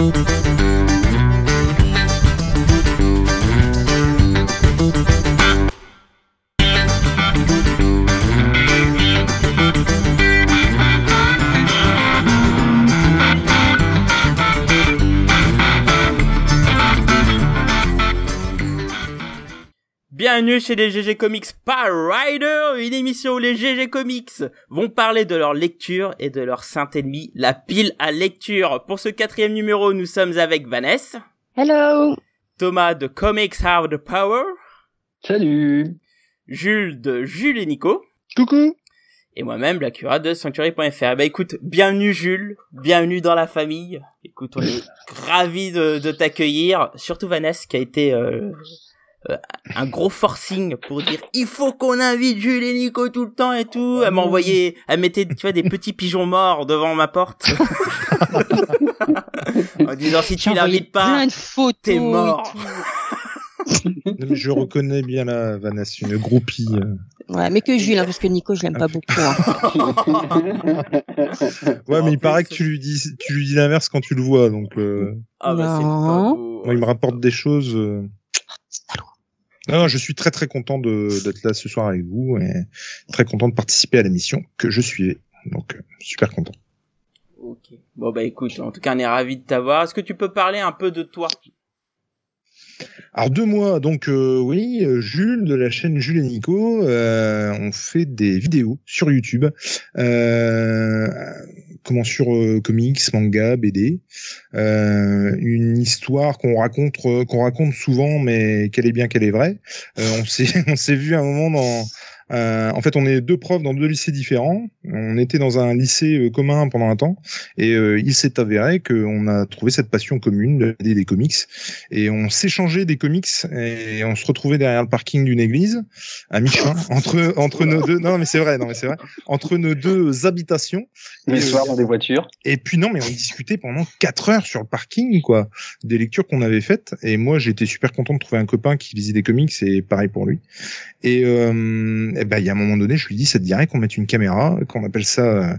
Thank you. Bienvenue chez les GG Comics Power Rider, une émission où les GG Comics vont parler de leur lecture et de leur saint ennemi, la pile à lecture. Pour ce quatrième numéro, nous sommes avec Vanessa. Hello. Thomas de Comics Have the Power. Salut. Jules de Jules et Nico. Coucou. Et moi-même, la cura de Sanctuary.fr. Bah écoute, bienvenue Jules, bienvenue dans la famille. Écoute, on est ravis de, de t'accueillir, surtout Vanessa qui a été euh, euh, un gros forcing pour dire il faut qu'on invite Jules et Nico tout le temps et tout. Elle m'a envoyé, elle mettait tu vois des petits pigeons morts devant ma porte en disant si tu l'invites pas, plein de photos t'es mort. je reconnais bien la Vanessa, une groupie. euh. Ouais, mais que Jules, hein, parce que Nico, je l'aime pas beaucoup. hein. Ouais, mais il paraît que tu lui dis, tu lui dis l'inverse quand tu le vois, donc euh, Ah bah c'est Non. pas beau. moi, il me rapporte des choses. euh. Non, je suis très très content de d'être là ce soir avec vous et très content de participer à l'émission que je suivais. Donc euh, super content. Ok. Bon bah écoute, en tout cas on est ravis de t'avoir. Est-ce que tu peux parler un peu de toi? Alors deux mois, donc euh, oui, euh, Jules de la chaîne Jules et Nico, euh, on fait des vidéos sur YouTube, euh, comment sur euh, comics, manga, BD, euh, une histoire qu'on raconte, euh, qu'on raconte souvent, mais qu'elle est bien, qu'elle est vraie. Euh, on s'est, on s'est vu un moment dans euh, en fait, on est deux profs dans deux lycées différents. On était dans un lycée euh, commun pendant un temps, et euh, il s'est avéré qu'on a trouvé cette passion commune de des, des comics, et on s'échangeait des comics, et on se retrouvait derrière le parking d'une église, à mi-chemin entre entre nos deux. Non, mais c'est vrai, non, mais c'est vrai, entre nos deux habitations. Les soirs dans des voitures. et puis non, mais on discutait pendant quatre heures sur le parking, quoi, des lectures qu'on avait faites. Et moi, j'étais super content de trouver un copain qui lisait des comics, et pareil pour lui. Et euh, eh ben, il y a un moment donné, je lui dis, ça te dirait qu'on mette une caméra, qu'on appelle ça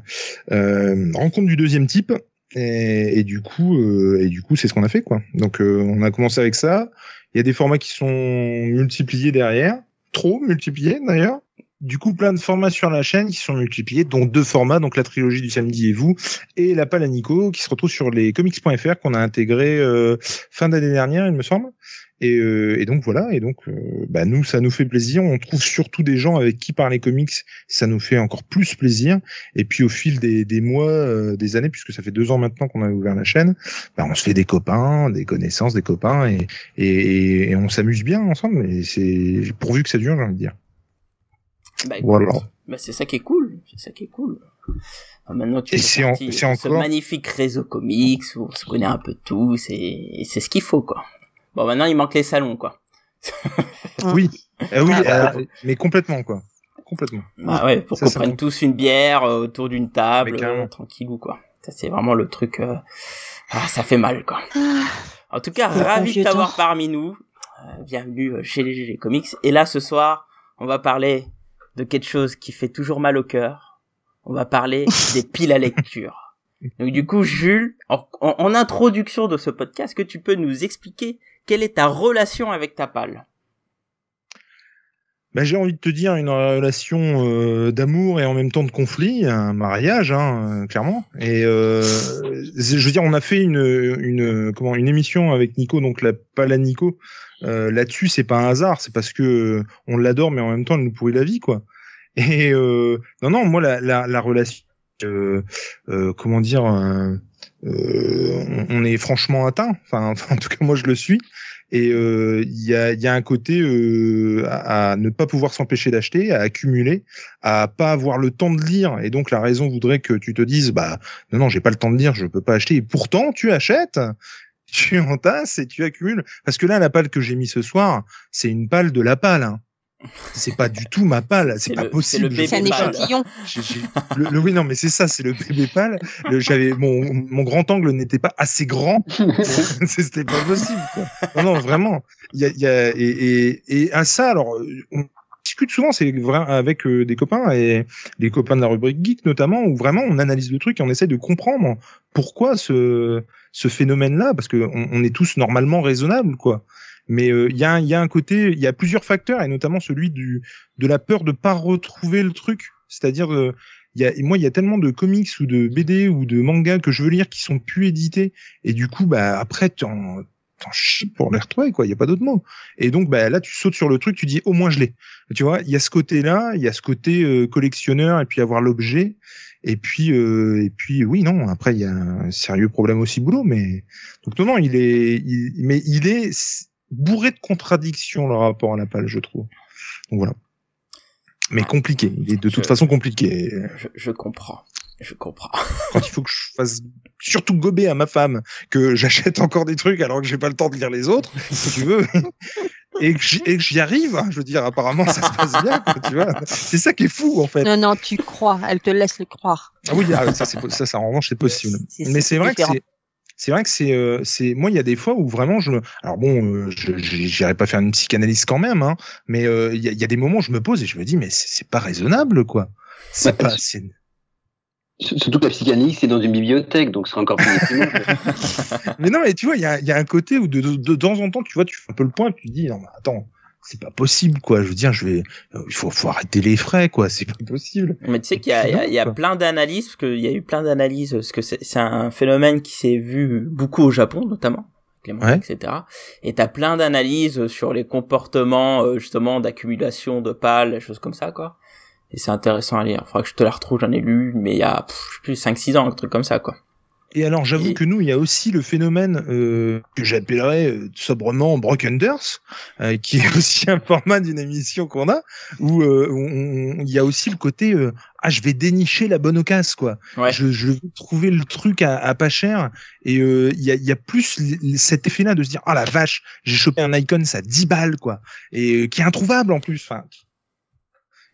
euh, rencontre du deuxième type. Et, et du coup, euh, et du coup, c'est ce qu'on a fait, quoi. Donc, euh, on a commencé avec ça. Il y a des formats qui sont multipliés derrière, trop multipliés d'ailleurs. Du coup, plein de formats sur la chaîne qui sont multipliés, dont deux formats, donc la trilogie du samedi et vous, et la pale à Nico, qui se retrouve sur les comics.fr qu'on a intégré euh, fin d'année dernière, il me semble. Et, euh, et donc voilà, et donc euh, bah, nous, ça nous fait plaisir. On trouve surtout des gens avec qui parler comics, ça nous fait encore plus plaisir. Et puis au fil des, des mois, euh, des années, puisque ça fait deux ans maintenant qu'on a ouvert la chaîne, bah, on se fait des copains, des connaissances, des copains, et, et, et on s'amuse bien ensemble. Et c'est pourvu que ça dure, j'ai envie de dire. Bah écoute, Voilà. bah c'est ça qui est cool, c'est ça qui est cool. Maintenant tu c'est en- c'est ce encore- magnifique réseau comics où on se connaît un peu tous et c'est ce qu'il faut quoi. Bon maintenant il manque les salons quoi. Oui, Euh, oui, Ah, euh, mais complètement quoi, complètement. Bah ouais, pour qu'on prenne tous une bière euh, autour d'une table, euh, tranquillou quoi. Ça c'est vraiment le truc. euh, Ah, ça fait mal quoi. Ah, En tout cas, ravi de t'avoir parmi nous. Euh, bienvenue chez les GG Comics. Et là, ce soir, on va parler de quelque chose qui fait toujours mal au cœur. On va parler des piles à lecture. Donc du coup, Jules, en, en- en introduction de ce podcast, que tu peux nous expliquer quelle est ta relation avec ta pale Bah, j'ai envie de te dire une relation euh, d'amour et en même temps de conflit, un mariage, hein, euh, clairement. Et euh, je veux dire, on a fait une, émission avec Nico, donc la pas la Nico. Là-dessus, c'est pas un hasard, c'est parce que euh, on l'adore, mais en même temps, elle nous pourrit la vie, quoi. Et non, non, moi, la, la, la relation, comment dire, on, on est franchement atteint. Enfin, en tout cas, moi, je le suis. Et euh, il y, a, y a un côté euh, à, à ne pas pouvoir s'empêcher d'acheter, à accumuler, à pas avoir le temps de lire. Et donc la raison voudrait que tu te dises, bah non non, j'ai pas le temps de lire, je peux pas acheter. Et pourtant tu achètes, tu entasses et tu accumules. Parce que là la palle que j'ai mis ce soir, c'est une palle de la palle. Hein. C'est pas du tout ma palle, c'est pas le- possible. c'est le je c'est un pâle. échantillon. J'ai- j'ai- le, le- oui, non, mais c'est ça, c'est le bébé pâle. Le- J'avais mon, mon grand angle n'était pas assez grand. C'était pas possible. Quoi. Non, non, vraiment. Il y a, il y a et, et, et à ça, alors, on- discute souvent, c'est vrai avec euh, des copains et les copains de la rubrique geek notamment, où vraiment on analyse le truc et on essaie de comprendre pourquoi ce ce phénomène-là, parce que on, on est tous normalement raisonnables, quoi. Mais il y, a, y a un côté, il y a plusieurs facteurs et notamment celui du de la peur de pas retrouver le truc, c'est-à-dire a, moi, il y a tellement de comics ou de BD ou de mangas que je veux lire qui sont plus édités. Et du coup, bah, après, t'en, t'en chies pour les retrouver, quoi. Il y a pas d'autre mot. Et donc, bah, là, tu sautes sur le truc, tu dis, au moins, je l'ai. Tu vois, il y a ce côté-là, il y a ce côté euh, collectionneur et puis avoir l'objet. Et puis, euh, et puis, oui, non. Après, il y a un sérieux problème aussi boulot, mais donc non, non, il est, il... mais il est bourré de contradictions le rapport à la page, je trouve. Donc voilà mais compliqué. Il est de toute façon compliqué. Je, je, comprends. Je comprends. Quand il faut que je fasse surtout gober à ma femme que j'achète encore des trucs alors que j'ai pas le temps de lire les autres, si tu veux. Et que j'y arrive, hein, je veux dire, apparemment ça se passe bien, tu vois. C'est ça qui est fou en fait. Non, non, tu crois, elle te laisse le croire. Ah oui, ah, ça, ça, ça, en revanche, c'est possible. Mais c'est vrai que c'est c'est vrai que c'est euh, c'est moi il y a des fois où vraiment je me alors bon euh, je j'irai pas faire une psychanalyse quand même hein mais euh, il y, a, y, a, des moments où je me pose et je me dis mais c'est pas raisonnable quoi. C'est pas c'est Surtout que la psychanalyse, c'est dans une bibliothèque, donc c'est encore plus Mais non, mais tu vois, il y a, y a, un côté où de, de, de, temps en temps, tu vois, tu fais un peu le point, et tu te dis, non, mais attends, c'est pas possible quoi. Je veux dire je vais il faut, faut arrêter les frais quoi. C'est pas possible. Mais tu sais qu'il y a, il y a, il y a plein d'analyses parce qu'il y a eu plein d'analyses parce que c'est un phénomène qui s'est vu beaucoup au Japon notamment ouais. etc et t'as plein d'analyses sur les comportements euh, justement d'accumulation de pales choses comme ça quoi. Et c'est intéressant à lire. Faudra que je te la retrouve j'en ai lu mais il y a plus 5 6 ans un truc comme ça quoi et alors, j'avoue que nous, il y a aussi le phénomène euh, que j'appellerais euh, sobrement Brockenders, euh, qui est aussi un format d'une émission qu'on a, où euh, il y a aussi le côté euh, ah, je vais dénicher la bonne occasion, quoi. Ouais. Je, je vais trouver le truc à, à pas cher. Et il y, a, y a plus cet effet-là de se dire ah la vache, j'ai chopé un icon, ça 10 balles, quoi, et qui est introuvable en plus. Enfin,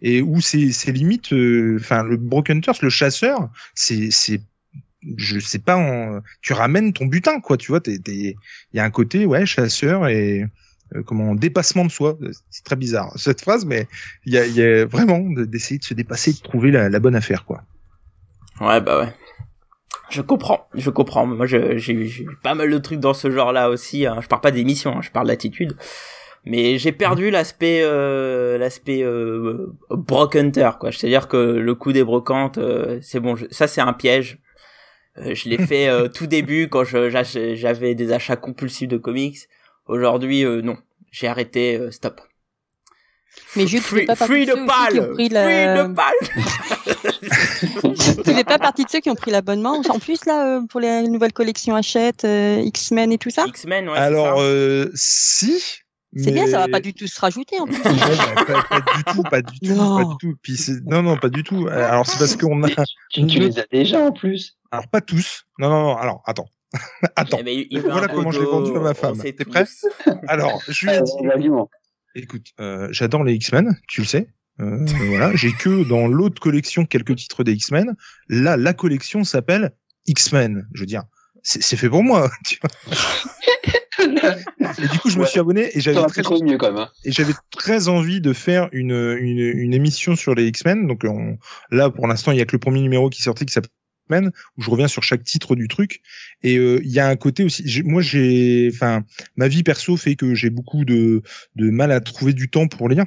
et où c'est limite, enfin le Broken le chasseur, c'est je sais pas, en... tu ramènes ton butin, quoi. Tu vois, il y a un côté, ouais, chasseur et euh, comment dépassement de soi. C'est très bizarre cette phrase, mais il y a, y a, vraiment d'essayer de se dépasser, de trouver la, la, bonne affaire, quoi. Ouais, bah ouais. Je comprends, je comprends. Moi, j'ai eu pas mal de trucs dans ce genre-là aussi. Hein. Je parle pas d'émission, hein, je parle d'attitude. Mais j'ai perdu l'aspect euh, l'aspect euh, broke hunter, quoi. C'est-à-dire que le coup des brocantes, euh, c'est bon. Je... Ça, c'est un piège je l'ai fait euh, tout début quand j'avais des achats compulsifs de comics. Aujourd'hui, euh, non. J'ai arrêté, stop. Mais Jules, free, pas free de pal Free de pal Tu fais pas partie de ceux qui ont pris l'abonnement En plus, là, pour les nouvelles collections Hachette, X-Men et tout ça? X-Men, ouais. Alors, euh, si, c'est bien, ça va pas du tout se rajouter en plus. pas, pas, du tout, pas du tout, non. pas du tout. Puis non, non, pas du tout. Alors c'est parce qu'on a. Tu, tu les as déjà en plus. Alors pas tous. Non, non, non. Alors attends. attends. Voilà comment je l'ai vendu à ma femme. T'es prêt Alors je lui ai dit. Écoute, euh, j'adore les X-Men, tu le sais. Euh, voilà, j'ai que dans l'autre collection quelques titres des X-Men. Là, la collection s'appelle X-Men. Je veux dire, c'est fait pour moi. Tu vois et du coup, je me suis abonné et j'avais très, mieux quand même, hein. et j'avais très envie de faire une, une, une émission sur les X-Men. Donc on, là, pour l'instant, il y a que le premier numéro qui sorti qui s'appelle X-Men où je reviens sur chaque titre du truc. Et euh, il y a un côté aussi. Moi, j'ai, enfin, ma vie perso fait que j'ai beaucoup de, de mal à trouver du temps pour lire.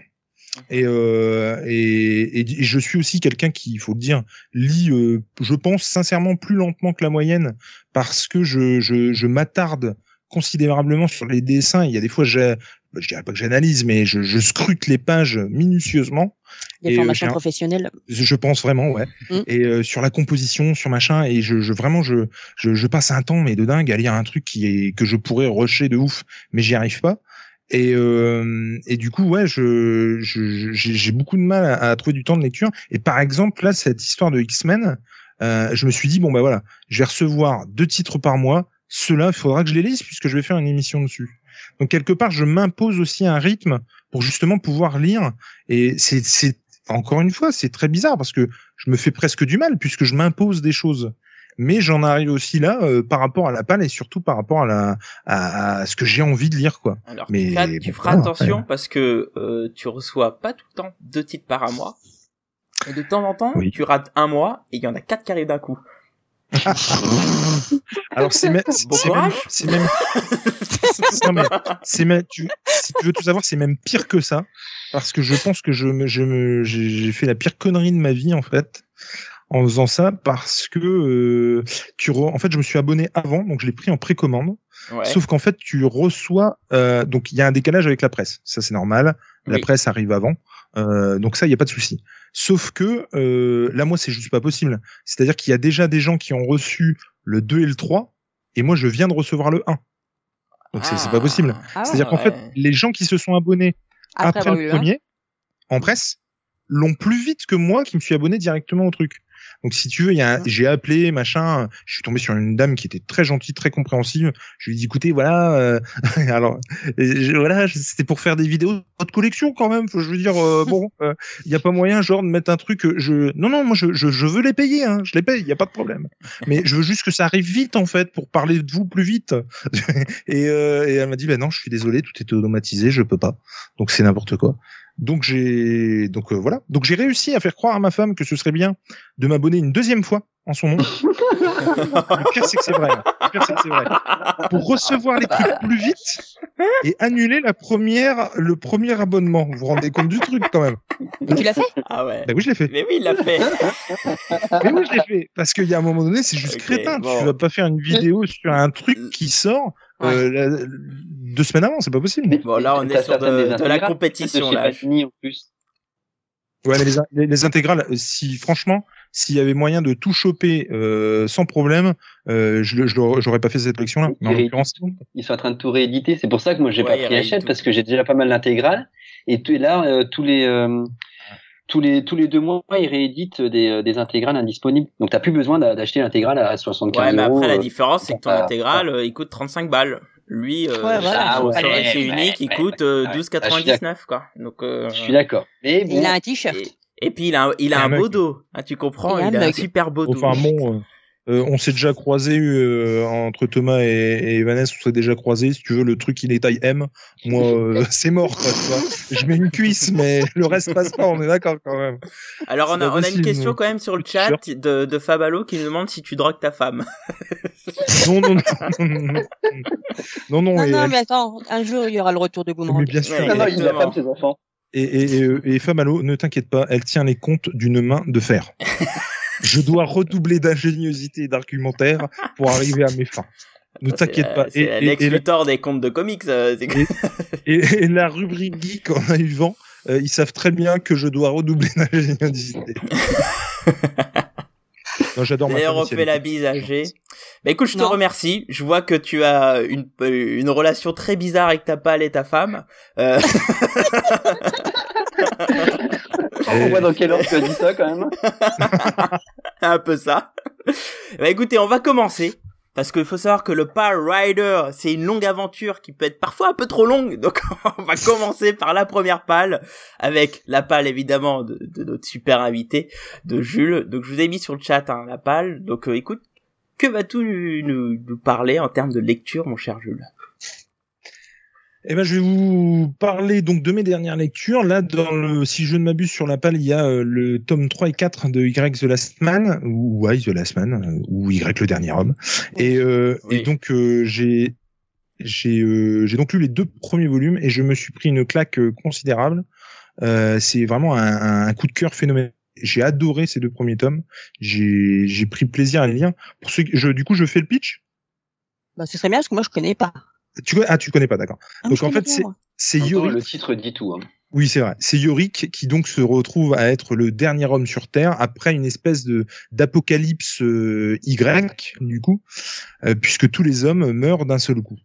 Et, euh, et, et, je suis aussi quelqu'un qui, il faut le dire, lit, euh, je pense sincèrement plus lentement que la moyenne parce que je, je, je m'attarde considérablement sur les dessins. Il y a des fois, je, je dirais pas que j'analyse, mais je, je, scrute les pages minutieusement. Des formations euh, professionnelles. Je pense vraiment, ouais. Mmh. Et euh, sur la composition, sur machin, et je, je vraiment, je, je, je, passe un temps mais de dingue à lire un truc qui est que je pourrais rusher de ouf, mais j'y arrive pas. Et, euh, et du coup, ouais, je, j'ai beaucoup de mal à, à, trouver du temps de lecture. Et par exemple, là, cette histoire de X-Men, euh, je me suis dit bon bah voilà, je vais recevoir deux titres par mois ceux-là, il faudra que je les lise puisque je vais faire une émission dessus. Donc quelque part, je m'impose aussi un rythme pour justement pouvoir lire. Et c'est, c'est encore une fois, c'est très bizarre parce que je me fais presque du mal puisque je m'impose des choses. mais j'en arrive aussi là euh, par rapport à la palle et surtout par rapport à la à, à ce que j'ai envie de lire quoi. Alors, Mais tu feras attention parce que euh, tu reçois pas tout le temps deux titres par mois. Et de temps en temps, Oui. tu rates un mois et il y en a quatre qui arrivent d'un coup. Alors c'est même c'est même courage. c'est même non mais c'est même tu si tu veux tout savoir c'est même pire que ça parce que je pense que je me je me j'ai j'ai fait la pire connerie de ma vie en fait en faisant ça parce que euh, tu re- en fait je me suis abonné avant donc je l'ai pris en précommande Ouais. sauf qu'en fait tu reçois euh, donc il y a un décalage avec la presse. Ça c'est normal. La Oui. presse arrive avant. Euh, donc ça il y a pas de souci. Sauf que euh, là moi c'est juste pas possible. C'est-à-dire qu'il y a déjà des gens qui ont reçu le 2 et le 3 et moi je viens de recevoir le 1 donc c'est c'est pas possible. Ah. Ouais. c'est-à-dire qu'en fait les gens qui se sont abonnés après, le premier en presse l'ont plus vite que moi qui me suis abonné directement au truc. Donc si tu veux, il j'ai appelé machin, je suis tombé sur une dame qui était très gentille, très compréhensive. Je lui ai dit écoutez voilà, euh, alors euh, je- voilà, c'était pour faire des vidéos de votre collection quand même. Faut- Je veux dire euh, bon, il y a pas moyen genre de mettre un truc. euh, Je non non moi je, je, je veux les payer, hein, je les paye, il y a pas de problème. Mais je veux juste que ça arrive vite en fait pour parler de vous plus vite. et, euh, et elle m'a dit bah non, je suis désolé, tout est automatisé, je peux pas. Donc c'est n'importe quoi. Donc j'ai donc euh, voilà. Donc j'ai réussi à faire croire à ma femme que ce serait bien de m'abonner une deuxième fois en son nom. Le pire c'est que c'est vrai. hein. Le pire c'est que c'est vrai. Pour recevoir les trucs plus vite et annuler la première le premier abonnement. Vous vous rendez compte du truc quand même Et tu l'as fait? Ah ouais. Bah oui, je l'ai fait. Mais oui, il l'a fait. Mais oui, je l'ai fait parce qu'il y a un moment donné, c'est juste crétin. bon. Tu vas pas faire une vidéo sur un truc qui sort euh, la- deux semaines avant, c'est pas possible. Mais- Bon, là, on est sur de, de la compétition, là. Panini, en plus. Ouais, mais les, les, les intégrales, euh, si franchement, s'il y avait moyen de tout choper euh, sans problème, euh, je j'aurais pas fait cette collection-là. Mais en Et- l'occurrence, Ils sont en train de tout rééditer. C'est pour ça que moi j'ai Ouais, pas pris Hachette parce que j'ai déjà pas mal d'intégrales. Et, tout- et là, euh, tous les euh, tous les tous les deux mois, ils rééditent des, euh, des intégrales indisponibles. Donc t'as plus besoin d'a- d'acheter l'intégrale à 75 Ouais, mais euros. après, la euh, différence, c'est que ton Ah, intégrale, euh, il coûte 35 balles. Lui, euh, Ouais, voilà. Ah, ouais, ouais, unique, il coûte ouais, euh, ouais. 12,99, quoi. Donc, euh, Je suis d'accord. Mais bon, Il a un t-shirt. et, et puis, il a un, il a un un beau dos. Ah, tu comprends? Il a un super beau dos. enfin bon, euh, on s'est déjà croisé euh, entre Thomas et, et Vanessa, on s'est déjà croisé. Si tu veux, le truc il est taille M. Moi, euh, c'est mort. Quoi, tu vois. Je mets une cuisse, mais le reste passe pas. On est d'accord quand même. Alors, on a, on a une question quand même sur le chat de, de Fabalo qui nous demande si tu drogues ta femme. Non, non, non, non, non, non, non, Non, et, non, elle- mais attends, un jour il y aura le retour de Boomerang. mais bien sûr. Ouais, non, non, il a pas de ses enfants. Et, et, et, et Famalo, ne t'inquiète pas, elle tient les comptes d'une main de fer. Je dois redoubler d'ingéniosité et d'argumentaire pour arriver à mes fins. Ne t'inquiète pas. C'est Et, et- des contes de comics. euh, c'est- et- et la rubrique geek en a eu vent, euh, ils savent très bien que je dois redoubler d'ingéniosité. non, j'adore ma D'ailleurs, on fait la bise à G. Bah écoute, je te Non. remercie. Je vois que tu as une, euh, une relation très bizarre avec ta pâle et ta femme. Euh, On voit dans quelle ordre tu as dit ça quand même. un peu ça. Bah écoutez, on va commencer. Parce qu'il faut savoir que le Power Rider, c'est une longue aventure qui peut être parfois un peu trop longue. Donc on va commencer par la première pale, avec la pale évidemment de, de notre super invité, de Jules. Donc je vous ai mis sur le chat hein, la pale. Donc euh, écoute, que vas-tu nous, nous- nous parler en termes de lecture, mon cher Jules? Eh ben, je vais vous parler donc de mes dernières lectures. Là, dans le, si je ne m'abuse sur la palle, il y a euh, le tome 3 et 4 de Y The Last Man, ou Y The Last Man, euh, ou Y le dernier homme. Et, euh, Oui. et donc, euh, j'ai, j'ai, euh, j'ai donc lu les deux premiers volumes et je me suis pris une claque considérable. Euh, c'est vraiment un, un coup de cœur phénoménal. J'ai adoré ces deux premiers tomes. J'ai, j'ai pris plaisir à les lire. Pour ceux, qui- je, du coup, je fais le pitch? Bah, ce serait bien parce que moi je connais pas. Tu, connais- ah, tu connais pas, d'accord. Ah, Donc, en fait, c'est- Yorick. le titre dit tout. Hein. Oui, c'est vrai. C'est Yorick qui donc se retrouve à être le dernier homme sur Terre après une espèce de d'apocalypse euh, Y du coup, euh, puisque tous les hommes meurent d'un seul coup.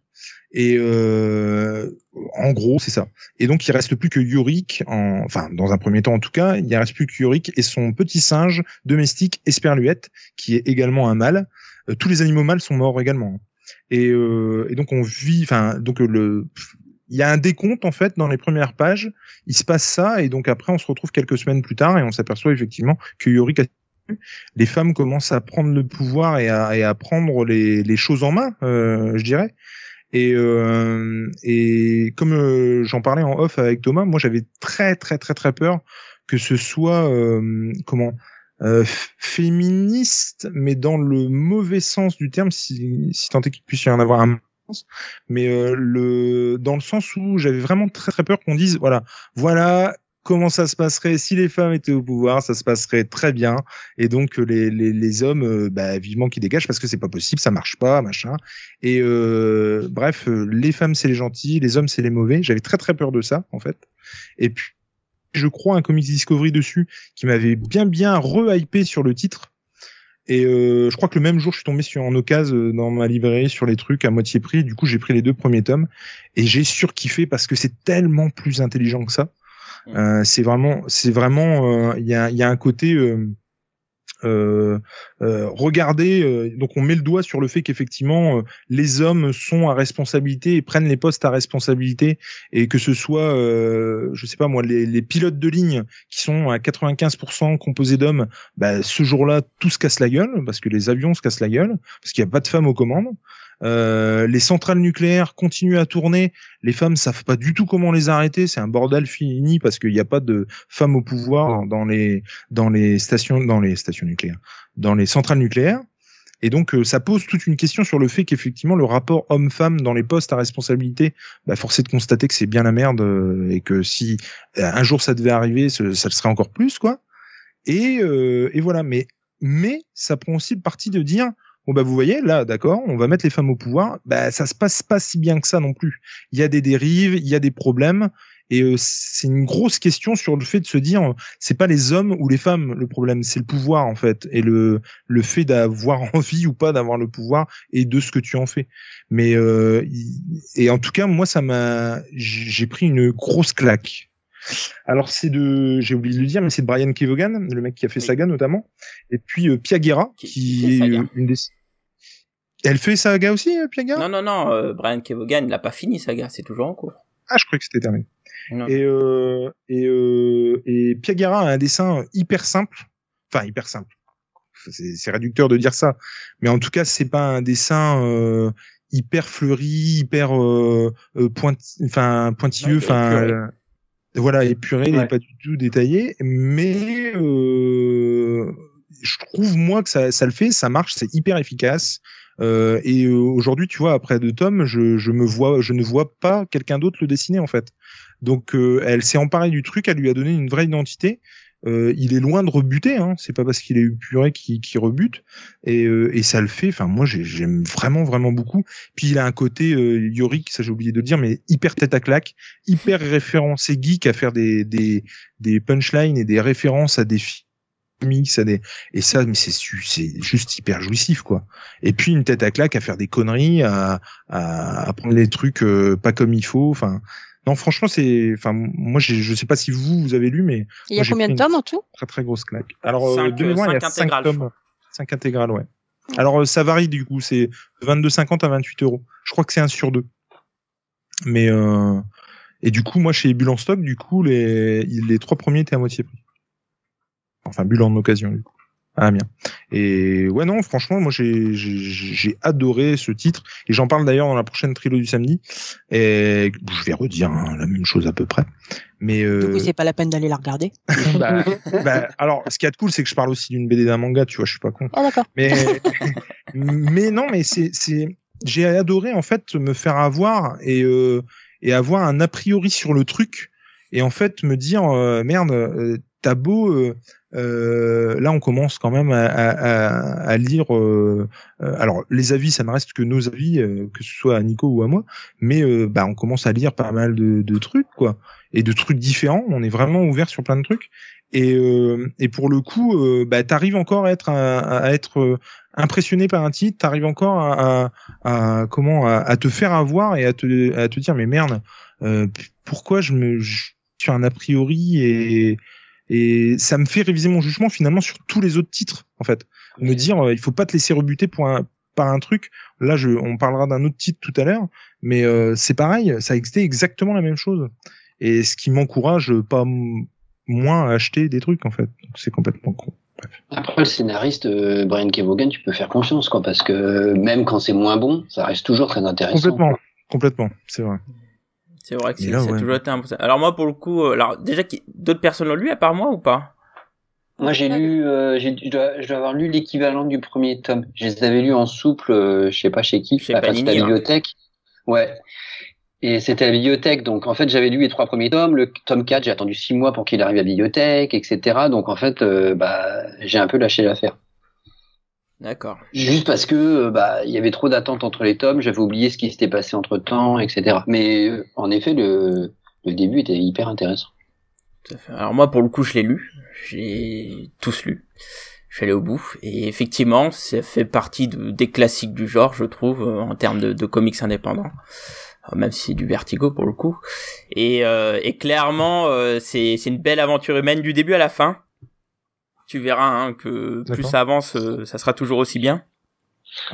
Et euh, en gros, c'est ça. Et donc, il reste plus que Yorick, en, enfin, dans un premier temps en tout cas, il reste plus que Yorick et son petit singe domestique Esperluette, qui est également un mâle. Euh, tous les animaux mâles sont morts également. Et, euh, et donc, on vit, enfin, donc le, il y a un décompte en fait dans les premières pages. Il se passe ça et donc après, on se retrouve quelques semaines plus tard et on s'aperçoit effectivement que Yorick a les femmes commencent à prendre le pouvoir et à, prendre les, choses en main, euh, je dirais. Et, euh, et comme j'en parlais en off avec Thomas, moi j'avais très très très très peur que ce soit comment euh, féministe, mais dans le mauvais sens du terme, si, si tant est qu'il puisse y en avoir un mais euh, le dans le sens où j'avais vraiment très très peur qu'on dise voilà voilà comment ça se passerait si les femmes étaient au pouvoir, ça se passerait très bien. Et donc les, les, les hommes, euh, bah, vivement qui dégagent parce que c'est pas possible, ça marche pas, machin. Et euh, bref, euh, les femmes c'est les gentils, les hommes c'est les mauvais. J'avais très très peur de ça en fait. Et puis je crois un comics Discovery dessus qui m'avait bien bien re-hypé sur le titre. Et euh, je crois que le même jour, je suis tombé sur en occasion dans ma librairie sur les trucs à moitié prix. Du coup, j'ai pris les deux premiers tomes et j'ai surkiffé parce que c'est tellement plus intelligent que ça. Euh, c'est vraiment, c'est vraiment, il y, a, y a un côté. Euh, euh, regardez, donc on met le doigt sur le fait qu'effectivement les hommes sont à responsabilité et prennent les postes à responsabilité et que ce soit, je sais pas moi, les, les, pilotes de ligne qui sont à 95% composés d'hommes, bah, ce jour-là tout se casse la gueule parce que les avions se cassent la gueule parce qu'il n'y a pas de femmes aux commandes. Euh, les centrales nucléaires continuent à tourner. Les femmes savent pas du tout comment les arrêter. C'est un bordel fini parce qu'il n'y a pas de femmes au pouvoir dans les dans les stations dans les stations nucléaires, dans les centrales nucléaires. Et donc euh, ça pose toute une question sur le fait qu'effectivement le rapport homme-femme dans les postes à responsabilité, bah, force est de constater que c'est bien la merde euh, et que si un jour ça devait arriver, ça, le serait encore plus quoi. Et, et voilà. Mais mais ça prend aussi le parti de dire Bon bah vous voyez là, d'accord, on va mettre les femmes au pouvoir. Bah ça se passe pas si bien que ça non plus. Il y a des dérives, il y a des problèmes, et euh, c'est une grosse question sur le fait de se dire, c'est pas les hommes ou les femmes le problème, c'est le pouvoir en fait, et le le fait d'avoir envie ou pas d'avoir le pouvoir et de ce que tu en fais. Mais euh, et en tout cas moi ça m'a, j'ai pris une grosse claque. Alors c'est de, j'ai oublié de le dire, mais c'est de Brian Kevogan, le mec qui a fait Saga notamment, et puis euh, qui, qui est une des, elle fait Saga aussi, euh, Piaga? Non, non, non, euh, Brian Kevogan, il n'a pas fini Saga, c'est toujours en cours. Ah, je croyais que c'était terminé. Et, euh, et, euh, et Piagara a un dessin hyper simple. Enfin, hyper simple. C'est réducteur de dire ça. Mais en tout cas, c'est pas un dessin euh, hyper fleuri, hyper enfin pointilleux, enfin voilà, épuré, ouais. pas du tout détaillé. Mais je trouve moi que ça, ça le fait, ça marche, c'est hyper efficace. Euh, et aujourd'hui, tu vois, après deux tomes, je, je me vois, je ne vois pas quelqu'un d'autre le dessiner en fait. Donc, euh, elle s'est emparée du truc, elle lui a donné une vraie identité. Euh, il est loin de rebuter, hein. c'est pas parce qu'il est épuré qu'il qu rebute, et, euh, et ça le fait. Enfin, moi, j'aime vraiment, vraiment beaucoup. Puis il a un côté euh, Yorick, ça j'ai oublié de dire, mais hyper tête à claque, hyper référencé geek à faire des des, des punchlines et des références à des films ça des et ça mais c'est c'est juste hyper jouissif quoi. Et puis une tête à claque à faire des conneries à à, à prendre les trucs euh, pas comme il faut enfin non franchement c'est enfin moi je sais pas si vous vous avez lu mais il y a combien de tomes en tout? très très grosse claque. Alors cinq, de mémoire il y a 5 tomes. 5 intégrales ouais. Alors euh, ça varie du coup c'est 22,50 à 28 euros. Je crois que c'est un sur deux. Mais euh, et du coup moi chez Bulle en stock du coup les les trois premiers étaient à moitié prix enfin bulle en occasion du coup. Ah bien. Et ouais non, franchement, moi j'ai j'ai adoré ce titre et j'en parle d'ailleurs dans la prochaine trilo du samedi. Et je vais redire hein, la même chose à peu près. Mais euh... du coup, c'est pas la peine d'aller la regarder. bah, bah, alors, ce qui est cool, c'est que je parle aussi d'une BD d'un manga, tu vois, je suis pas con. Oh d'accord. Mais mais non, mais c'est c'est j'ai adoré en fait me faire avoir et euh, et avoir un a priori sur le truc et en fait me dire euh, merde, euh, t'as beau euh, euh, là, on commence quand même à, lire. Euh, alors, les avis, ça ne reste que nos avis, que ce soit à Nico ou à moi, mais bah, on commence à lire pas mal de, de, trucs, quoi, et de trucs différents. On est vraiment ouvert sur plein de trucs. Et, et pour le coup, bah, t'arrives encore à être impressionné par un titre. T'arrives encore à, à, comment à, te faire avoir et à te à te dire mais merde, pourquoi je me je suis un a priori et et ça me fait réviser mon jugement finalement sur tous les autres titres en fait. Me dire euh, il faut pas te laisser rebuter pour un par un truc. Là je on parlera d'un autre titre tout à l'heure mais euh, c'est pareil ça a été exactement la même chose. Et ce qui m'encourage pas moins à acheter des trucs en fait. C'est complètement con. Après, le scénariste euh, Brian Kevogan, tu peux faire confiance, quoi, parce que même quand c'est moins bon, ça reste toujours très intéressant. Complètement, complètement, c'est vrai. C'est vrai que c'est ouais. toujours été un peu ça. Alors moi, pour le coup, euh, alors déjà, d'autres personnes l'ont lu à part moi ou pas? Moi, j'ai lu, euh, j'ai- je dois, je dois avoir lu l'équivalent du premier tome. Je les avais lus en souple, euh, je sais pas chez qui, Chez enfin, Panini, c'était à la hein. bibliothèque. Ouais. Et c'était à la bibliothèque, donc en fait j'avais lu les trois premiers tomes. Le tome 4, j'ai attendu six mois pour qu'il arrive à la bibliothèque, etc. Donc en fait, euh, bah, j'ai un peu lâché l'affaire. D'accord. Juste parce que euh, bah il y avait trop d'attentes entre les tomes, j'avais oublié ce qui s'était passé entre temps, etc. Mais euh, en effet, le, le début était hyper intéressant. Tout à fait. Alors moi, pour le coup, je l'ai lu. J'ai tous lu. Je suis allé au bout. Et effectivement, ça fait partie de- des classiques du genre, je trouve, euh, en termes de, de comics indépendants. Même si c'est du vertigo pour le coup. Et, euh, et clairement, euh, c'est c'est une belle aventure humaine du début à la fin. Tu verras hein, que plus ça avance, euh, ça sera toujours aussi bien.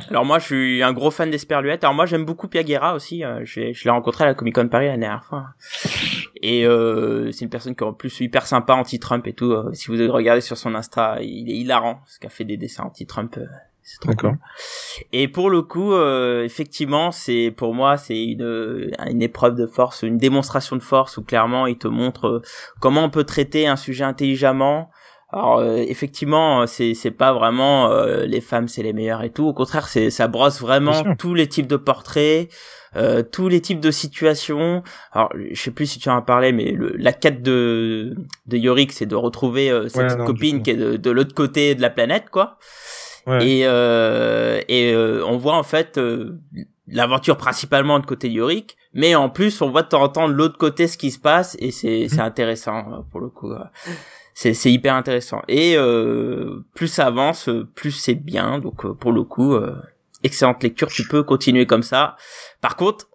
Alors moi, je suis un gros fan d'Esperluette. Alors moi, j'aime beaucoup Piaguera aussi. euh, je l'ai je l'ai rencontré à la Comic Con Paris la dernière fois. Et euh, c'est une personne qui est en plus hyper sympa anti-Trump et tout. euh, si vous regardez sur son Insta, il est hilarant parce qu'il a fait des dessins anti-Trump. c'est trop cool. Et pour le coup, euh, effectivement, c'est pour moi c'est une une épreuve de force, une démonstration de force où clairement il te montre comment on peut traiter un sujet intelligemment. Alors euh, effectivement, c'est c'est pas vraiment euh, les femmes c'est les meilleures et tout. Au contraire, c'est ça brosse vraiment tous les types de portraits, euh, tous les types de situations. Alors je sais plus si tu en as parlé, mais le, la quête de de Yorick, c'est de retrouver euh, cette Ouais, non, copine qui est de, de l'autre côté de la planète, quoi. Ouais. Et, euh, et euh, on voit en fait euh, l'aventure principalement de côté Yorick, mais en plus on voit de temps en temps de l'autre côté ce qui se passe et c'est c'est intéressant euh, pour le coup. C'est c'est hyper intéressant. Et euh, plus ça avance, plus c'est bien. Donc euh, pour le coup, euh, excellente lecture. Tu peux continuer comme ça. Par contre,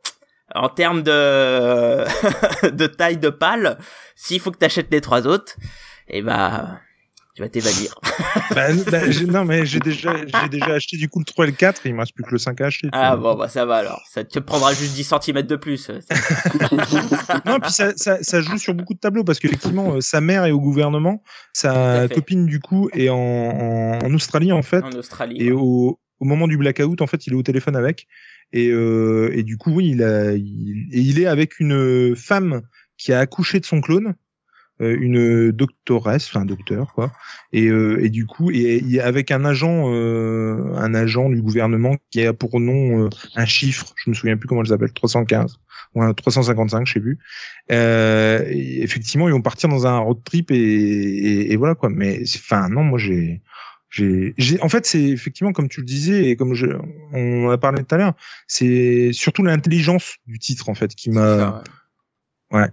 en termes de de taille de pâle, s'il faut que t'achètes les trois autres, et bah tu vas t'évanouir. Bah, bah, non, mais j'ai déjà, j'ai déjà acheté du coup le 3 et le 4, et il me reste plus que le 5 à acheter. Ah vois. bon bah ça va alors. Ça te prendra juste 10 cm de plus. Non, puis ça, ça, ça joue sur beaucoup de tableaux parce qu'effectivement, euh, sa mère est au gouvernement, sa copine du coup est en, en, en Australie en fait, en Australie. et au, au moment du blackout, en fait, il est au téléphone avec, et, euh, et du coup, oui, il, a, il, et il est avec une femme qui a accouché de son clone, une doctoresse, enfin docteur quoi, et, euh, et du coup, et, est avec un agent, euh, un agent du gouvernement qui a pour nom euh, un chiffre, je me souviens plus comment elle s'appelle, 315 ou un 355, je sais plus. Euh, et effectivement, ils vont partir dans un road trip et, et, et voilà quoi. Mais enfin non, moi j'ai j'ai en fait c'est effectivement comme tu le disais et comme je on a parlé tout à l'heure, c'est surtout l'intelligence du titre en fait qui m'a ouais.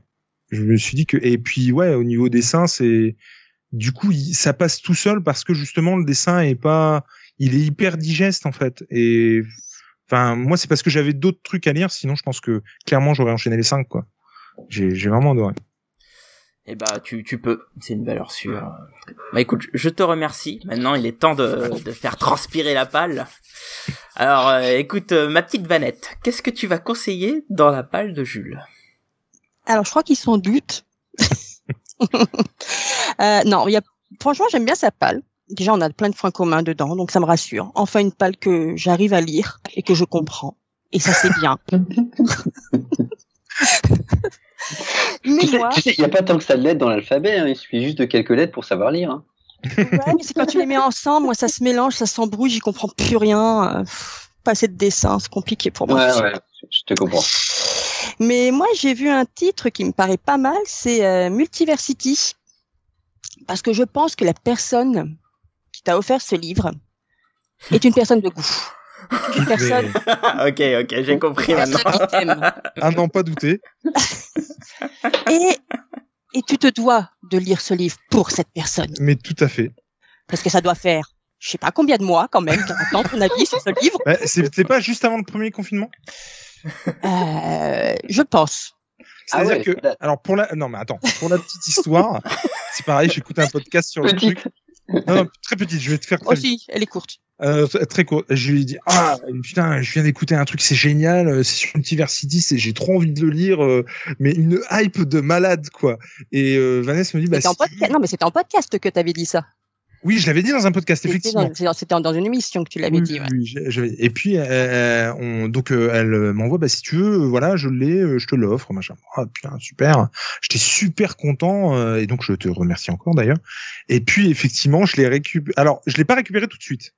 Je me suis dit que et puis ouais au niveau dessin c'est du coup ça passe tout seul parce que justement le dessin est pas il est hyper digeste en fait et enfin moi c'est parce que j'avais d'autres trucs à lire sinon je pense que clairement j'aurais enchaîné les cinq quoi j'ai j'ai vraiment adoré Et bah tu, tu peux, c'est une valeur sûre. Bah écoute, je te remercie. Maintenant, il est temps de, de faire transpirer la palle. Alors euh, écoute, euh, ma petite Vanette, qu'est-ce que tu vas conseiller dans la palle de Jules? Alors, je crois qu'ils sont en doute. Euh, non, il y a, franchement, j'aime bien sa palle. Déjà, on a plein de points communs dedans, donc ça me rassure. Enfin, une palle que j'arrive à lire et que je comprends. Et ça, c'est bien. Mais Tu sais, sais, il n'y a pas tant que ça de lettres dans l'alphabet, hein, il suffit juste de quelques lettres pour savoir lire. Hein. ouais, mais c'est quand tu les mets ensemble, moi, ça se mélange, ça s'embrouille, j'y comprends plus rien. Euh, pff, pas assez de dessin, c'est compliqué pour moi. Ouais, ouais, je te comprends. Mais moi, j'ai vu un titre qui me paraît pas mal, c'est euh, Multiversity. Parce que je pense que la personne qui t'a offert ce livre est une personne de goût. Une personne, Ok, ok, j'ai compris maintenant. ah non pas douter Et, et tu te dois de lire ce livre pour cette personne. mais tout à fait Parce que ça doit faire, je sais pas combien de mois quand même, qu'elle attend ton avis sur ce livre. Ouais, c'était pas juste avant le premier confinement? Euh, je pense. Ah c'est à dire ouais, que alors pour la non mais attends pour la petite histoire c'est pareil j'écoutais un podcast sur le Petite. truc non, non très petite je vais te faire très vite. Aussi, elle est courte. Euh, très court. Je lui ai dit ah putain, je viens d'écouter un truc, c'est génial, euh, c'est sur Multiversity, c'est j'ai trop envie de le lire, mais une hype de malade quoi. Et euh, Vanessa me dit bah en si. Non, mais c'était en podcast que t'avais dit ça. Oui, je l'avais dit dans un podcast, effectivement. c'était dans une émission que tu l'avais Oui, dit. ouais. oui, je- je- et puis euh, on, donc euh, elle euh, m'envoie bah si tu veux euh, voilà je l'ai euh, je te l'offre machin ah putain super j'étais super content euh, et donc je te remercie encore d'ailleurs et puis effectivement je l'ai récupéré alors je l'ai pas récupéré tout de suite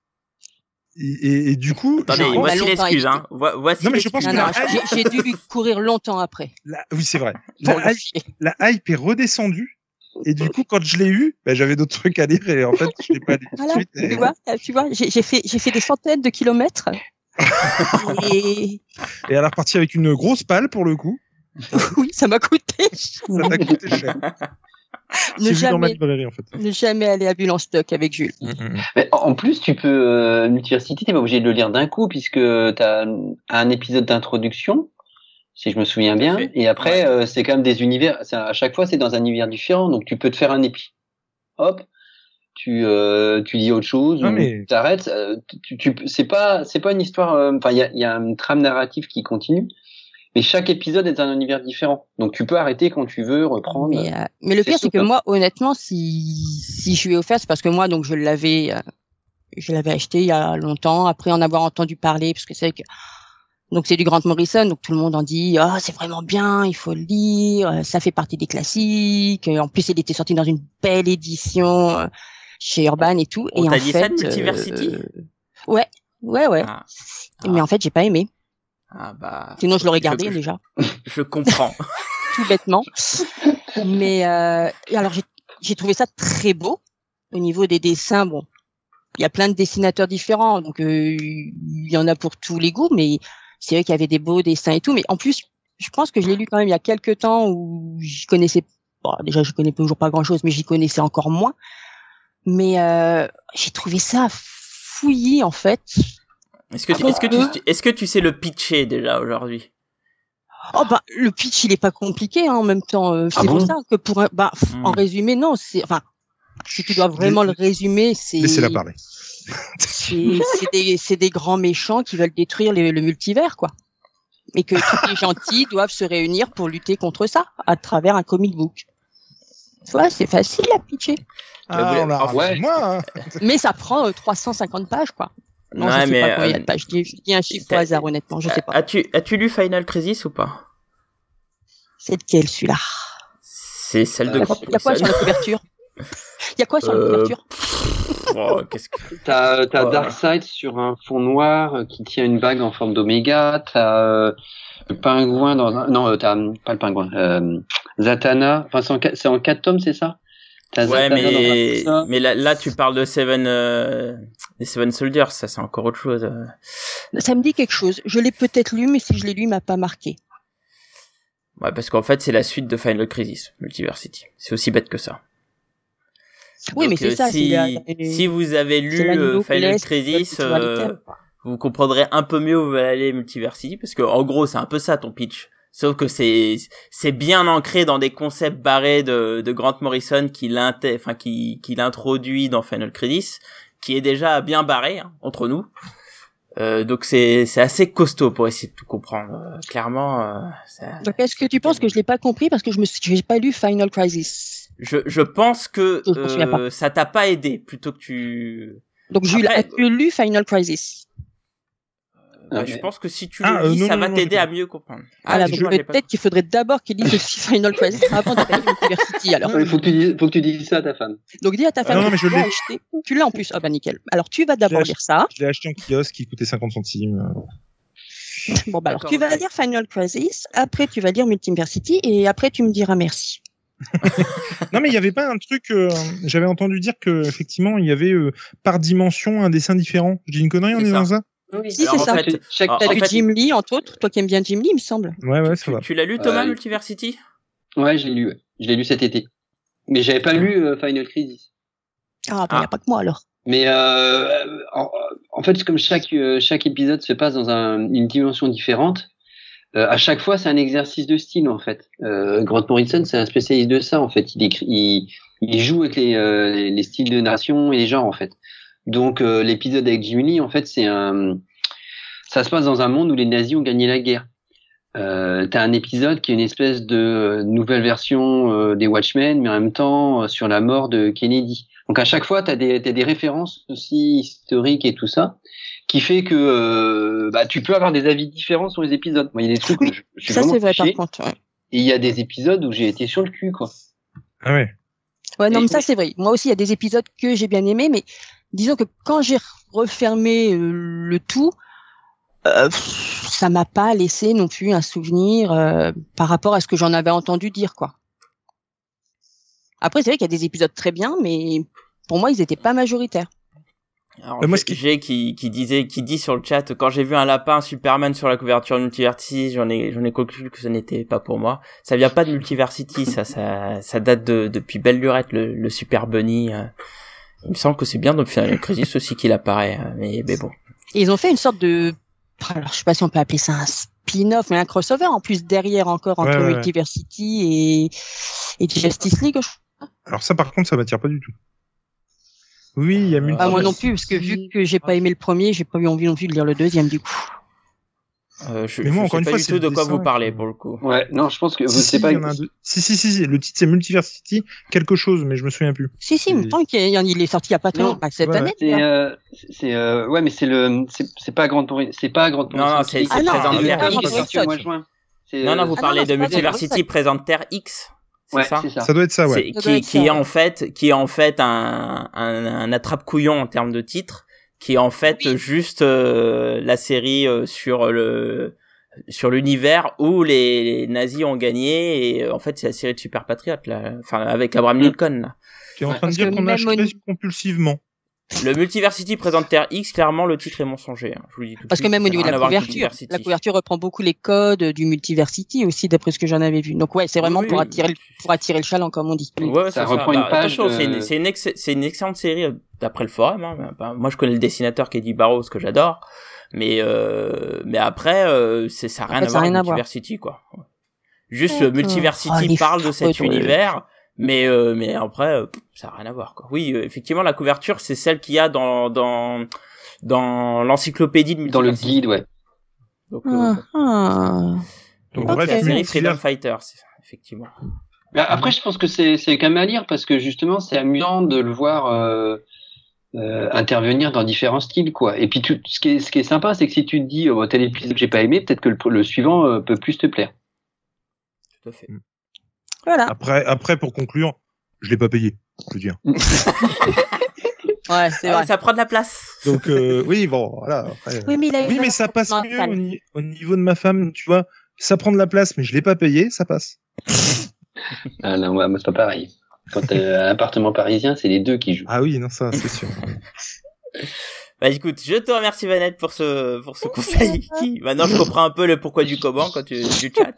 et, et, et du coup Attendez, voici longtemps l'excuse, hein. Vo- Voici Non, mais je pense que la j'ai- dû lui courir longtemps après. la- oui c'est vrai hype, la hype est redescendue et du coup quand je l'ai eu bah, j'avais d'autres trucs à lire et en fait je l'ai pas lu tout de Voilà, suite et- tu vois, tu vois, j'ai fait, j'ai fait des centaines de kilomètres. Et et elle est repartie avec une grosse palle pour le coup oui, ça m'a coûté. ça t'a coûté cher Ne ma jamais, librairie en fait ne jamais aller à Bulle en stock avec Jules. Mais en en plus, tu peux euh, Multiversity, t'es pas obligé de le lire d'un coup puisque t'as un épisode d'introduction, si je me souviens bien, fait. et après euh, c'est quand même des univers. c'est- À chaque fois, c'est dans un univers différent, donc tu peux te faire un épisode. Hop, tu euh, tu dis autre chose Ah, ou mais- t'arrêtes. euh, Tu, tu, c'est pas c'est pas une histoire. euh, Enfin, il y a, il y a une trame narrative qui continue. Mais chaque épisode est un univers différent. Donc tu peux arrêter quand tu veux, reprendre. Mais, euh, mais le pire, c'est que moi, honnêtement, si, si je lui ai offert, c'est parce que moi, donc, je l'avais, euh, je l'avais acheté il y a longtemps, après en avoir entendu parler, parce que c'est vrai que, donc c'est du Grant Morrison, donc tout le monde en dit, ah, c'est vraiment bien, il faut le lire, euh, ça fait partie des classiques. En plus, il était sorti dans une belle édition euh, chez Urban et tout. On et en dit fait, ça Multiversity? euh, Ouais, ouais, ouais. Ah. Mais en fait, j'ai pas aimé. Ah bah, Sinon, je l'aurais gardé Je- déjà. je comprends. tout bêtement. Mais euh, alors j'ai j'ai trouvé ça très beau au niveau des dessins. Bon, il y a plein de dessinateurs différents, donc euh, il y en a pour tous les goûts. Mais c'est vrai qu'il y avait des beaux dessins et tout. Mais en plus, je pense que je l'ai lu quand même il y a quelques temps où j'y connaissais. Bon, déjà, je connais toujours pas grand chose, mais j'y connaissais encore moins. Mais euh, j'ai trouvé ça fouillis en fait. Est-ce que, tu, est-ce, que tu, est-ce que tu sais le pitcher déjà aujourd'hui? Oh bah le pitch il est pas compliqué hein, en même temps. euh, Ah c'est bon? pour ça que pour un, bah pff, Hmm. en résumé non c'est enfin si tu dois vraiment le résumer c'est laissez-la parler c'est des grands méchants qui veulent détruire le, le multivers quoi. Et que tous les gentils doivent se réunir pour lutter contre ça à travers un comic book. Tu vois, c'est facile à pitcher. ah, on l'a ah, ouais. moi hein. Mais ça prend euh, 350 pages quoi. Non, je sais pas combien il y a de pages. Je dis, je dis un chiffre au hasard honnêtement, je sais pas. As-tu, as-tu lu Final Crisis ou pas? C'est lequel celui-là? C'est celle de Euh, Grant Il y a quoi sur la couverture? Il y a quoi sur la Euh, couverture Oh, qu'est-ce que... T'as t'as Oh. Darkseid sur un fond noir euh, qui tient une bague en forme d'oméga. T'as euh, le pingouin dans un... Non, euh, t'as pas le pingouin. Euh, Zatanna. Enfin, c'est en, c'est en quatre tomes, c'est ça? T'as Ouais, Zatanna mais, dans un mais là, là, tu parles de Seven, euh, des Seven Soldiers, ça c'est encore autre chose. euh. Ça me dit quelque chose. Je l'ai peut-être lu, mais si je l'ai lu, il m'a pas marqué. Ouais, parce qu'en fait, c'est la suite de Final Crisis, Multiversity. C'est aussi bête que ça. Oui, Donc, mais c'est euh, ça. Si, c'est la- si vous avez lu euh, Final Crisis, euh, vous comprendrez un peu mieux où va aller Multiversity, parce que en gros, c'est un peu ça ton pitch. Sauf que c'est c'est bien ancré dans des concepts barrés de, de Grant Morrison qui l'inté- enfin qui qui l'introduit dans Final Crisis, qui est déjà bien barré hein, entre nous. Euh, donc c'est c'est assez costaud pour essayer de tout comprendre. Euh, clairement, euh, ça- Donc, est-ce que tu penses que je l'ai pas compris parce que je me j'ai pas lu Final Crisis? Je je pense que Je euh, ça t'a pas aidé plutôt que tu. Donc, as-tu lu Final Crisis? Ouais, Ah, je pense que si tu Ah, le euh, lis, non, ça non, va non, t'aider à mieux comprendre. Ah, donc pas- peut-être qu'il faudrait d'abord qu'il lise aussi Final Crisis avant d'aller University. Alors, Il faut que tu dises, faut que tu dises ça à ta femme. donc dis à ta Ah, femme non, que mais je tu l'as l'ai. acheté. Tu l'as en plus. Ah bah nickel. Alors tu vas d'abord lire ça. je l'ai acheté en kiosque il coûtait 50 centimes Bon bah alors tu vas lire Final Crisis. Après tu vas lire Multiversity et après tu me diras merci. Non, mais il y avait pas un truc. euh, J'avais entendu dire que effectivement, il y avait euh, par dimension un dessin différent. Je dis une connerie en disant ça? Si Alors, c'est en ça. fait- chaque, alors, T'as en lu fait- Jim Lee entre autres. Toi qui aimes bien Jim Lee, il me semble. Ouais, ouais, ça Tu, va. tu l'as lu Thomas Ouais. Multiversity? Ouais, je l'ai lu. ouais. Je l'ai lu cet été. Mais j'avais pas lu euh, Final Crisis. Ah bah y Ah. a pas que moi alors. Mais euh, en, en fait, comme chaque euh, chaque épisode se passe dans un, une dimension différente, euh, à chaque fois c'est un exercice de style en fait. Euh, Grant Morrison c'est un spécialiste de ça en fait. Il écrit, il, il joue avec les, euh, les, les styles de narration et les genres en fait. Donc euh, l'épisode avec Jimmy Lee en fait c'est un, ça se passe dans un monde où les nazis ont gagné la guerre. Euh, T'as un épisode qui est une espèce de euh, nouvelle version euh, des Watchmen, mais en même temps euh, sur la mort de Kennedy. Donc à chaque fois, tu as des, t'as des références aussi historiques et tout ça, qui fait que euh, bah, tu peux avoir des avis différents sur les épisodes. Moi, il y a des trucs où je, je suis Ça, c'est vrai, par contre. Ouais. et il y a des épisodes où j'ai été sur le cul, quoi. Ah ouais. Ouais, non, mais ça, c'est vrai. Moi aussi, il y a des épisodes que j'ai bien aimés, mais disons que quand j'ai refermé euh, le tout, euh, ça m'a pas laissé non plus un souvenir euh, par rapport à ce que j'en avais entendu dire, quoi. Après, c'est vrai qu'il y a des épisodes très bien, mais pour moi, ils étaient pas majoritaires. Alors, Mais moi, qui- j'ai qui, qui disait, qui dit sur le chat, quand j'ai vu un lapin Superman sur la couverture de Multiversity, j'en ai, j'en ai conclu que ce n'était pas pour moi. Ça vient pas de Multiversity, ça, ça, ça date de, depuis Belle Lurette, le, le Super Bunny. euh. Il me semble que c'est bien dans Final Crisis aussi qu'il apparaît, euh, mais, mais bon. Ils ont fait une sorte de, alors je sais pas si on peut appeler ça un spin-off, mais un crossover en plus derrière encore entre Ouais, ouais, ouais. Multiversity et, et Justice League. je Alors ça, par contre, ça m'attire pas du tout. Oui, il y a multi. Ah, moi non plus, parce que vu que j'ai pas aimé le premier, j'ai pas eu envie non plus de lire le deuxième du coup. Euh, je, Mais moi, je encore sais une pas fois, du c'est tout de quoi vous parlez pour le coup. Ouais, non, je pense que vous Si, si, pas. il y en a un deux. Si, si, si, si, le titre c'est Multiversity, quelque chose, mais je me souviens plus. Si, si, il me semble qu'il est sorti il y a pas très longtemps, cette ouais, année. C'est, euh, c'est, euh, ouais, mais c'est le, c'est, pas Grande Pourri, c'est pas Grande Non, non, c'est- Ah c'est Présente le Terre tome X. juin. Non, non, euh, vous Ah, parlez de Multiversity présente Terre X, ouais, ça c'est ça. Ça doit être ça, ouais. Qui, être qui ça, est ouais. en fait qui est en fait un, un, un attrape-couillon en termes de titre qui est en fait Oui. juste euh, la série euh, sur le sur l'univers où les, les nazis ont gagné et euh, en fait c'est la série de Super Patriot là enfin avec Abraham Mm. Lincoln là. Tu es en Ouais, train de dire qu'on achèterait au- compulsivement. Le Multiversity présente Terre X clairement le titre est mensonger hein, je vous le dis tout de Parce que même au niveau n'a de la couverture, la couverture reprend beaucoup les codes du Multiversity aussi, d'après ce que j'en avais vu. Donc ouais, c'est vraiment Oui, pour attirer, le- pour attirer le chaland, comme on dit. Ouais, Ça c'est reprend une Bah, page c'est une, c'est une, ex- c'est une excellente série euh, d'après le forum. Hein. Bah, moi, je connais le dessinateur qui est Eddie Barrows que j'adore, mais euh, mais après, euh, c'est ça a rien Après, à voir avec. Multiversity quoi. Juste. Multiversity Oh, parle de cet univers, mais euh, mais après, euh, ça a rien à voir quoi. Oui, euh, effectivement, la couverture c'est celle qu'il y a dans dans dans l'encyclopédie de Dans le guide, ouais. Donc, euh, Ah, ah. Donc donc, bref, la série Freedom Fighter, c'est- effectivement. Mais après, je pense que c'est, c'est quand même à lire parce que justement, c'est amusant de le voir euh, euh, intervenir dans différents styles, quoi. Et puis, tu, ce qui est, ce qui est sympa, c'est que si tu te dis, oh, tel épisode j'ai pas aimé, peut-être que le, le suivant euh, peut plus te plaire. Tout à fait. Voilà. Après, après, pour conclure, je l'ai pas payé, je veux dire. Ouais, c'est Ah, vrai. ça prend de la place. Donc, euh, oui, bon, voilà. après, euh, Oui, mais il a eu Oui, une mais ça passe mieux au, ni- au niveau de ma femme, tu vois. Ça prend de la place, mais je l'ai pas payé, ça passe. Ah non, moi, moi, c'est pas pareil. Quand t'as un appartement parisien, c'est les deux qui jouent. Ah oui, non, ça, c'est sûr. Bah écoute, je te remercie Vanette pour ce pour ce conseil. Qui maintenant je comprends un peu le pourquoi du comment quand tu du chat.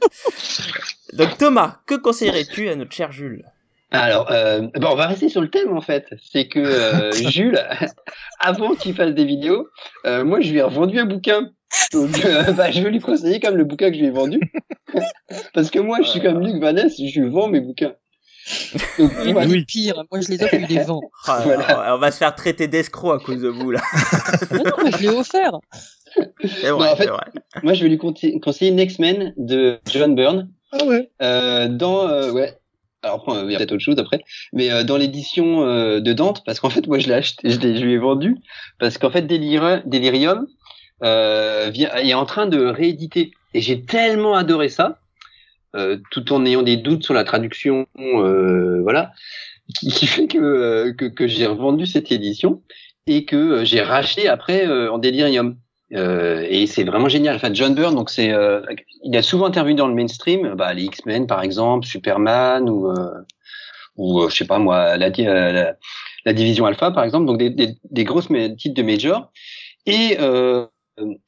Donc Thomas, que conseillerais-tu à notre cher Jules? Alors, euh, bon, on va rester sur le thème en fait. C'est que euh, Jules, avant qu'il fasse des vidéos, euh, moi je lui ai revendu un bouquin. Donc, euh, bah, je vais lui conseiller comme le bouquin que je lui ai vendu. Parce que moi, je suis comme Luc Vanessa, je lui vends mes bouquins. Donc, Oui, mais les pires. Moi, je les offre, il les vend. Ah, Voilà. On va se faire traiter d'escroc à cause de vous là. Mais non, moi, je l'ai offert. C'est vrai, Non, en fait- c'est vrai. moi, je vais lui conseiller Next Men de John Byrne. Ah ouais. Euh, dans euh, ouais. Alors après, il y a peut-être autre chose après. Mais euh, dans l'édition euh, de Dante parce qu'en fait moi je l'ai acheté je, je lui ai vendu. Parce qu'en fait Delirium, euh, vient, est en train de rééditer. Et j'ai tellement adoré ça tout en ayant des doutes sur la traduction voilà qui, qui fait que, que que j'ai revendu cette édition et que j'ai racheté après en Delirium euh, et c'est vraiment génial. Enfin, John Byrne, donc c'est, euh, il a souvent intervenu dans le mainstream, bah, les X-Men par exemple, Superman ou euh, ou euh, je sais pas moi, la, euh, la, la division Alpha par exemple, donc des, des, des grosses titres de major. Et euh,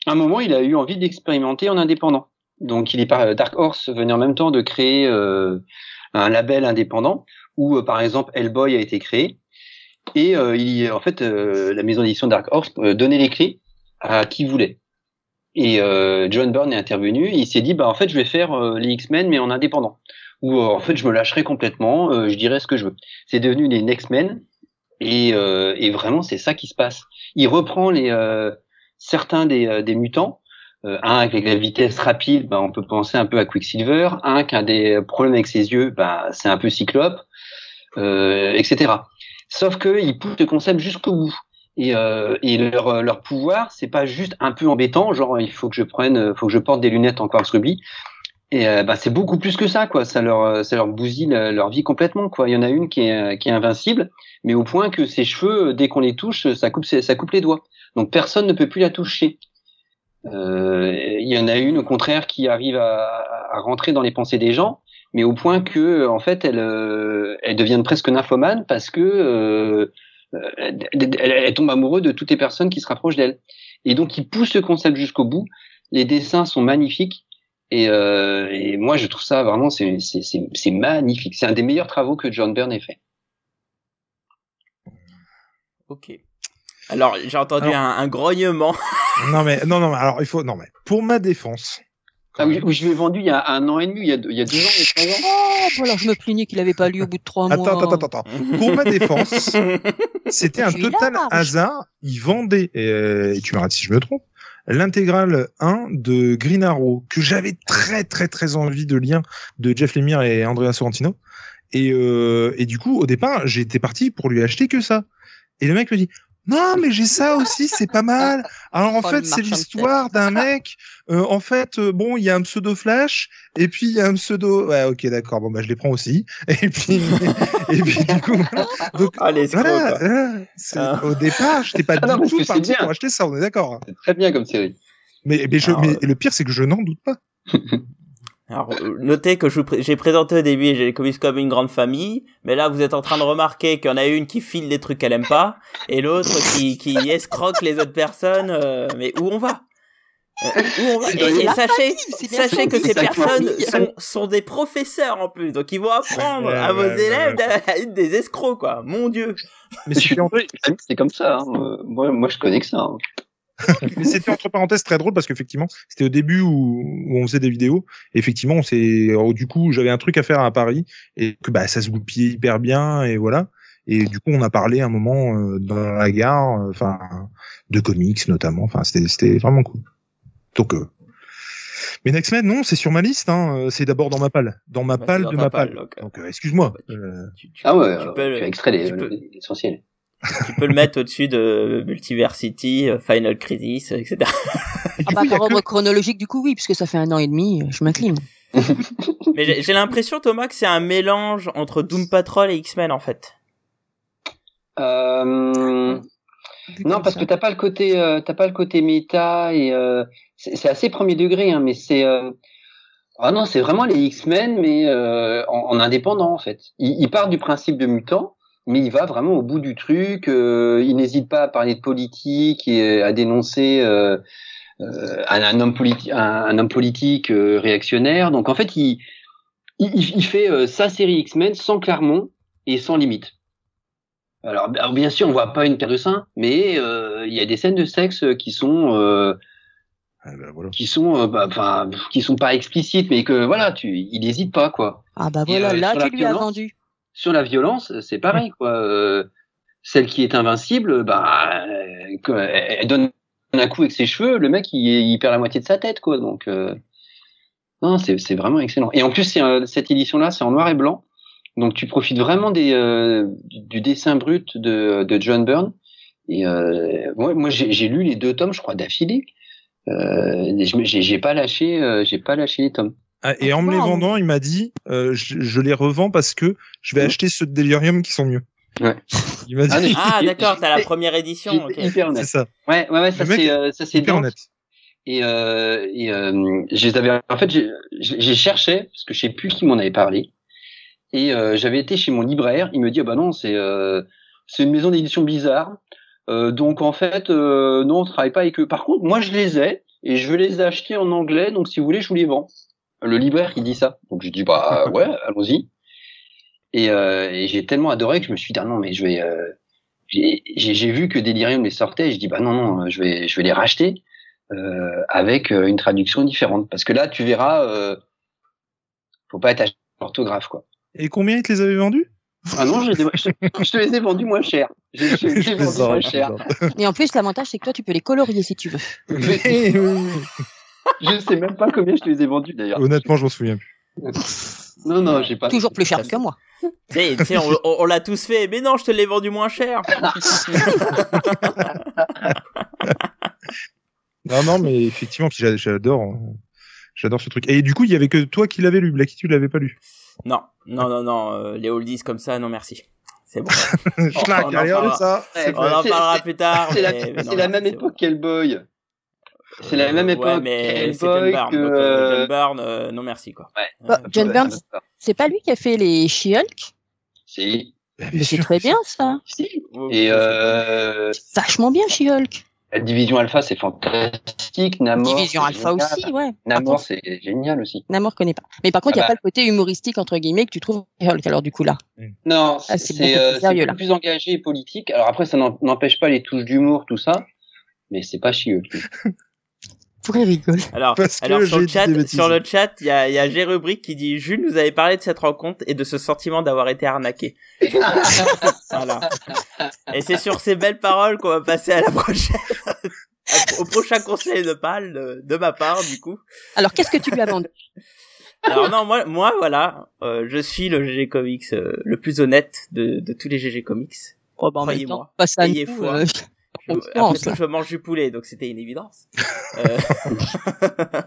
à un moment, il a eu envie d'expérimenter en indépendant. Donc, il est par Dark Horse venait en même temps de créer euh, un label indépendant où, euh, par exemple, Hellboy a été créé. Et euh, il, en fait, euh, la maison d'édition Dark Horse euh, donnait les clés à qui voulait. Et euh, John Byrne est intervenu. Il s'est dit, bah en fait, je vais faire euh, les X-Men mais en indépendant. Ou euh, en fait, je me lâcherai complètement. euh, je dirai ce que je veux. C'est devenu les Next Men. Et, euh, et vraiment, c'est ça qui se passe. Il reprend les euh, certains des, des mutants. Un avec la vitesse rapide, bah, on peut penser un peu à Quicksilver. Un qui a des problèmes avec ses yeux, bah, c'est un peu Cyclope, etc. Sauf qu'ils poussent le concept jusqu'au bout. Et, euh, et leur, leur pouvoir, c'est pas juste un peu embêtant, genre il faut que je prenne, faut que je porte des lunettes en quartz rubis. Et euh, bah, c'est beaucoup plus que ça, quoi. Ça leur, ça leur bousille leur vie complètement, quoi. Il y en a une qui est, qui est invincible, mais au point que ses cheveux, dès qu'on les touche, ça coupe, ça coupe les doigts. Donc personne ne peut plus la toucher. Euh, il y en a une, au contraire, qui arrive à, à, rentrer dans les pensées des gens, mais au point que, en fait, elle, euh, elle devient presque nymphomane parce que euh, elle, elle, tombe amoureuse de toutes les personnes qui se rapprochent d'elle. Et donc, il pousse le concept jusqu'au bout. Les dessins sont magnifiques. Et, euh, et, moi, je trouve ça vraiment, c'est magnifique. C'est un des meilleurs travaux que John Byrne ait fait. Ok. Alors, j'ai entendu alors, un, un, grognement. non mais non non alors il faut non mais pour ma défense. Ah oui, je l'ai vendu il y a un an et demi, il y a deux, il y a deux ans, il y a trois ans. Oh, voilà, je me plaignais qu'il avait pas lu au bout de trois mois. Attends, attends, attends, attends. Pour ma défense, c'était un total là, hasard. Ils vendaient, et, et tu m'arrêtes si je me trompe, l'intégrale 1 de Green Arrow que j'avais très très très envie de lire de Jeff Lemire et Andrea Sorrentino. Et, euh, et du coup, au départ, j'étais parti pour lui acheter que ça. Et le mec me dit non, mais j'ai ça aussi, c'est pas mal. Alors en oh, fait, c'est l'histoire d'un mec. Euh, en fait, euh, bon, il y a un pseudo Flash et puis il y a un pseudo. Ouais, ok, d'accord. Bon, bah je les prends aussi. Et puis, et puis du coup, donc ah, les voilà. voilà ah. Au départ, j'étais pas ah, du tout parti pour acheter ça. On est d'accord. C'est très bien comme série. Mais, mais, je, Alors, mais le pire, c'est que je n'en doute pas. Alors, notez que j'ai présenté au début j'ai les comics comme une grande famille, mais là vous êtes en train de remarquer qu'il y en a une qui file des trucs qu'elle aime pas, et l'autre qui, qui escroque les autres personnes. Euh, mais où on va? Euh, où on va? Et, et sachez, sachez que ces personnes sont, sont des professeurs en plus, donc ils vont apprendre ouais, à vos ouais, élèves ouais. des escrocs quoi. Mon Dieu. Mais c'est comme ça. Hein. Moi, moi, je connais que ça. Hein. Mais c'était entre parenthèses très drôle parce qu'effectivement, c'était au début où, où, on faisait des vidéos. Et effectivement, on s'est, du coup, j'avais un truc à faire à Paris et que bah ça se goupillait hyper bien et voilà. Et du coup, on a parlé un moment euh, dans la gare, enfin, euh, de comics notamment. Enfin, c'était c'était vraiment cool. Donc, euh... mais Next Men, non, c'est sur ma liste. Hein. C'est d'abord dans ma palle, dans ma bah, palle dans de ma palle. palle. Donc, euh, excuse-moi. Tu, tu, tu, ah ouais, tu euh, peux, tu as extrait l'essentiel tu peux le mettre au-dessus de Multiversity, Final Crisis, etc. Ah bah par ordre chronologique du coup oui, puisque ça fait un an et demi, je m'incline. Mais j'ai l'impression Thomas que c'est un mélange entre Doom Patrol et X-Men en fait. Euh... Non parce que t'as pas le côté euh, t'as pas le côté méta et euh, c'est assez premier degré hein, mais c'est euh... ah non c'est vraiment les X-Men mais euh, en, en, indépendant en fait. Ils, ils partent du principe de mutant mais il va vraiment au bout du truc. Euh, il n'hésite pas à parler de politique et à dénoncer euh, euh, un, un, homme politique, un, un, homme politique euh, réactionnaire. Donc en fait, il, il, il fait euh, sa série X-Men sans Clermont et sans limite. Alors, alors, bien sûr, on voit pas une paire de seins, mais euh, il y a des scènes de sexe qui sont ah ben voilà. qui sont enfin bah, qui sont pas explicites mais que voilà tu il n'hésite pas quoi ah bah voilà et, là tu lui as vendu sur la violence, c'est pareil, quoi. Euh, celle qui est invincible, bah, euh, elle donne un coup avec ses cheveux, le mec, il, il perd la moitié de sa tête, quoi. Donc, euh, non, c'est vraiment excellent. Et en plus, cette édition-là, c'est en noir et blanc. Donc, tu profites vraiment des, euh, du dessin brut de, de John Byrne. Et euh, moi, moi j'ai lu les deux tomes, je crois, d'affilée. Euh, j'ai pas lâché, j'ai pas lâché les tomes. Ah, et en me les vendant, il m'a dit, euh, je, je, les revends parce que je vais mmh. acheter ceux de Delirium qui sont mieux. Ouais. Il m'a dit. Ah, ah d'accord, t'as la première édition. Okay. Hyper honnête. C'est ça. Ouais, ouais, ouais, ça c'est, euh, ça c'est hyper honnête. Et, euh, et euh, je les avais, en fait, j'ai cherché parce que je sais plus qui m'en avait parlé. Et euh, j'avais été chez mon libraire. Il me dit, ah bah non, c'est, euh, c'est une maison d'édition bizarre. Euh, donc en fait, euh, non, on travaille pas avec eux. Par contre, moi je les ai et je veux les acheter en anglais. Donc si vous voulez, je vous les vends le libraire qui dit ça. Donc je dis bah ouais, allons-y. Et, euh, et j'ai tellement adoré que je me suis dit ah non mais je vais euh, j'ai vu que Delirium les sortait et je dis bah non non je vais je vais les racheter euh, avec euh, une traduction différente parce que là tu verras euh, faut pas être orthographe quoi. Et combien ils te les avaient vendus? Ah non, je, te les ai vendus moins cher. Je, je, les ai vendus moins cher. Et en plus, l'avantage, c'est que toi, tu peux les colorier si tu veux. je sais même pas combien je te les ai vendus d'ailleurs. Honnêtement, je m'en souviens plus. Non, non, j'ai pas. Toujours plus cher que moi. Tu sais, tu sais, on, on- on l'a tous fait. Mais non, je te l'ai vendu moins cher. Non, non, mais effectivement, j'adore, euh, j'adore ce truc. Et du coup, il y avait que toi qui l'avais lu, Blacky, tu l'avais pas lu. Non, non, non, non. euh, les oldies comme ça, non merci. C'est bon. Schlack, on en allez, parlera. ça. Ouais, On en parlera plus tard. C'est la, même époque bon. qu'Hellboy. C'est la même époque Ouais, mais c'est John Byrne. que, donc, euh, euh, John Byrne, euh, non merci quoi. Ouais. Bah, John d'accord. c'est pas lui qui a fait les She-Hulk? Si. Mais c'est très bien ça. Si. Et euh, C'est vachement bien She-Hulk. la division Alpha, c'est fantastique. Namor. Division Alpha génial. aussi, ouais. Namor, c'est génial aussi. Namor connaît pas. Mais par contre, il Ah n'y a bah. pas le côté humoristique entre guillemets que tu trouves dans Hulk alors du coup là. Non, Ah, c'est euh, plus sérieux, c'est là. plus engagé et politique. Alors après, ça n'empêche pas les touches d'humour, tout ça. Mais c'est pas chieux. Pourrait rigoler. Alors, sur le chat, sur le chat, il y a, y a G rubrique qui dit Jules nous avait parlé de cette rencontre et de ce sentiment d'avoir été arnaqué. Voilà. Et c'est sur ces belles paroles qu'on va passer à la prochaine, au prochain conseil de Pâle de, de ma part du coup. Alors qu'est-ce que tu lui as vendu? Alors non, moi, moi voilà, euh, je suis le GG Comics euh, le plus honnête de, de tous les GG Comics. oh, bah, en même Croyez-moi. temps, pas ça Ayez nous, foi. euh, Je- après tout, je mange du poulet, donc c'était une évidence. Euh,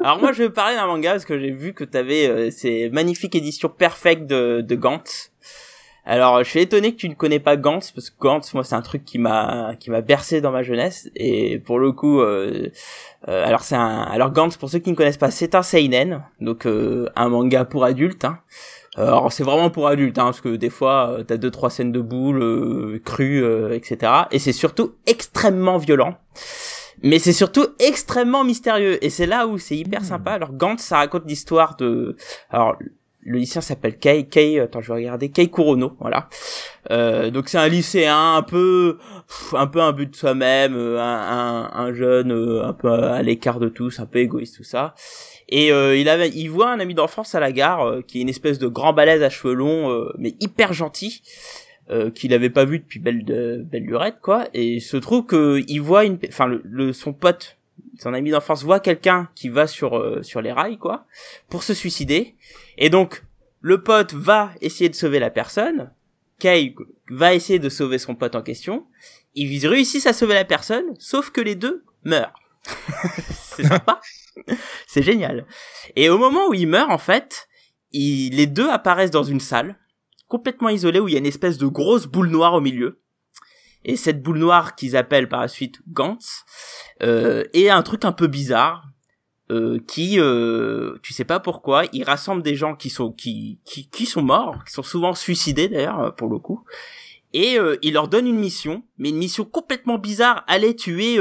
Alors moi, je vais parler d'un manga parce que j'ai vu que t'avais euh, ces magnifiques éditions perfectes de, de Gantz. Alors, je suis étonné que tu ne connais pas Gantz parce que Gantz, moi, c'est un truc qui m'a qui m'a bercé dans ma jeunesse et pour le coup, euh, euh, alors c'est un, alors Gantz pour ceux qui ne connaissent pas, c'est un seinen, donc euh, un manga pour adultes. Hein. Alors c'est vraiment pour adultes, hein, parce que des fois euh, t'as deux trois scènes de boules euh, crues, euh, etc. Et c'est surtout extrêmement violent. Mais c'est surtout extrêmement mystérieux et c'est là où c'est hyper Mmh. sympa. Alors Gantz, ça raconte l'histoire de, alors le lycéen s'appelle Kei, Kei, attends je vais regarder, Kei Kurono, voilà. Euh, donc c'est un lycéen un peu, un peu un but de soi-même, euh, un, un, un jeune euh, un peu à l'écart de tous, un peu égoïste tout ça. Et euh, il avait, il voit un ami d'enfance à la gare euh, qui est une espèce de grand balèze à cheveux longs, euh, mais hyper gentil, euh, qu'il avait pas vu depuis belle de belle lurette quoi. Et il se trouve que il voit une, enfin le, le- son pote, son ami d'enfance voit quelqu'un qui va sur euh, sur les rails quoi, pour se suicider. Et donc le pote va essayer de sauver la personne. Kay va essayer de sauver son pote en question. Ils réussissent à sauver la personne, sauf que les deux meurent. c'est sympa. c'est génial. Et au moment où ils meurent, en fait, ils- les deux apparaissent dans une salle, complètement isolée, où il y a une espèce de grosse boule noire au milieu. Et cette boule noire qu'ils appellent par la suite Gantz, euh, est un truc un peu bizarre, euh, qui, euh, tu sais pas pourquoi, il rassemble des gens qui sont qui qui, qui sont morts, qui sont souvent suicidés d'ailleurs euh, pour le coup, et euh, il leur donne une mission, mais une mission complètement bizarre, aller tuer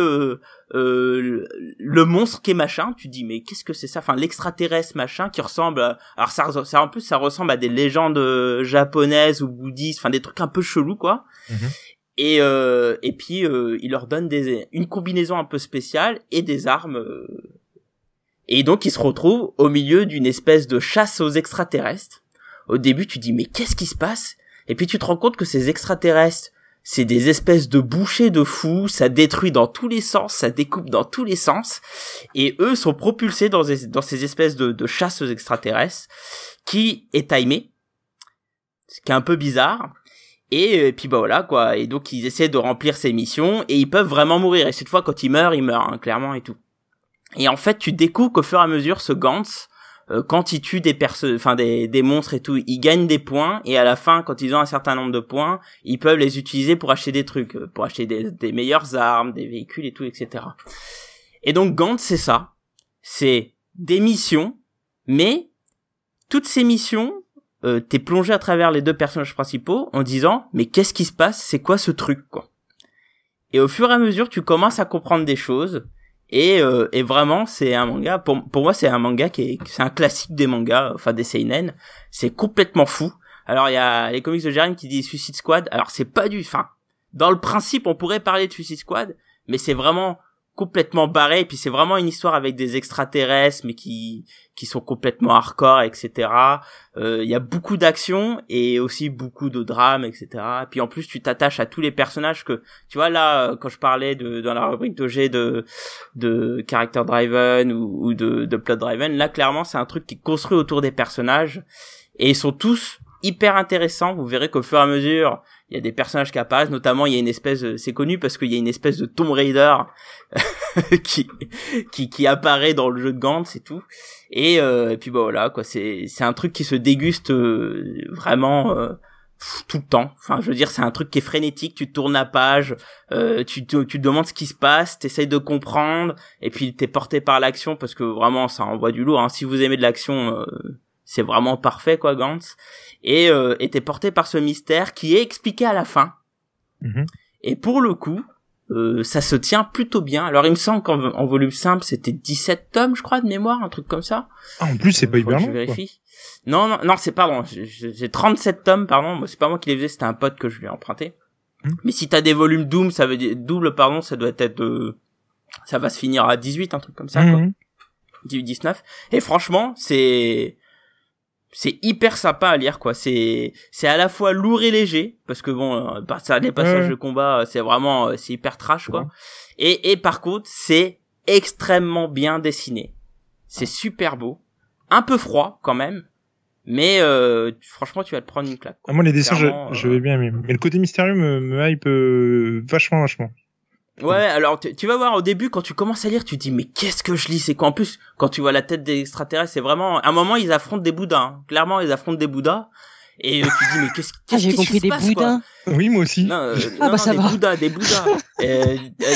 euh, le- monstre qui est machin. Tu dis mais qu'est-ce que c'est ça? Enfin l'extraterrestre machin qui ressemble, à... alors ça, ça en plus ça ressemble à des légendes euh, japonaises ou bouddhistes, enfin des trucs un peu chelous quoi. Mhm. Et euh, et puis euh, il leur donne des une combinaison un peu spéciale et des armes. euh, et donc ils se retrouvent au milieu d'une espèce de chasse aux extraterrestres. Au début, tu dis mais qu'est-ce qui se passe? Et puis tu te rends compte que ces extraterrestres, c'est des espèces de bouchers de fous, ça détruit dans tous les sens, ça découpe dans tous les sens, et eux sont propulsés dans, ces- espèces de, de chasse aux extraterrestres, qui est timé, ce qui est un peu bizarre. Et, euh, puis bah voilà quoi, et donc ils essaient de remplir ces missions, et ils peuvent vraiment mourir, et cette fois quand ils meurent, ils meurent, hein, clairement et tout. Et en fait, tu découvres qu'au fur et à mesure, ce Gantz, quand il tue des perso enfin des, des monstres et tout, ils gagnent des points et à la fin, quand ils ont un certain nombre de points, ils peuvent les utiliser pour acheter des trucs, euh, pour acheter des, des meilleures armes, des véhicules et tout, etc. Et donc Gantz, c'est ça, c'est des missions, mais toutes ces missions, euh, t'es plongé à travers les deux personnages principaux en disant mais qu'est-ce qui se passe, c'est quoi ce truc quoi? Et au fur et à mesure, tu commences à comprendre des choses. Et, euh, et vraiment, c'est un manga. Pour, pour moi, c'est un manga qui est, c'est un classique des mangas, enfin des seinen. C'est complètement fou. Alors il y a les comics de Jérém qui disent Suicide Squad. Alors c'est pas du, enfin, dans le principe, on pourrait parler de Suicide Squad, mais c'est vraiment complètement barré. Et puis c'est vraiment une histoire avec des extraterrestres mais qui qui sont complètement hardcore etc euh, il y a beaucoup d'action et aussi beaucoup de drame etc et puis en plus tu t'attaches à tous les personnages que tu vois là quand je parlais de dans la rubrique d'OG de de character driven ou, ou de, de plot driven là clairement c'est un truc qui est construit autour des personnages. Et ils sont tous hyper intéressants vous verrez qu'au fur et à mesure il y a des personnages qui apparaissent notamment il y a une espèce c'est connu parce qu'il y a une espèce de Tomb Raider qui, qui qui apparaît dans le jeu de Gantz et tout. Et, euh, et puis bah voilà quoi c'est c'est un truc qui se déguste euh, vraiment euh, tout le temps. Enfin je veux dire c'est un truc qui est frénétique tu tournes la page euh, tu te tu te demandes ce qui se passe t'essayes de comprendre et puis t'es porté par l'action parce que vraiment ça envoie du lourd hein. si vous aimez de l'action euh, c'est vraiment parfait quoi Gantz et euh, était porté par ce mystère qui est expliqué à la fin. Mhm. Et pour le coup, euh, ça se tient plutôt bien. Alors il me semble qu'en en volume simple, c'était 17 tomes, je crois, de mémoire, un truc comme ça. Ah, en plus, c'est pas Faut que hyper je quoi. vérifie. Non, non, non, c'est pardon. j'ai- J'ai 37 tomes, pardon. C'est pas moi qui les faisais, c'était un pote que je lui ai emprunté. Hmm. Mais si t'as des volumes double, ça veut dire double, pardon, ça doit être, euh, ça va se finir à 18, un truc comme ça, quoi. Mhm. 18 19 et franchement c'est c'est hyper sympa à lire quoi c'est c'est à la fois lourd et léger parce que bon euh, par ça les passages de combat euh, c'est vraiment euh, c'est hyper trash quoi et et par contre c'est extrêmement bien dessiné c'est super beau un peu froid quand même mais euh, franchement tu vas te prendre une claque Ah, quoi. moi, les dessins, je, vais bien aimer. Mais le côté mystérieux me, me hype euh, vachement, vachement. Ouais, alors tu, tu vas voir au début quand tu commences à lire, tu te dis mais qu'est-ce que je lis C'est quoi? En plus quand tu vois la tête des extraterrestres, c'est vraiment à un moment ils affrontent des bouddhas. hein. Clairement, ils affrontent des bouddhas et euh, tu te dis mais qu'est-ce Ah, qu'est-ce j'ai qui compris se des passe, quoi? boudins. Oui, moi aussi. Non, euh, Ah, non, bah, non, ça des va. bouddhas, des bouddhas. Euh,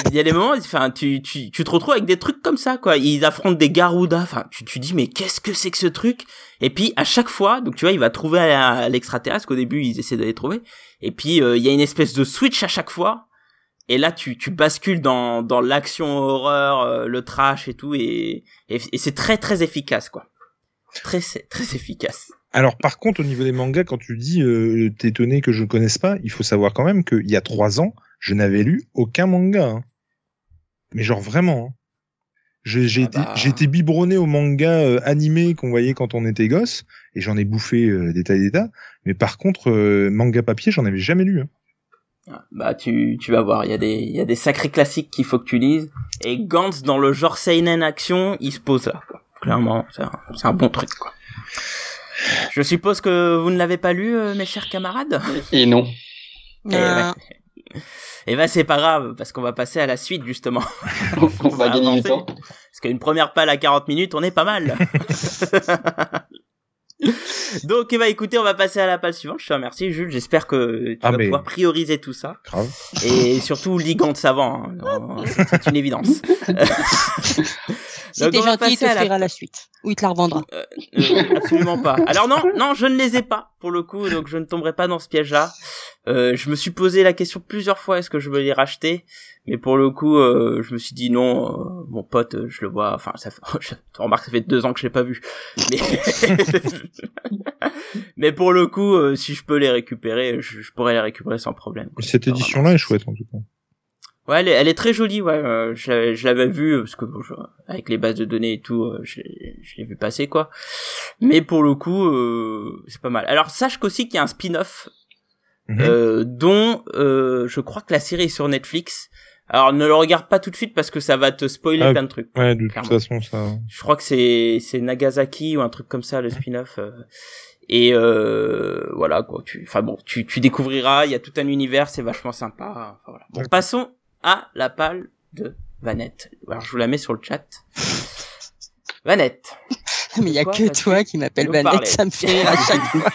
Il y a des moments, enfin, tu, tu, tu te retrouves avec des trucs comme ça, quoi. Ils affrontent des garoudas. Enfin, tu, tu dis, mais qu'est-ce que c'est que ce truc? Et puis, à chaque fois, donc tu vois, il va trouver l'extraterrestre. Qu'au début, ils essaient de les trouver. Et puis, euh, il y a une espèce de switch à chaque fois. Et là, tu, tu bascules dans, dans l'action horreur, euh, le trash et tout. Et, et, et c'est très, très efficace, quoi. Très, très efficace. Alors, par contre, au niveau des mangas, quand tu dis euh, t'es étonné que je ne connaisse pas, il faut savoir quand même qu'il y a trois ans, je n'avais lu aucun manga. hein. Mais genre vraiment. hein. J'ai Ah été, bah. été biberonné au manga euh, animé qu'on voyait quand on était gosse, et j'en ai bouffé euh, des tas et des tas. Mais par contre, euh, manga papier, j'en avais jamais lu. hein. Ah, Bah tu tu vas voir, il y a des il y a des sacrés classiques qu'il faut que tu lises et Gantz dans le genre seinen action, il se pose là. Quoi. Clairement, c'est un, c'est un bon truc quoi. Je suppose que vous ne l'avez pas lu euh, mes chers camarades? Et non. Eh Ah, ouais. Et ben c'est pas grave parce qu'on va passer à la suite justement. On va gagner du temps. Parce qu'une première palle à 40 minutes, on est pas mal. Donc, eh ben, écoutez, on va passer à la palle suivante. Je te remercie, Jules. J'espère que tu Ah, vas mais- pouvoir prioriser tout ça. Grave. Et surtout, ligand de savant. hein. C'est une évidence. si Donc, t'es on va gentil, il te à la- suite. Ou il te la revendra. Euh, absolument pas. Alors non, non, je ne les ai pas pour le coup, donc je ne tomberai pas dans ce piège-là. Euh, je me suis posé la question plusieurs fois est-ce que je veux les racheter, mais pour le coup, euh, je me suis dit non. euh, mon pote, euh, je le vois. Enfin, ça fait, je, tu remarques, ça fait deux ans que je l'ai pas vu. Mais, mais pour le coup, euh, si je peux les récupérer, je, je pourrais les récupérer sans problème. quoi. Cette édition-là est chouette en tout cas. Ouais, elle est, elle est très jolie, ouais. euh, je, l'avais- je l'avais vu euh, parce que bon, je- avec les bases de données et tout, euh, je, l'ai- je l'ai vu passer quoi. Mais pour le coup, euh, c'est pas mal. Alors sache qu'aussi qu'il y a un spin-off Mhm. euh, dont euh, je crois que la série est sur Netflix. Alors ne le regarde pas tout de suite parce que ça va te spoiler Ah, plein de trucs. Ouais, de toute façon, ça. Je crois que c'est c'est Nagasaki ou un truc comme ça le spin-off. euh, et euh, voilà quoi. Tu, enfin bon, tu, tu découvriras. Il y a tout un univers, c'est vachement sympa. Enfin, voilà. Bon, passons à la palle de Vanette. Alors je vous la mets sur le chat. Vanette. Mais il y a que toi qui m'appelle Vanette, parler ça me fait rire à chaque fois.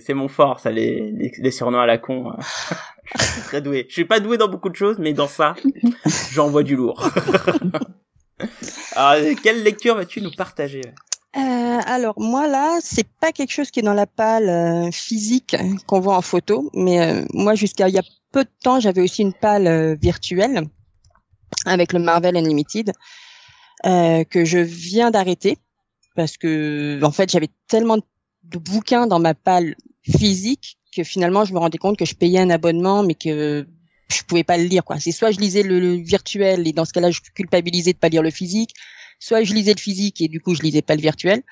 C'est mon fort, ça, les, les, les surnoms à la con. hein. je suis très doué. Je suis pas doué dans beaucoup de choses, mais dans ça, j'envoie du lourd. Alors, quelle lecture vas-tu nous partager? Euh, alors moi là, c'est pas quelque chose qui est dans la palle euh, physique qu'on voit en photo, mais euh, moi jusqu'à il y a peu de temps, j'avais aussi une palle euh, virtuelle avec le Marvel Unlimited euh, que je viens d'arrêter parce que en fait j'avais tellement de bouquins dans ma palle physique que finalement je me rendais compte que je payais un abonnement mais que je pouvais pas le lire quoi. C'est soit je lisais le, virtuel et dans ce cas-là je culpabilisais de pas lire le physique, soit je lisais le physique et du coup je lisais pas le virtuel.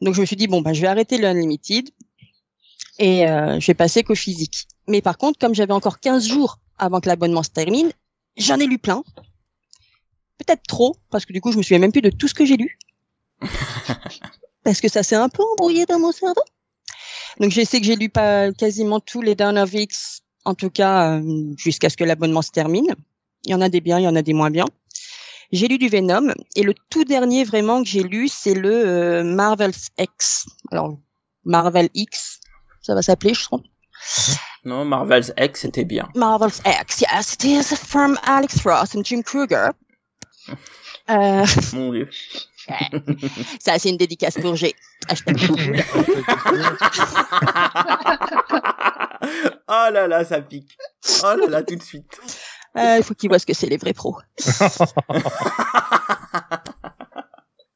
Donc je me suis dit bon bah je vais arrêter le unlimited et euh, je vais passer qu'au physique. Mais par contre comme j'avais encore 15 jours avant que l'abonnement se termine, j'en ai lu plein. Peut-être trop parce que du coup je me souviens même plus de tout ce que j'ai lu. parce que ça s'est un peu embrouillé dans mon cerveau. Donc je sais que j'ai lu pas quasiment tous les Down of X en tout cas euh, jusqu'à ce que l'abonnement se termine. Il y en a des biens, il y en a des moins bien. J'ai lu du Venom et le tout dernier vraiment que j'ai lu, c'est le euh, Marvel's X. Alors Marvel X, ça va s'appeler, je crois. Non, Marvel's X, c'était bien. Marvel's X, yes, it is from Alex Ross and Jim Kruger. Euh... Mon dieu. Ça, c'est une dédicace pour G. oh là là, ça pique. Oh là là, tout de suite. Euh, il faut qu'il voit ce que c'est les vrais pros.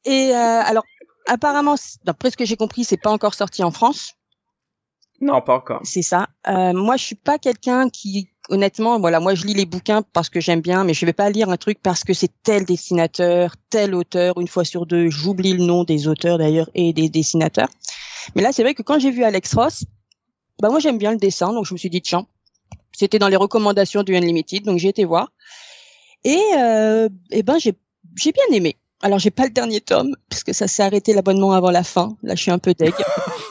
Et euh, alors, apparemment, d'après ce que j'ai compris, c'est pas encore sorti en France. Non, pas encore. C'est ça. Euh, moi, je suis pas quelqu'un qui, honnêtement, voilà, moi, je lis les bouquins parce que j'aime bien, mais je vais pas lire un truc parce que c'est tel dessinateur, tel auteur. Une fois sur deux, j'oublie le nom des auteurs d'ailleurs et des dessinateurs. Mais là, c'est vrai que quand j'ai vu Alex Ross, bah moi j'aime bien le dessin, donc je me suis dit tiens, c'était dans les recommandations du Unlimited, donc j'ai été voir. Et, euh, et ben j'ai j'ai bien aimé. Alors j'ai pas le dernier tome parce que ça s'est arrêté l'abonnement avant la fin. Là je suis un peu deg.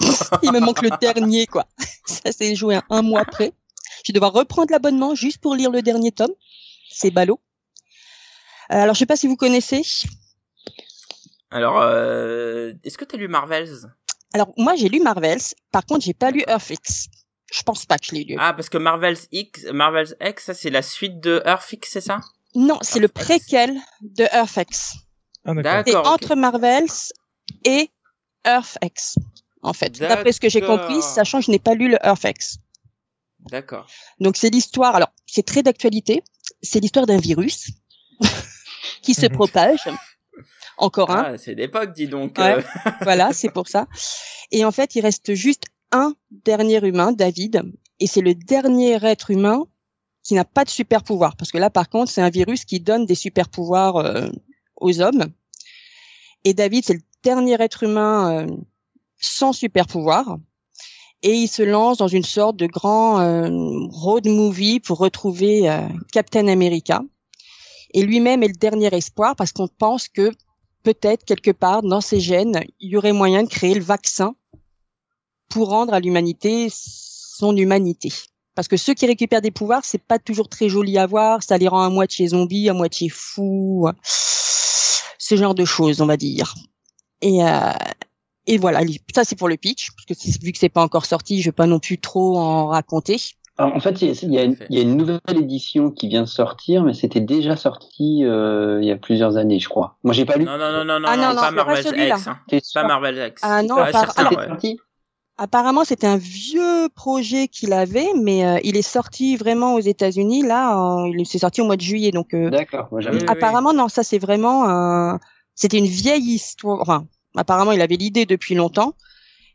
Il me manque le dernier quoi. Ça s'est joué un, un mois après. Je vais devoir reprendre l'abonnement juste pour lire le dernier tome. C'est ballot. Euh, alors je sais pas si vous connaissez. Alors euh, est-ce que tu as lu Marvels? Alors moi j'ai lu Marvels, par contre j'ai pas lu Earthfix. Je pense pas que je l'ai lu. Ah parce que Marvels X, Marvels X, ça c'est la suite de Earthfix, c'est ça? Non, c'est le préquel de Earthx. Ah, c'est entre Marvels et Earthx en fait. D'après ce que j'ai compris, sachant que je n'ai pas lu le Earthx. D'accord. Donc c'est l'histoire. Alors c'est très d'actualité. C'est l'histoire d'un virus qui se propage encore un. Ah, c'est d'époque, dis donc. Euh. voilà, c'est pour ça. Et en fait, il reste juste un dernier humain, David, et c'est le dernier être humain qui n'a pas de super pouvoir, parce que là, par contre, c'est un virus qui donne des super pouvoirs euh, aux hommes. Et David, c'est le dernier être humain euh, sans super pouvoir. Et il se lance dans une sorte de grand road movie pour retrouver Captain America. Et lui-même est le dernier espoir parce qu'on pense que peut-être quelque part dans ces gènes, il y aurait moyen de créer le vaccin pour rendre à l'humanité son humanité. Parce que ceux qui récupèrent des pouvoirs, c'est pas toujours très joli à voir, ça les rend à moitié zombies, à moitié fous, ce genre de choses, on va dire. Et euh, et voilà, ça c'est pour le pitch, parce que vu que c'est pas encore sorti, je vais pas non plus trop en raconter en fait, il y, a, une nouvelle édition qui vient de sortir, mais c'était déjà sorti euh, il y a plusieurs années, je crois. Moi, j'ai pas lu. Non, non, non, non, non, ah, non, pas Marvel X. Hein. Pas Marvel X. Ah non, apparemment, c'était un vieux projet qu'il avait, mais euh, il est sorti vraiment aux États-Unis. Là, il s'est sorti au mois de juillet, donc. Euh, D'accord. apparemment, non, ça c'est vraiment. C'était une vieille histoire. Enfin, apparemment, il avait l'idée depuis longtemps.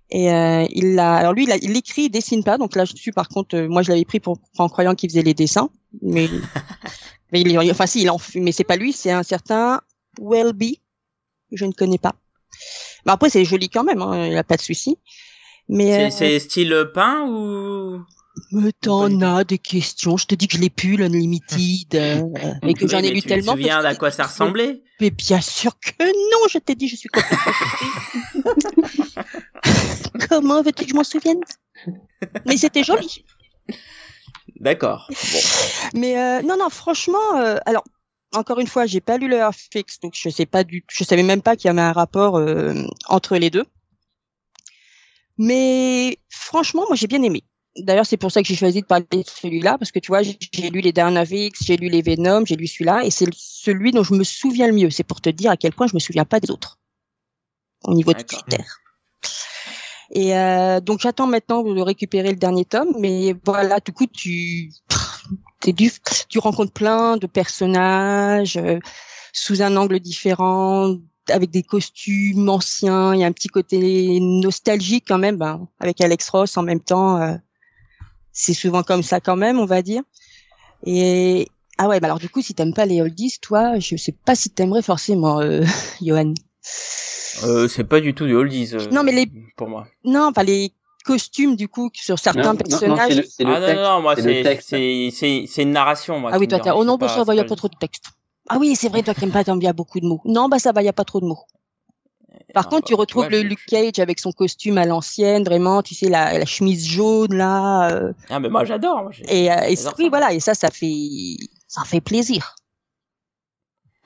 Et euh, il l'a. Alors lui, il, a, il écrit, il dessine pas. Donc là, je suis par contre, euh, moi, je l'avais pris pour en croyant qu'il faisait les dessins, mais mais il, enfin si, il en, mais c'est pas lui, c'est un certain Welby, je ne connais pas. Mais après, c'est joli quand même. Hein, il a pas de souci. Mais c'est euh, style peint ou? Mais t'en as des questions. Je te dis que je l'ai pu, l'Unlimited, euh, et que j'en ai lu tellement. Tu te souviens à quoi ça ressemblait? Mais bien sûr que non, je t'ai dit, je suis complètement Comment veux-tu que je m'en souvienne? Mais c'était joli. D'accord. Mais euh, non, non, franchement, euh, alors encore une fois, j'ai pas lu le Fix, donc je sais pas du, je savais même pas qu'il y avait un rapport euh, entre les deux. Mais franchement, moi j'ai bien aimé. D'ailleurs, c'est pour ça que j'ai choisi de parler de celui-là, parce que tu vois, j'ai lu les Dynavix, j'ai lu les Venom, j'ai lu celui-là, et c'est celui dont je me souviens le mieux. C'est pour te dire à quel point je me souviens pas des autres au niveau de critères. Et euh, donc j'attends maintenant de récupérer le dernier tome, mais voilà, du coup tu du, tu rencontres plein de personnages euh, sous un angle différent, avec des costumes anciens, il y a un petit côté nostalgique quand même, ben, avec Alex Ross en même temps. Euh, c'est souvent comme ça quand même, on va dire. Et ah ouais, bah alors du coup, si t'aimes pas les oldies, toi, je sais pas si t'aimerais forcément, euh, Johan. Euh, c'est pas du tout du oldies. Euh, Non, mais les- pour moi. Non, pas les costumes du coup sur certains Non, non, non, personnages. le, le ah non, texte. non, non, moi c'est c'est c'est une narration moi. ah oui, toi, oh non, c'est bah, ça va, y a pas trop de texte. Ah oui, c'est vrai, toi qui aimes pas, t'aimes bien beaucoup de mots. Non, bah ça va, y a pas trop de mots. Par Non, contre, tu bah, retrouves vois, le je- Luke Cage avec son costume à l'ancienne, vraiment, tu sais, la, la chemise jaune là. euh, Ah mais moi j'adore. et, euh, et oui, voilà, et ça, ça fait, ça fait plaisir.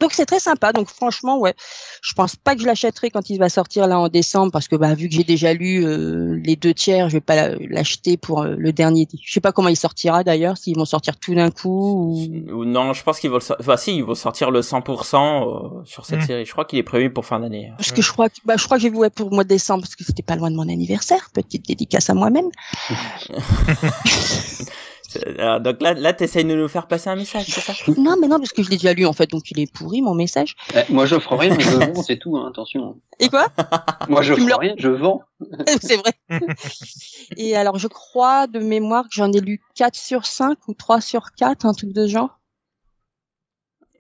Donc c'est très sympa. Donc franchement, ouais, je pense pas que je l'achèterai quand il va sortir là en décembre parce que bah vu que j'ai déjà lu euh, les deux tiers, je vais pas la- l'acheter pour euh, le dernier. Je sais pas comment il sortira d'ailleurs, s'ils vont sortir tout d'un coup ou. Non, je pense qu'ils vont le enfin si, ils vont sortir le 100% euh, sur cette Mm. série. Je crois qu'il est prévu pour fin d'année. Parce que je crois que bah, je crois que j'ai vu ouais, pour le mois de décembre parce que c'était pas loin de mon anniversaire. Petite dédicace à moi-même. Alors, donc là là t'essayes de nous faire passer un message, c'est ça? Non, mais non, parce que je l'ai déjà lu en fait, donc il est pourri mon message. Eh, moi, j'offre rien, mais je vends, c'est tout, hein, attention. Et quoi? Moi, me le- rien, je vends. C'est vrai. Et alors, je crois de mémoire que j'en ai lu 4 sur 5 ou 3 sur 4, un truc de ce genre.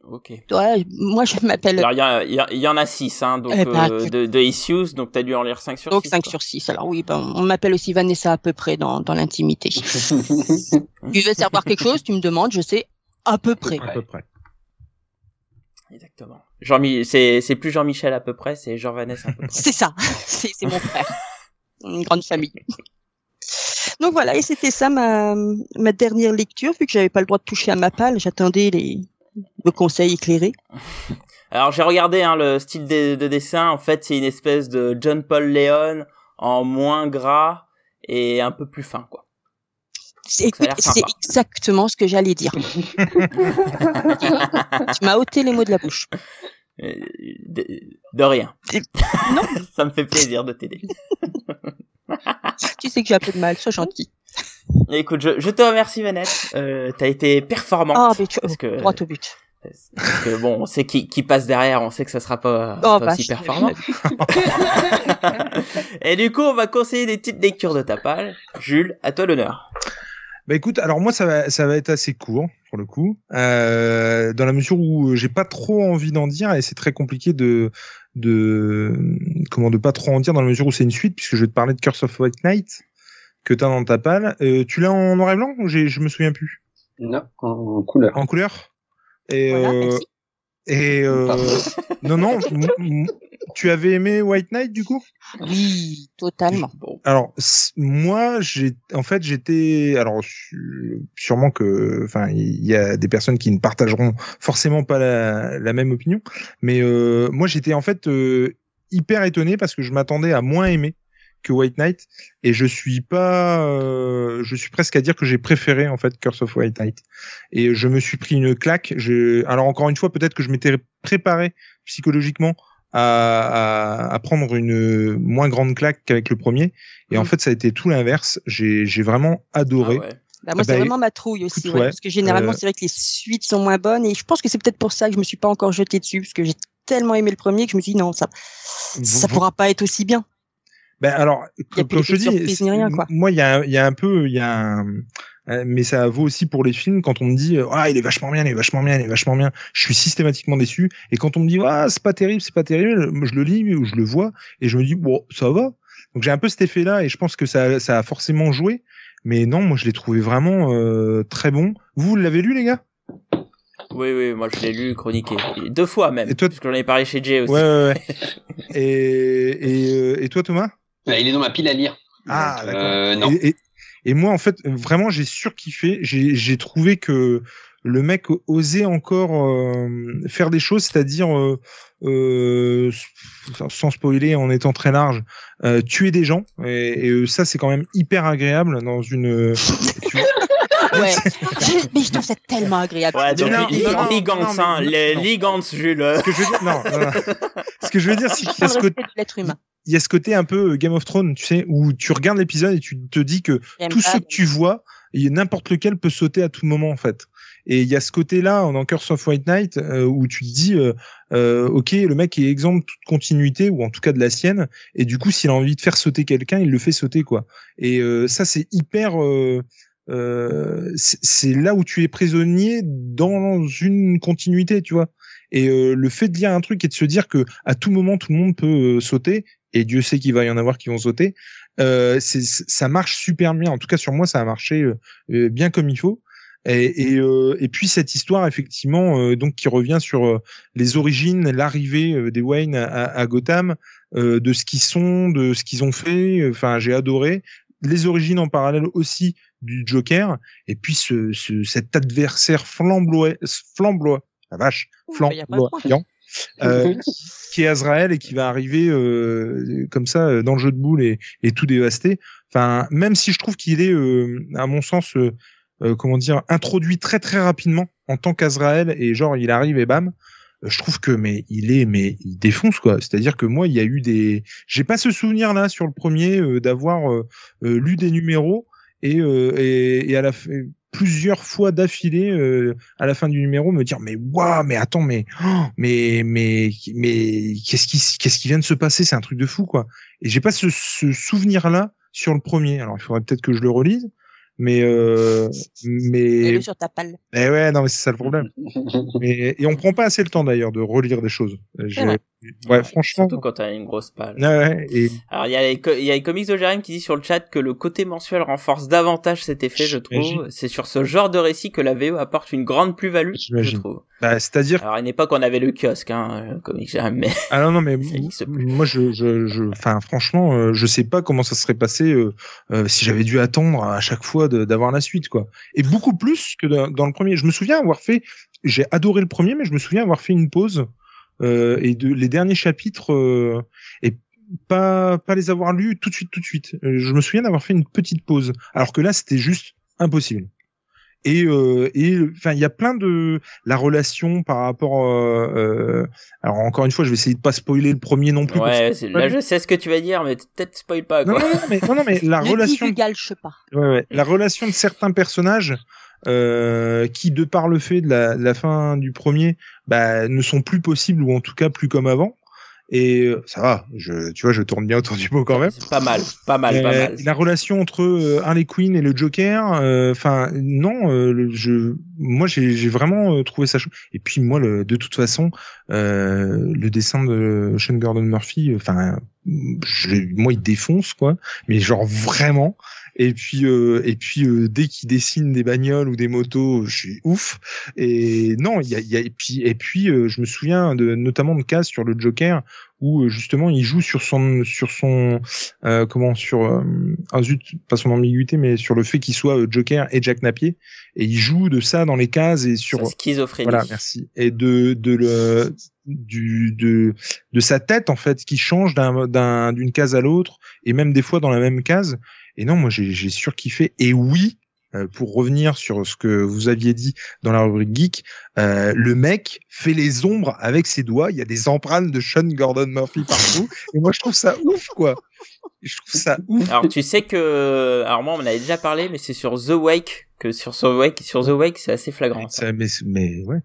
Ok. Ouais, moi je m'appelle Alors il y, en a 6 hein, donc Eh ben, euh, tu- de, de issues, donc t'as dû en lire 5 sur donc 6. 5 sur 6. Alors oui, ben, on m'appelle aussi Vanessa à peu près dans, dans l'intimité. tu veux savoir quelque chose, tu me demandes, je sais à peu près. À peu près. Exactement. Jean c'est c'est plus Jean-Michel à peu près, c'est Jean Vanessa à peu près. C'est ça, c'est c'est mon frère. Une grande famille. Donc voilà, et c'était ça ma, ma dernière lecture, vu que j'avais pas le droit de toucher à ma palle, j'attendais les le conseil éclairé. Alors j'ai regardé hein, le style de, de dessin, en fait c'est une espèce de John Paul Leon en moins gras et un peu plus fin quoi. C'est exactement ce que j'allais dire. tu m'as ôté les mots de la bouche. Euh, De, de rien. Non. Ça me fait plaisir de t'aider. Tu sais que j'ai un peu de mal, sois gentil. Écoute, je, je te remercie Vanette, euh, t'as été performante. Ah, mais tu parce que, droit au but. parce que bon, on sait qui, qui passe derrière, on sait que ça sera pas, Oh, pas bah, aussi performant. Et du coup, on va conseiller des petites lectures de ta page. Jules, à toi l'honneur. Bah écoute, alors moi ça va ça va être assez court pour le coup, euh, dans la mesure où j'ai pas trop envie d'en dire et c'est très compliqué de de comment de pas trop en dire dans la mesure où c'est une suite puisque je vais te parler de Curse of White Knight que t'as dans ta palle. Euh, tu l'as en noir et blanc ou j'ai je me souviens plus? Non, en couleur. en couleur? Et Voilà, euh, merci. et euh, non non, m- m- tu avais aimé White Knight du coup? Oui, totalement. Alors c- moi, j'ai en fait j'étais alors su- sûrement que enfin il y a des personnes qui ne partageront forcément pas la, la même opinion, mais euh, moi j'étais en fait euh, hyper étonné parce que je m'attendais à moins aimer que White Knight. Et je suis pas euh, je suis presque à dire que j'ai préféré en fait Curse of White Knight. Et je me suis pris une claque. Je alors encore une fois peut-être que je m'étais préparé psychologiquement à, à, à prendre une moins grande claque qu'avec le premier. Et en Mm. fait ça a été tout l'inverse. J'ai j'ai vraiment adoré. Ah ouais. Bah, moi, bah, c'est vraiment ma trouille aussi, écoute, ouais, ouais, parce que généralement, euh, c'est vrai que les suites sont moins bonnes, et je pense que c'est peut-être pour ça que je me suis pas encore jetée dessus, parce que j'ai tellement aimé le premier que je me suis dit non, ça, ça Vous- pourra pas être aussi bien. Ben alors, comme comme je dis, rien, quoi. moi il y a, y a un peu, il y a un, euh, mais ça vaut aussi pour les films. Quand on me dit ah il est vachement bien, il est vachement bien, il est vachement bien, je suis systématiquement déçu. Et quand on me dit ah c'est pas terrible, c'est pas terrible, je le lis ou je le vois et je me dis bon ça va. Donc j'ai un peu cet effet-là et je pense que ça, ça a forcément joué. Mais non, moi je l'ai trouvé vraiment euh, très bon. Vous, vous l'avez lu les gars? Oui, oui, moi je l'ai lu, chroniqué. Deux fois même. Et toi- Parce que j'en ai parlé chez Jay aussi. Ouais ouais. ouais. et et, euh, et toi Thomas? Il est dans ma pile à lire. Ah, d'accord. euh, non. Et, et, et moi, en fait, vraiment, j'ai surkiffé. J'ai j'ai trouvé que le mec osait encore euh, faire des choses, c'est-à-dire, euh, euh, sans spoiler, en étant très large, euh, tuer des gens. Et, et, euh, ça, c'est quand même hyper agréable dans une. Ouais. Je- mais je trouve ça tellement agréable. Ouais, donc Non, non, hein, les non. Ligans, Jules. Ce que je veux dire, non, non, non. Ce que je veux dire, c'est qu'il y a ce côté, respect de l'être humain. il y a ce côté un peu Game of Thrones, tu sais, où tu regardes l'épisode et tu te dis que pas, ceux que tu vois, il y a n'importe lequel peut sauter à tout moment en fait. Et il y a ce côté-là en Curse of White Knight euh, où tu te dis, euh, euh, ok, le mec est exempt de toute continuité ou en tout cas de la sienne, et du coup, s'il a envie de faire sauter quelqu'un, il le fait sauter quoi. Et euh, ça, c'est hyper, euh, euh, c'est là où tu es prisonnier dans une continuité, tu vois. Et euh, le fait de lire un truc et de se dire que à tout moment tout le monde peut euh, sauter, et Dieu sait qu'il va y en avoir qui vont sauter, euh, ça marche super bien. En tout cas sur moi, ça a marché euh, bien comme il faut. Et, et, et, puis cette histoire effectivement donc qui revient sur les origines, l'arrivée des Wayne à, à Gotham, de ce qu'ils sont, de ce qu'ils ont fait. Enfin, j'ai adoré les origines en parallèle aussi du Joker, et puis ce, ce cet adversaire flamboyant, flamboyant, la vache, flamboyant, euh, qui est Azrael et qui va arriver euh, comme ça euh, dans le jeu de boules et, et tout dévaster. Enfin, même si je trouve qu'il est, euh, à mon sens, euh, comment dire, introduit très très rapidement en tant qu'Azrael et genre il arrive et bam. Je trouve que mais il est mais il défonce quoi. C'est-à-dire que moi il y a eu des, j'ai pas ce souvenir là sur le premier d'avoir lu des numéros et, et, et à la plusieurs fois d'affilée euh, à la fin du numéro me dire mais waouh mais attends mais oh, mais mais mais qu'est-ce qui qu'est-ce qui vient de se passer? C'est un truc de fou quoi. Et j'ai pas ce, ce souvenir là sur le premier. Alors il faudrait peut-être que je le relise mais euh, mais sur ta palle. Eh ouais, non mais c'est ça le problème. mais, et on prend pas assez le temps d'ailleurs de relire des choses. Ouais, franchement. Surtout quand t'as une grosse page. Ouais, et... Alors il y a les il y a les comics de Jérémy qui dit sur le chat que le côté mensuel renforce davantage cet effet, je trouve. C'est sur ce genre de récit que la VO apporte une grande plus-value, je trouve. Bah, c'est-à-dire. Alors à une époque on avait le kiosque, hein, comics Jérémy. Mais... Ah non non mais moi je je je, enfin franchement euh, je sais pas comment ça serait passé euh, euh, si j'avais dû attendre à chaque fois d'avoir la suite quoi. Et beaucoup plus que dans le premier. Je me souviens avoir fait, j'ai adoré le premier, mais je me souviens avoir fait une pause euh, et de les derniers chapitres euh, et pas pas les avoir lus tout de suite tout de suite. Euh, je me souviens d'avoir fait une petite pause, alors que là c'était juste impossible. Et et enfin il y a plein de la relation par rapport euh, alors encore une fois je vais essayer de pas spoiler le premier non plus ouais là je sais ce que tu vas dire mais peut-être spoil pas quoi. Non, non, mais non, non mais la relation pas. Ouais, ouais, la relation de certains personnages euh, qui, de par le fait de la, la, fin du premier, bah, ne sont plus possibles ou en tout cas plus comme avant. Et euh, ça va, je, tu vois, je tourne bien autour du mot quand même. Pas mal, pas mal, pas mal. La relation entre euh, Harley Quinn et le Joker, enfin non, je, moi j'ai vraiment trouvé ça. chaud. Et puis moi, le, de toute façon, le dessin de Sean Gordon Murphy, enfin, moi il défonce quoi, mais genre vraiment. Et puis euh, et puis euh, dès qu'il dessine des bagnoles ou des motos, je suis ouf. Et non, il y a, y a, et puis et puis euh, je me souviens de notamment de cases sur le Joker où justement il joue sur son sur son comment sur un zut pas son ambiguïté mais sur le fait qu'il soit Joker et Jack Napier et il joue de ça dans les cases et sur Sa schizophrénie. Voilà, merci. Et de de le du de de sa tête en fait qui change d'un d'une case à l'autre et même des fois dans la même case et non, moi j'ai surkiffé. Et oui, euh, pour revenir sur ce que vous aviez dit dans la rubrique geek, euh, le mec fait les ombres avec ses doigts. Il y a des empreintes de Sean Gordon Murphy partout. et moi je trouve ça ouf, quoi. Je trouve ça ouf. Alors tu sais que, alors moi on en avait déjà parlé, mais c'est sur The Wake que sur The Wake, sur The Wake c'est assez flagrant. Ça. Mais, mais ouais.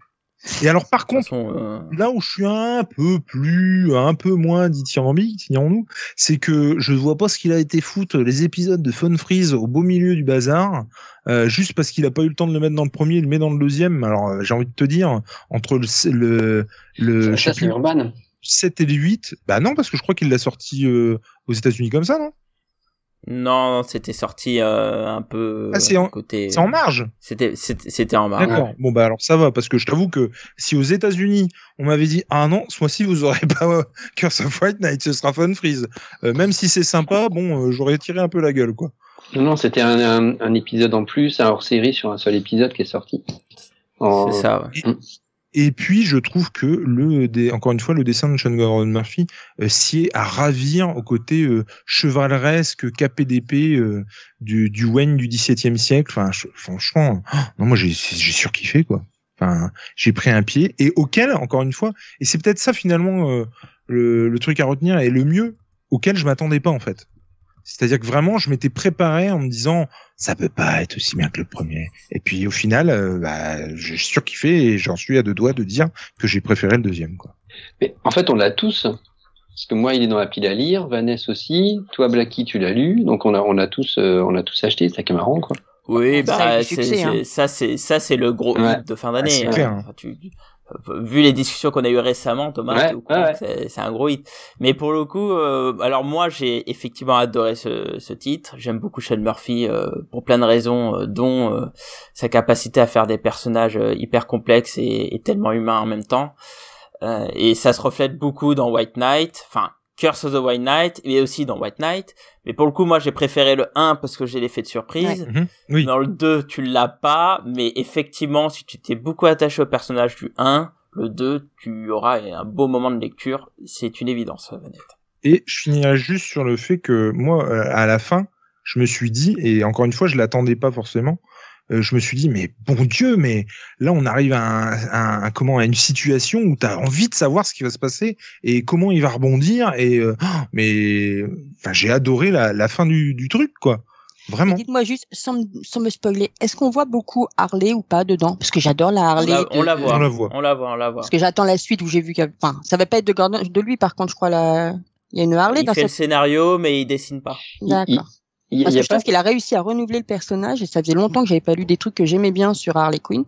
Et alors par contre, euh, là où je suis un peu plus, un peu moins dithyrambique, dirons-nous, c'est que je ne vois pas ce qu'il a été foutre les épisodes de Fun Freeze au beau milieu du bazar, euh, juste parce qu'il a pas eu le temps de le mettre dans le premier, il le met dans le deuxième. Alors euh, j'ai envie de te dire, entre le le, le, 7 et le 8, bah non parce que je crois qu'il l'a sorti aux États-Unis comme ça, non? Non, c'était sorti euh, un peu ah, c'est en, côté. C'est en marge. C'était c'était en marge. D'accord. Bon bah alors ça va parce que je t'avoue que si aux États-Unis on m'avait dit ah non ce mois-ci vous aurez pas euh, Curse of White Night ce sera Fun Freeze euh, même si c'est sympa bon j'aurais tiré un peu la gueule quoi. Non non c'était un, un, épisode en plus un hors série sur un seul épisode qui est sorti. C'est ça. Ouais. Et puis je trouve que le encore une fois le dessin de Sean Gordon Murphy euh, sied à ravir au côté euh, chevaleresque KPDP euh, du, du Wayne du XVIIe siècle. Enfin franchement, non moi j'ai j'ai surkiffé quoi. Enfin j'ai pris un pied et auquel encore une fois et c'est peut-être ça finalement euh, le, le truc à retenir et le mieux auquel je m'attendais pas en fait. C'est-à-dire que vraiment, je m'étais préparé en me disant, ça peut pas être aussi bien que le premier. Et puis au final, euh, bah, j'ai surkiffé et j'en suis à deux doigts de dire que j'ai préféré le deuxième. Quoi. Mais en fait, on l'a tous. Parce que moi, il est dans la pile à lire, Vanessa aussi. Toi, Blacky, tu l'as lu. Donc on a, on a tous, euh, on a tous acheté. C'est marrant, quoi. Oui, Ça bah c'est succès, hein. c'est- ça c'est ça c'est le gros Ouais. hit de fin Ah, d'année. hein. Enfin, tu- vu les discussions qu'on a eues récemment, Thomas, Ouais, ouais, c'est un gros hit. Mais pour le coup, euh, alors moi j'ai effectivement adoré ce, ce titre. J'aime beaucoup Sean Murphy euh, pour plein de raisons, euh, dont euh, sa capacité à faire des personnages euh, hyper complexes et, et tellement humains en même temps. Euh, et ça se reflète beaucoup dans White Knight, enfin Curse of the White Knight, mais aussi dans White Knight. Mais pour le coup, moi j'ai préféré le 1 parce que j'ai l'effet de surprise. Mhm. Oui. Dans le 2, tu l'as pas, mais effectivement, si tu t'es beaucoup attaché au personnage du 1, le 2, tu auras un beau moment de lecture. C'est une évidence, Vanette. Et je finirai juste sur le fait que moi, euh, à la fin, je me suis dit, et encore une fois, je l'attendais pas forcément. Euh, je me suis dit, mais bon Dieu, mais là on arrive à, un, à un- comment à une situation où tu as envie de savoir ce qui va se passer et comment il va rebondir. Et euh, oh, mais enfin, j'ai adoré la, la fin du, du truc, quoi. Vraiment. Dites-moi juste, sans, me- sans me spoiler, est-ce qu'on voit beaucoup Harley ou pas dedans? Parce que j'adore la On Harley. la, de- on la voit. On la voit. On la voit, on la voit. Parce que j'attends la suite où j'ai vu a- Enfin, ça va pas être de Gordon, de lui par contre, je crois, la... il y a une Harley Il dans fait le scénario, mais il dessine pas. D'accord. Il Parce que je pas trouve qu'il a réussi à renouveler le personnage et ça faisait longtemps que j'avais pas lu des trucs que j'aimais bien sur Harley Quinn.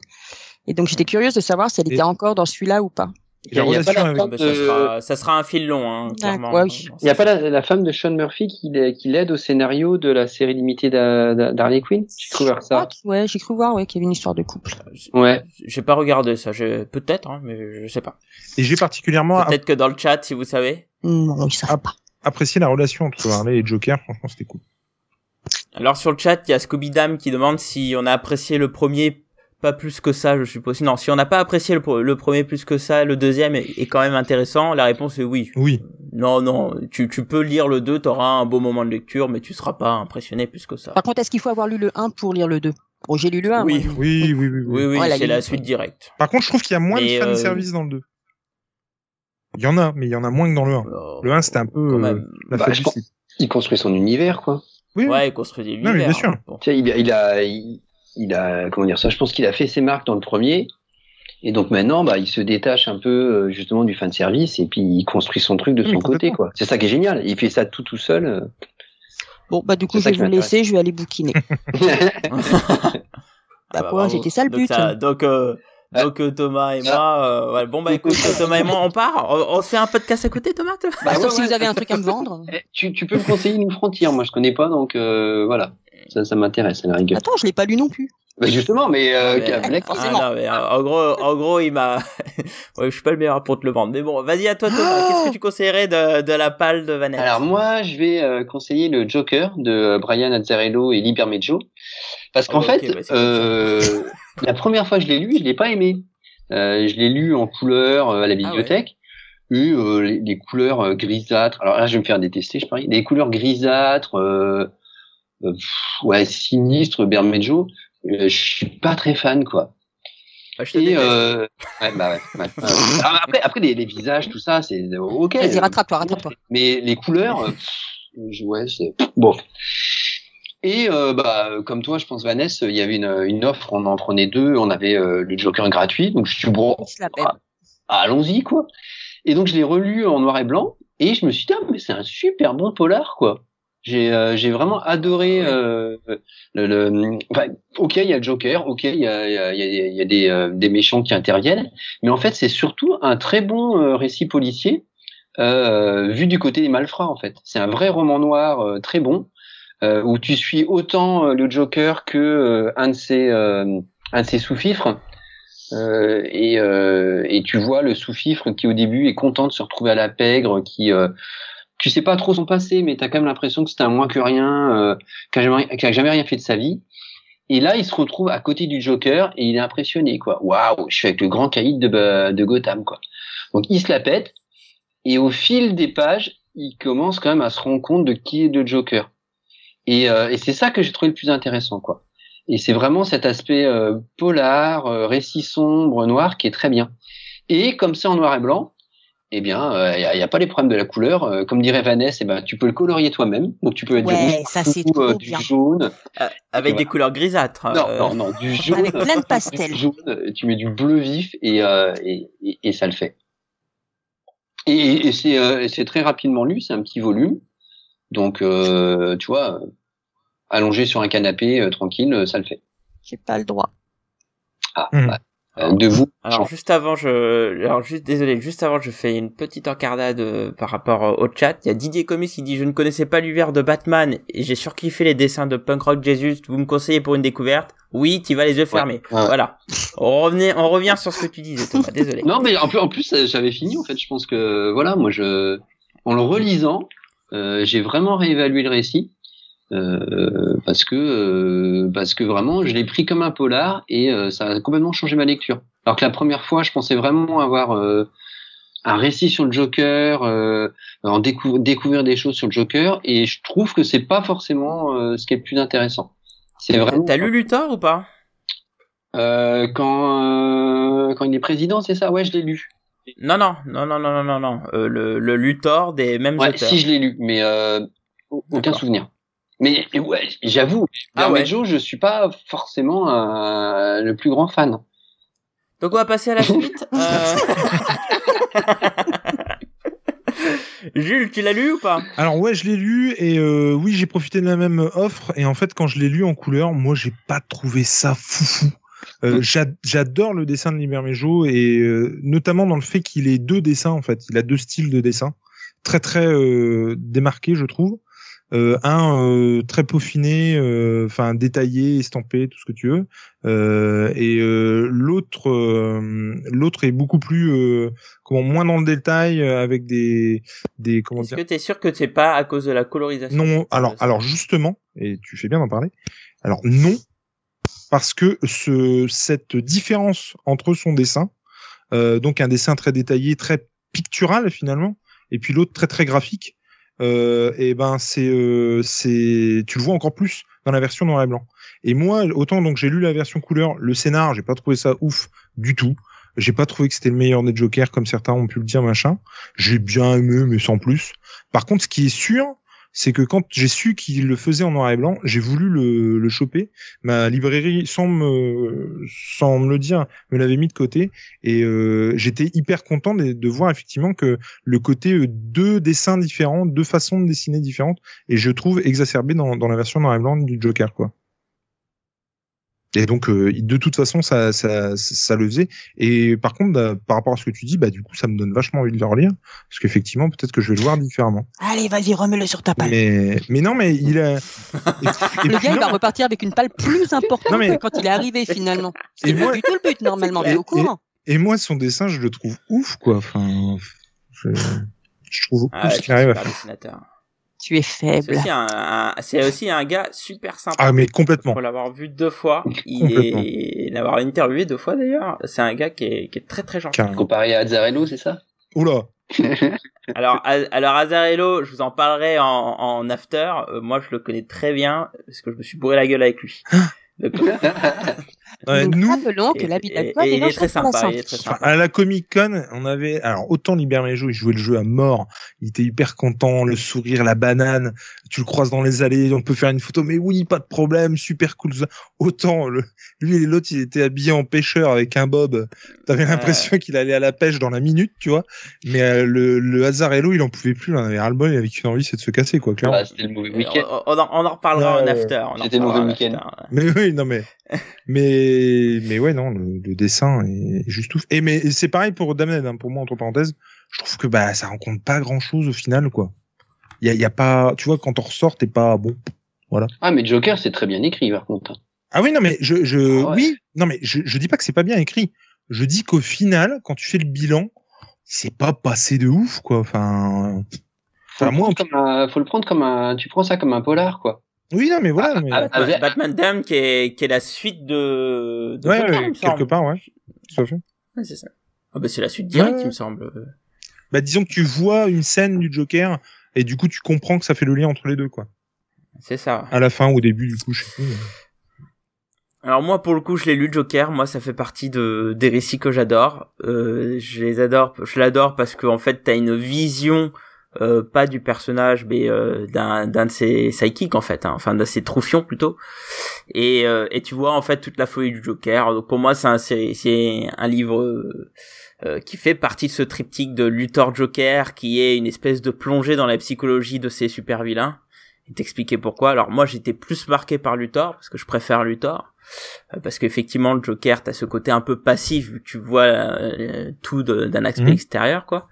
Et donc j'étais curieuse de savoir si elle Et- était encore dans celui-là ou pas. Il y a pas relation la femme ça, de- sera, ça sera un fil long, hein, clairement. Ouais, oui. Il n'y a pas la, la femme de Sean Murphy qui, l'a- qui l'aide au scénario de la série limitée d'Harley Quinn? J'ai cru voir ça. Ouais, j'ai cru voir ouais, qu'il y avait une histoire de couple. Ouais. J'ai pas regardé ça. Je... Peut-être, hein, mais je sais pas. Et j'ai particulièrement Peut-être que dans le chat, si vous savez. Non, ils savent pas. apprécié la relation entre Harley et Joker. Franchement, c'était cool. Alors sur le chat, il y a Scooby Dam qui demande si on a apprécié le premier pas plus que ça, je suppose. Non, si on n'a pas apprécié le, premier plus que ça, le deuxième est, est quand même intéressant. La réponse est oui. Oui. Non, non, tu, tu peux lire le 2, t'auras un beau moment de lecture, mais tu seras pas impressionné plus que ça. Par contre, est-ce qu'il faut avoir lu le 1 pour lire le 2 Bon, j'ai lu le 1. Oui. moi. Oui, oui, oui. oui. Oui, oui, Ouais, la c'est la suite directe. Par contre, je trouve qu'il y a moins Mais, de euh, fanservice dans le 2. Il y en a, mais il y en a moins que dans le 1. Alors, Le 1, c'était un peu quand euh, la Bah, je pense-. Il construit son univers, quoi. Oui, oui. Ouais, il construit des Non, mais univers. bien sûr. hein. Bon. Tu sais, il, a- il a, il, il a, comment dire ça Je pense qu'il a fait ses marques dans le premier. Et donc maintenant, bah, il se détache un peu euh, justement du fan service et puis il construit son truc de Oui, son côté, quoi. C'est ça qui est génial. Il fait ça tout tout seul. euh. Bon, bah du coup, je vais vous laisser, je vais aller bouquiner. Ah bah, quoi, bravo. c'était ça le donc but. Ça, donc, euh, Ah. donc euh, Thomas et moi, euh, ouais, bon bah écoute, Thomas et moi, on part. On, on fait un podcast à côté, Thomas. Bah, Sauf ouais, si ouais. vous avez un truc à me vendre. Eh, tu, tu peux me conseiller une frontière, moi je connais pas, donc euh, voilà. Ça, ça m'intéresse à la rigueur. Attends, je l'ai pas lu non plus. Bah, justement, mais, euh, Ah, mais- Ah, non, mais, en gros, en gros, il m'a. ouais, je suis pas le meilleur pour te le vendre, mais bon, vas-y à toi, Thomas. Ah Qu'est-ce que tu conseillerais de, de la palle de Vanette? Alors moi, je vais euh, conseiller le Joker de Brian Azzarello et Lee Bermejo, parce qu'en Ah, ok, fait, bah, euh, la première fois que je l'ai lu, je l'ai pas aimé. Euh, je l'ai lu en couleur euh, à la bibliothèque. Et euh, les, les couleurs euh, grisâtres. Alors là, je vais me faire détester, je parie. Les couleurs grisâtres, euh, euh, pff, ouais, sinistres, Bermejo. Euh, je suis pas très fan, quoi. Bah, je Et euh, ouais, bah ouais. ouais. Alors après, après les, les visages, tout ça, c'est euh, ok. Vas-y, rattrape-toi, rattrape-toi. Mais les couleurs, euh, ouais, c'est bon. Et euh, bah, comme toi, je pense, Vanessa, il y avait une, une offre, on en prenait deux, on avait euh, le Joker gratuit, donc je suis bon, ah, allons-y quoi. Et donc je l'ai relu en noir et blanc, et je me suis dit, ah, mais c'est un super bon polar quoi. J'ai euh, j'ai vraiment adoré euh, le, le enfin, ok il y a le Joker ok il y a il y a, il y a- il y a des euh, des méchants qui interviennent mais en fait c'est surtout un très bon euh, récit policier euh, vu du côté des malfrats en fait. C'est un vrai roman noir euh, très bon euh, où tu suis autant euh, le Joker que euh, un de ses euh, un de ses sous-fifres euh, et, euh, et tu vois le sous-fifre qui au début est content de se retrouver à la pègre, qui euh, tu sais pas trop son passé, mais t'as quand même l'impression que c'était un moins que rien, euh, qui a a jamais rien fait de sa vie. Et là, il se retrouve à côté du Joker et il est impressionné, quoi. Waouh, je suis avec le grand caïd de, de Gotham, quoi. Donc il se la pète et au fil des pages, il commence quand même à se rendre compte de qui est le Joker. Et, euh, et c'est ça que j'ai trouvé le plus intéressant, quoi. Et c'est vraiment cet aspect euh, polar, euh, récit sombre, noir qui est très bien. Et comme c'est en noir et blanc, eh bien, il n'y a, pas les problèmes de la couleur. Euh, comme dirait Vanessa, eh ben, tu peux le colorier toi-même. Donc tu peux être Ouais, du rouge euh, du bien. jaune. Euh, avec voilà. des couleurs grisâtres. Non, euh, non, non, du jaune. Avec plein de pastels. Du jaune, euh, tu mets du bleu vif et, euh, et, et, et ça le fait. Et, et c'est euh, très rapidement lu, c'est un petit volume. Donc, euh, tu vois, allongé sur un canapé euh, tranquille, euh, ça le fait. J'ai pas le droit. Ah, Hmm. bah, euh, debout. Alors juste avant, je, alors juste désolé, juste avant, je fais une petite encardade euh, par rapport euh, au chat. Il y a Didier Comis qui dit je ne connaissais pas l'univers de Batman et j'ai surkiffé les dessins de Punk Rock Jesus. Vous me conseillez pour une découverte? Oui, tu vas les yeux fermés. Ouais, ouais. Voilà. On revenait, on revient sur ce que tu disais, Thomas. Désolé. Non, mais en plus, en plus, j'avais fini en fait. Je pense que voilà, moi, je, en le relisant, euh, j'ai vraiment réévalué le récit euh, parce que euh, parce que vraiment, je l'ai pris comme un polar et euh, ça a complètement changé ma lecture. Alors que la première fois, je pensais vraiment avoir euh, un récit sur le Joker, euh, en décou- découvrir des choses sur le Joker, et je trouve que c'est pas forcément euh, ce qui est le plus intéressant. C'est vraiment T'as lu Luthor ou pas? Euh, quand euh, quand il est président, c'est ça? Ouais, je l'ai lu. Non, non, non, non, non, non, non, non. Euh, le, le Luthor des mêmes Ouais, auteurs. si je l'ai lu, mais euh, aucun souvenir. Mais, ouais, j'avoue, Ah ouais. Joe, je suis pas forcément euh, le plus grand fan. Donc on va passer à la suite. Euh... Jules, tu l'as lu ou pas? Alors ouais, je l'ai lu et euh, oui, j'ai profité de la même offre et en fait, quand je l'ai lu en couleur, moi, j'ai pas trouvé ça foufou. Euh, j'a- J'adore le dessin de Libermejo et euh, notamment dans le fait qu'il ait deux dessins en fait. Il a deux styles de dessin très très euh, démarqués, je trouve. Euh, un euh, très peaufiné, euh, enfin détaillé, estampé, tout ce que tu veux, Euh, et euh, l'autre euh, l'autre est beaucoup plus euh, comment moins dans le détail avec des des comment Est-ce dire que t'es sûr que c'est pas à cause de la colorisation non, alors, alors justement, et tu fais bien d'en parler. Alors non, parce que ce, cette différence entre son dessin, euh, donc un dessin très détaillé, très pictural finalement, et puis l'autre très très graphique, euh, et ben c'est euh, c'est tu le vois encore plus dans la version noir et blanc. Et moi, autant donc j'ai lu la version couleur, le scénar, j'ai pas trouvé ça ouf du tout. J'ai pas trouvé que c'était le meilleur des Jokers comme certains ont pu le dire machin. J'ai bien aimé mais sans plus. Par contre, ce qui est sûr, c'est que quand j'ai su qu'il le faisait en noir et blanc, j'ai voulu le, le choper. Ma librairie, sans me, sans me le dire, me l'avait mis de côté. Et euh, j'étais hyper content de, voir effectivement que le côté euh, deux dessins différents, deux façons de dessiner différentes, et je trouve exacerbé dans, dans la version noir et blanc du Joker, quoi. Et donc, euh, de toute façon, ça, ça, ça le faisait. Et par contre, bah, par rapport à ce que tu dis, bah du coup, ça me donne vachement envie de le relire, parce qu'effectivement, peut-être que je vais le voir différemment. Allez, vas-y, remets-le sur ta palle. Mais, mais non, mais il a. Et, et Le gars, il va repartir avec une palle plus importante Non, mais- que quand il est arrivé finalement. Et C'est moi- du tout le but normalement, Et- au courant. et moi, son dessin, je le trouve ouf, quoi. Enfin, je, je trouve ouf Ah ouais, ce qu'il arrive à faire. Tu es C'est faible. aussi un, un- c'est aussi un gars super sympa. Ah, mais complètement. Pour l'avoir vu deux fois, il est, l'avoir interviewé deux fois d'ailleurs, c'est un gars qui est, qui est très très gentil. Comparé à Azzarello, c'est ça? Oula. Alors, alors Azarello, je vous en parlerai en, en after. Euh, moi, je le connais très bien parce que je me suis bourré la gueule avec lui. Donc, Ouais, Nous que l'habit d'alcool il très il est sympa. à la Comic Con, on avait, alors, autant Libermejo, il jouait le jeu à mort. Il était hyper content, le sourire, la banane. Tu le croises dans les allées, on peut faire une photo. Mais oui, pas de problème, super cool. Autant, le, lui et l'autre, il était habillé en pêcheur avec un bob. T'avais l'impression qu'il allait à la pêche dans la minute, tu vois. Mais euh, le, le Hazarello, il en pouvait plus. Il en avait ras-le-bol. Il avait qu'une envie, c'est de se casser, quoi, clairement. Bah, C'était le mauvais week-end. on, on en, on en reparlera en after. C'était le mauvais en week-end. Mais oui, non mais mais mais ouais non, le, le dessin est juste ouf. Et mais c'est pareil pour Damned, hein, pour moi entre parenthèses, je trouve que bah ça rencontre pas grand chose au final quoi. Il y a, y a pas, tu vois, quand on ressort, t'es pas bon. Ah, mais Joker, c'est très bien écrit, par contre. Ah oui non mais je je Ah ouais. oui non mais je je dis pas que c'est pas bien écrit. Je dis qu'au final, quand tu fais le bilan, c'est pas passé de ouf quoi. Enfin, Faut, Enfin, le moi, en comme un, faut le prendre comme un, tu prends ça comme un polar, quoi. Oui non mais voilà. mais- ah, Batman, avec- Batman Damned qui est, qui est la suite de, de ouais, Joker, ouais, quelque part ouais. Tout à fait. Ouais, c'est ça. Ah bah c'est la suite directe, Ouais. il me semble. Bah disons que tu vois une scène du Joker et du coup tu comprends que ça fait le lien entre les deux quoi. C'est ça. À la fin ou au début du coup je sais plus. Alors moi pour le coup je l'ai lu Joker, moi ça fait partie de des récits que j'adore. Euh, je les adore, je l'adore parce que en fait t'as une vision euh, pas du personnage mais euh, d'un d'un de ses psychiques en fait, hein, enfin d'un de ses troufions plutôt. Et euh, et tu vois en fait toute la folie du Joker. Donc pour moi c'est un c'est un livre euh, euh, qui fait partie de ce triptyque de Luthor Joker qui est une espèce de plongée dans la psychologie de ces super vilains. et t'expliquer pourquoi. Alors moi j'étais plus marqué par Luthor parce que je préfère Luthor parce qu'effectivement le Joker t'as ce côté un peu passif tu vois euh, tout d'un aspect Mhm. extérieur quoi.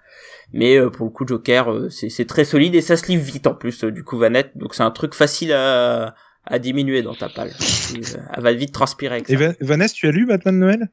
Mais euh, pour le coup Joker euh, c'est c'est très solide et ça se livre vite en plus euh, du coup Vanette donc c'est un truc facile à à diminuer dans ta palle. Elle va vite transpirer avec ça. Et Va- Vanessa, tu as lu Batman Noël?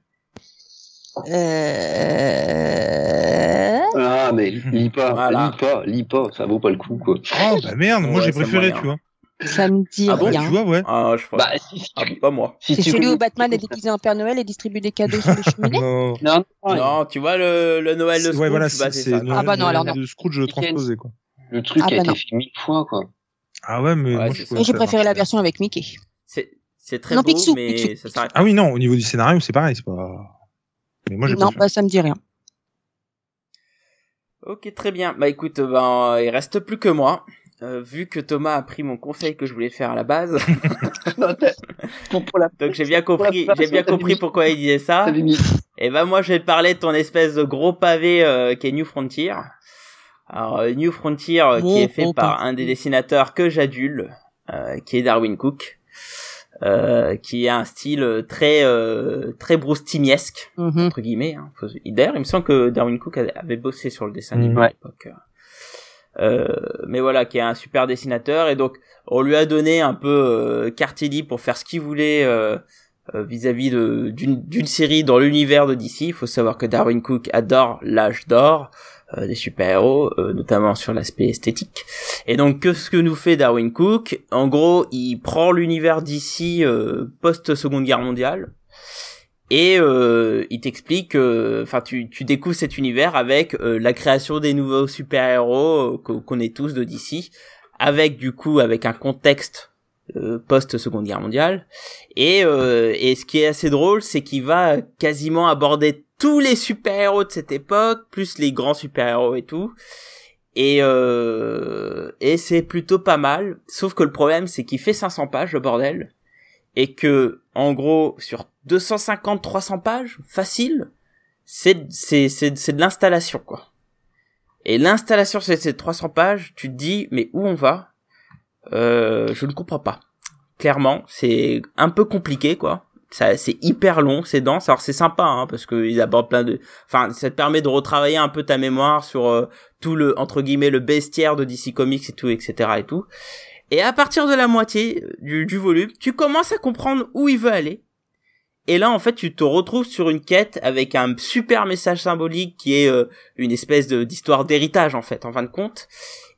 Euh... Ah, mais lis pas, Voilà. lis pas, lis pas, ça vaut pas le coup, quoi. Oh bah merde, moi Ouais, j'ai préféré, tu vois. Ça me dit Ah bon, Bah, rien. tu vois, ouais. Ah je crois. Bah, si, si Ah, pas moi. si c'est celui où Batman est déguisé en Père Noël et distribue des cadeaux sur les cheminées Non. Non, non, Non, tu vois le, le Noël de Ouais, Scrooge, voilà, bah, c'est. Noël- Ah bah non, alors non. de Scrooge transposé, quoi. le truc Ah a bah été non. fait mille fois, quoi. Ah ouais, mais Ouais, moi je j'ai préféré la version avec Mickey. C'est, c'est très Non, beau, Picsou, mais Picsou, ça s'arrête. Ah oui, non, au niveau du scénario, c'est pareil, c'est pas. Mais moi j'ai Non, bah ça me dit rien. Ok, très bien. Bah écoute, ben, il reste plus que moi. Euh, vu que Thomas a pris mon conseil que je voulais faire à la base, donc j'ai bien compris, j'ai bien compris pourquoi il disait ça. Et ben moi, je vais te parler de ton espèce de gros pavé euh, qui est New Frontier. Alors euh, New Frontier, euh, qui est fait par un des dessinateurs que j'adule, euh, qui est Darwin Cook, euh, qui a un style très euh, très Bruce Timm-esque. Mhm. entre guillemets. Hein. D'ailleurs, il me semble que Darwin Cook avait bossé sur le dessin animé Mm. à l'époque. Euh, mais voilà, qui est un super dessinateur et donc on lui a donné un peu euh, carte libre pour faire ce qu'il voulait euh, euh, vis-à-vis d'une série dans l'univers de DC. Il faut savoir que Darwin Cook adore l'âge d'or euh, des super-héros, euh, notamment sur l'aspect esthétique. Et donc, que ce que nous fait Darwin Cook En gros, il prend l'univers d'ici euh, post-seconde guerre mondiale et euh, il t'explique, enfin tu, tu découvres cet univers avec euh, la création des nouveaux super-héros euh, qu'on connaît tous de DC, avec du coup avec un contexte euh, post-seconde guerre mondiale. Et, euh, et ce qui est assez drôle, c'est qu'il va quasiment aborder tous les super-héros de cette époque, plus les grands super-héros et tout. Et, et c'est plutôt pas mal. Sauf que le problème, c'est qu'il fait 500 pages, le bordel. Et que, en gros, sur 250-300 pages, facile, c'est, c'est, c'est, c'est de l'installation, quoi. Et l'installation sur ces 300 pages, tu te dis, mais où on va? Euh, je ne comprends pas. Clairement, c'est un peu compliqué, quoi. Ça, c'est hyper long, c'est dense. Alors c'est sympa, hein, parce qu'ils abordent plein de, enfin, ça te permet de retravailler un peu ta mémoire sur euh, tout le entre guillemets le bestiaire de DC Comics et tout, etc. et tout. Et à partir de la moitié du, volume, tu commences à comprendre où il veut aller. Et là, en fait, tu te retrouves sur une quête avec un super message symbolique qui est euh, une espèce d'histoire d'héritage, en fait, en fin de compte.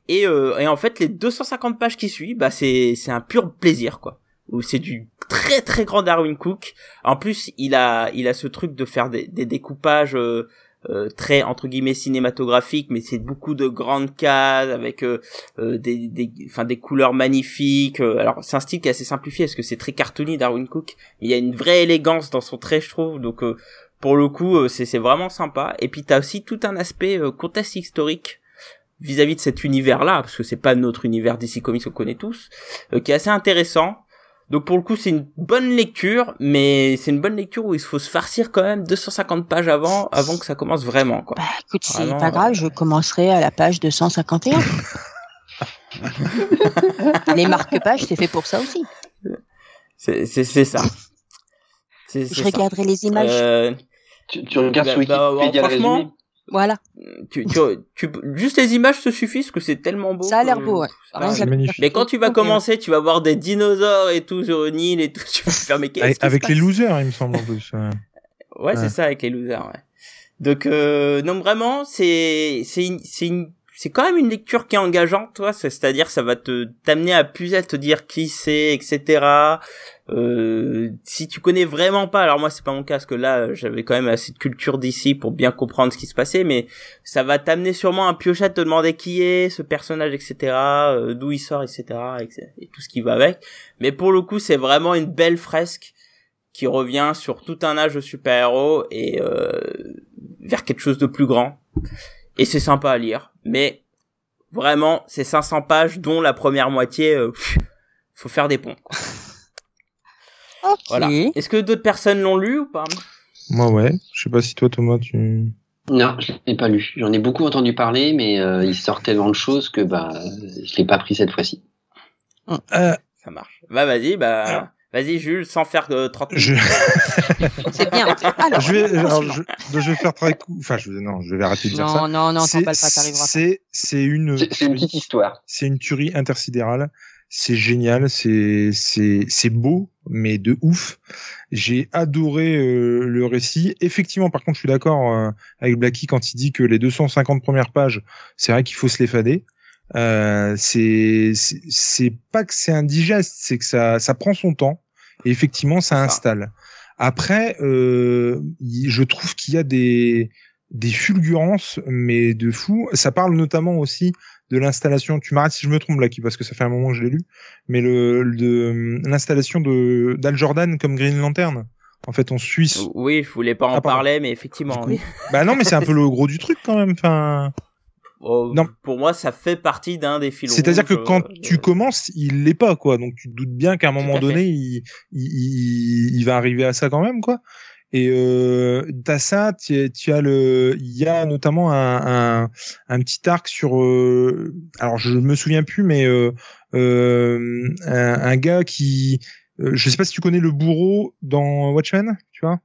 Et, euh, en fait, les 250 pages qui suivent, bah c'est un pur plaisir, quoi. C'est du très très grand Darwin Cook. En plus, il a il a ce truc de faire des, des découpages euh, euh, très entre guillemets cinématographiques, mais c'est beaucoup de grandes cases avec euh, euh, des des enfin des couleurs magnifiques. Euh, alors c'est un style qui est assez simplifié parce que c'est très cartoony Darwin Cook, mais il y a une vraie élégance dans son trait, je trouve. Donc pour le coup, c'est vraiment sympa. Et puis t'as aussi tout un aspect contexte historique vis-à-vis de cet univers-là, parce que c'est pas notre univers DC Comics qu'on connaît tous, qui est assez intéressant. Donc pour le coup, c'est une bonne lecture, mais c'est une bonne lecture où il faut se farcir quand même 250 pages avant, avant que ça commence vraiment, quoi. Bah écoute, c'est pas grave, je commencerai à la page 251. Les marque-pages, c'est fait pour ça aussi. C'est c'est c'est ça. C'est Je c'est ça. regarderai les images. Euh, Tu, tu regardes Bah, sur bah, Wikipédia le franchement, résumé. Voilà, tu, tu, tu, juste les images te suffisent, parce que c'est tellement beau. ça a l'air beau. Ouais. c'est magnifique. Mais quand tu vas commencer, tu vas voir des dinosaures et tout sur une île et tout. Tu vas faire mais qu'est-ce Avec, avec les losers, il me semble en plus. ouais. Ouais, c'est ça avec les losers. Ouais. Donc euh, non vraiment, c'est c'est une- c'est une c'est quand même une lecture qui est engageante, toi. c'est- C'est-à-dire, ça va te t'amener à plus à te dire qui c'est, etc. Euh, si tu connais vraiment pas, alors moi c'est pas mon cas parce que là j'avais quand même assez de culture d'ici pour bien comprendre ce qui se passait, mais ça va t'amener sûrement à piocher à te demander qui est ce personnage, etc. euh, D'où il sort, etc. Et, tout ce qui va avec. Mais pour le coup, c'est vraiment une belle fresque qui revient sur tout un âge de super-héros et euh, vers quelque chose de plus grand. Et c'est sympa à lire, mais vraiment, c'est 500 pages dont la première moitié, faut faire des ponts. Voilà. Est-ce que d'autres personnes l'ont lu ou pas Moi, ouais. Je sais pas si toi, Thomas, tu. Non, je l'ai pas lu. J'en ai beaucoup entendu parler, mais euh, il sort tellement de choses que bah je l'ai pas pris cette fois-ci. Euh, Ça marche. Bah vas-y, bah Alors. vas-y Jules, sans faire euh, 30 minutes. je, C'est bien. Alors, je vais, alors, je, je vais faire très court. Enfin, je, non, je vais arrêter de dire ça. Non, non, non, C'est- pas, t'arriveras pas. C'est, c'est une, C'est c'est une petite histoire. c'est une tuerie intersidérale. C'est génial, c'est c'est c'est beau, mais de ouf. J'ai adoré euh, le récit. Effectivement, par contre, je suis d'accord euh, avec Blacky quand il dit que les 250 premières pages, c'est vrai qu'il faut se les fader. Euh, c'est c'est- pas que c'est indigeste, c'est que ça ça prend son temps. Et effectivement, ça ça. installe. Après, euh, je trouve qu'il y a des des fulgurances, mais de fou. Ça parle notamment aussi de l'installation. Tu m'arrêtes si je me trompe là, parce que ça fait un moment que je l'ai lu. Mais le de l'installation de d'Al Jordan comme Green Lantern. En fait, en Suisse. Oui, je voulais pas en Ah, parler, mais effectivement, oui. Bah non, mais c'est un peu le gros du truc quand même. Enfin, Oh, Non. Pour moi, ça fait partie d'un des films. c'est-à-dire que quand euh, tu commences, il l'est pas quoi. Donc tu te doutes bien qu'à un moment donné, il, il, il, il va arriver à ça quand même quoi. Et euh, t'as ça, tu as le, il y a notamment un, un, un petit arc sur, euh, alors je me souviens plus, mais euh, euh, un, un gars qui, euh, je sais pas si tu connais le bourreau dans Watchmen, tu vois?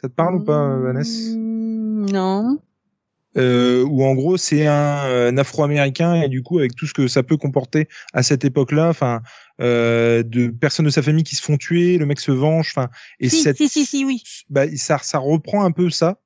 Ça te parle ou pas, Vanessa? Mm, Non. Euh, où en gros c'est un, un Afro-américain et du coup avec tout ce que ça peut comporter à cette époque-là, enfin euh, de personnes de sa famille qui se font tuer, le mec se venge, enfin et Si, cette, si, si, si, oui. bah, ça ça reprend un peu ça.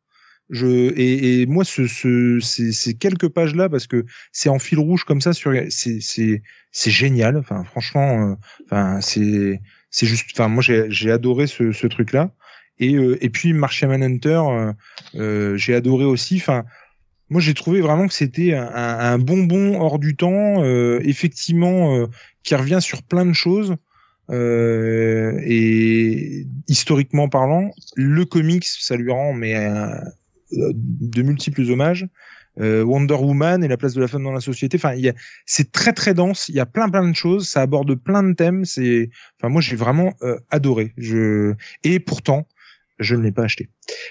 Je et, et moi ce, ce ces, ces quelques pages là parce que c'est en fil rouge comme ça sur c'est c'est c'est génial. Enfin franchement, euh, enfin c'est c'est juste. Enfin moi j'ai j'ai adoré ce ce truc là. Et euh, et puis Martian Manhunter, euh, euh, j'ai adoré aussi. Enfin moi j'ai trouvé vraiment que c'était un, bonbon hors du temps, euh, effectivement euh, qui revient sur plein de choses. Euh, et historiquement parlant, le comics, ça lui rend mais euh, de multiples hommages. Euh, Wonder Woman et la place de la femme dans la société. Enfin, c'est très très dense. Il y a plein plein de choses. Ça aborde plein de thèmes. C'est, enfin, moi j'ai vraiment euh, adoré. Je et pourtant, je ne l'ai pas acheté.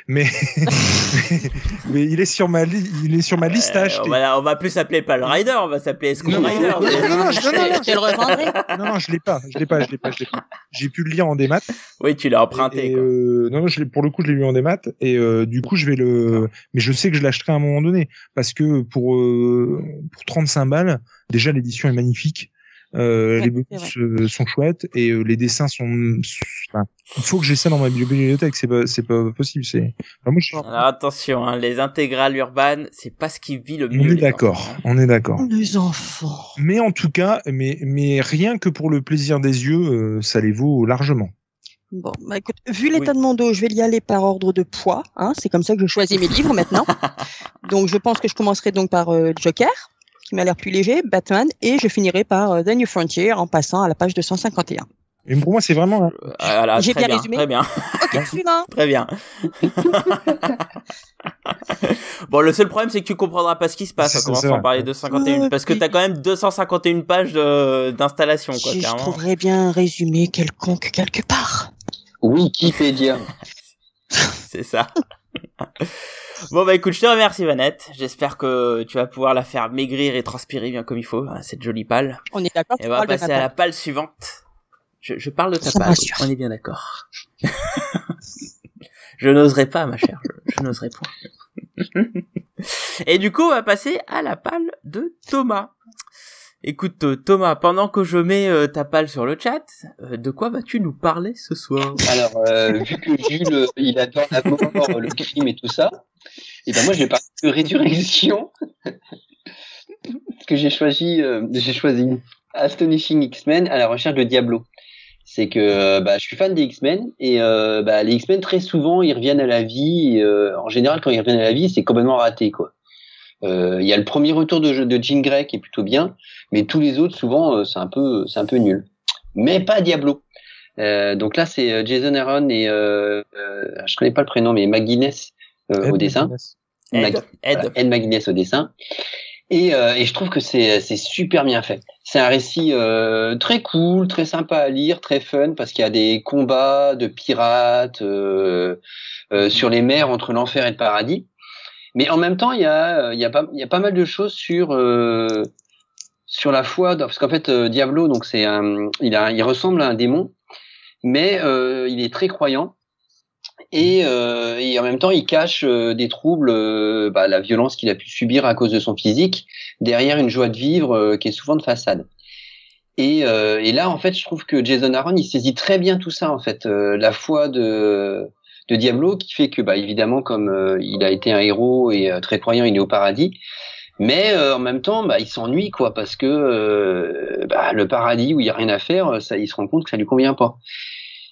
Mais mais il est sur ma li- il est sur ma liste à euh, acheter. on, va, on va plus s'appeler pas le Rider, on va s'appeler Skull Non, non, Rider. non, non, non, je- non, Je le revendrai. non, non, je l'ai pas, je l'ai pas, je l'ai pas, je l'ai pas. J'ai pu le lire en démat. Oui, tu l'as emprunté. Et, quoi. euh, non, non, je l'ai- pour le coup, je l'ai lu en démat et euh, du coup, je vais le. Mais je sais que je l'achèterai à un moment donné parce que pour euh, pour 35 balles, déjà l'édition est magnifique. Euh, Ouais, les bonus euh, sont chouettes et euh, les dessins sont. Enfin, il faut que j'ai ça dans ma bibliothèque. C'est pas c'est pas possible. C'est. Enfin, moi, je- Alors attention, hein, les intégrales urbaines, c'est pas ce qui vit le on mieux. est d'accord. hein. On est d'accord. Les enfants. Mais en tout cas, mais mais rien que pour le plaisir des yeux, euh, ça les vaut largement. Bon, bah écoute, vu l'état de mon dos, je vais y aller par ordre de poids. Hein, c'est comme ça que je choisis mes livres maintenant. donc, je pense que je commencerai donc par euh, Joker, qui m'a l'air plus léger, Batman, et je finirai par euh, The New Frontier en passant à la page 251. Et pour moi, c'est vraiment. Euh, voilà, J'ai bien bien, résumé très bien, Ok, suivant. très bien. bon, le seul problème, c'est que tu comprendras pas ce qui se passe en ça, commençant ça. par les 251, Ouais, parce que t'as quand même 251 pages d'installation, quoi, Si je clairement. trouverais bien un résumé quelconque quelque part. Wikipédia. C'est ça. Bon, bah écoute, je te remercie, Vanette. J'espère que tu vas pouvoir la faire maigrir et transpirer bien comme il faut, hein, cette jolie palle. On est d'accord Et on va passer à la palle suivante. Je, je parle de ta rassure. on est bien d'accord. je n'oserais pas, ma chère, je, je n'oserais point. Et du coup, on va passer à la palle de Thomas. Écoute, euh, Thomas, pendant que je mets euh, ta palle sur le chat, euh, de quoi vas-tu nous parler ce soir? Alors, euh, vu que Jules, il adore la mort, le crime et tout ça, et ben moi, je vais parler de résurrection. Parce que j'ai choisi, euh, j'ai choisi Astonishing X-Men à la recherche de Diablo. C'est que euh, bah, je suis fan des X-Men et euh, bah, les X-Men très souvent ils reviennent à la vie. Euh, en général, quand ils reviennent à la vie, c'est complètement raté quoi. Il y a le premier retour de, de Jean Grey qui est plutôt bien, mais tous les autres souvent c'est un peu c'est un peu nul. Mais pas Diablo. Donc là c'est Jason Aaron et je connais pas le prénom mais McGuinness euh, au dessin. Ed, McGuinness au dessin. Et, euh, et je trouve que c'est super bien fait. C'est un récit euh, très cool, très sympa à lire, très fun parce qu'il y a des combats de pirates euh, euh, sur les mers entre l'enfer et le paradis. Mais en même temps, il y a il y a pas il y a pas mal de choses sur euh, sur la foi, parce qu'en fait Diablo, donc c'est un, il a, il ressemble à un démon, mais il est très croyant et, euh, et, en même temps il cache euh, des troubles, euh, bah, la violence qu'il a pu subir à cause de son physique derrière une joie de vivre euh, qui est souvent de façade. Et, et, là en fait je trouve que Jason Aaron il saisit très bien tout ça en fait, la foi de de Diablo qui fait que bah évidemment comme il a été un héros et très croyant il est au paradis, mais en même temps bah, il s'ennuie quoi parce que bah, le paradis où il y a rien à faire, ça il se rend compte que ça lui convient pas.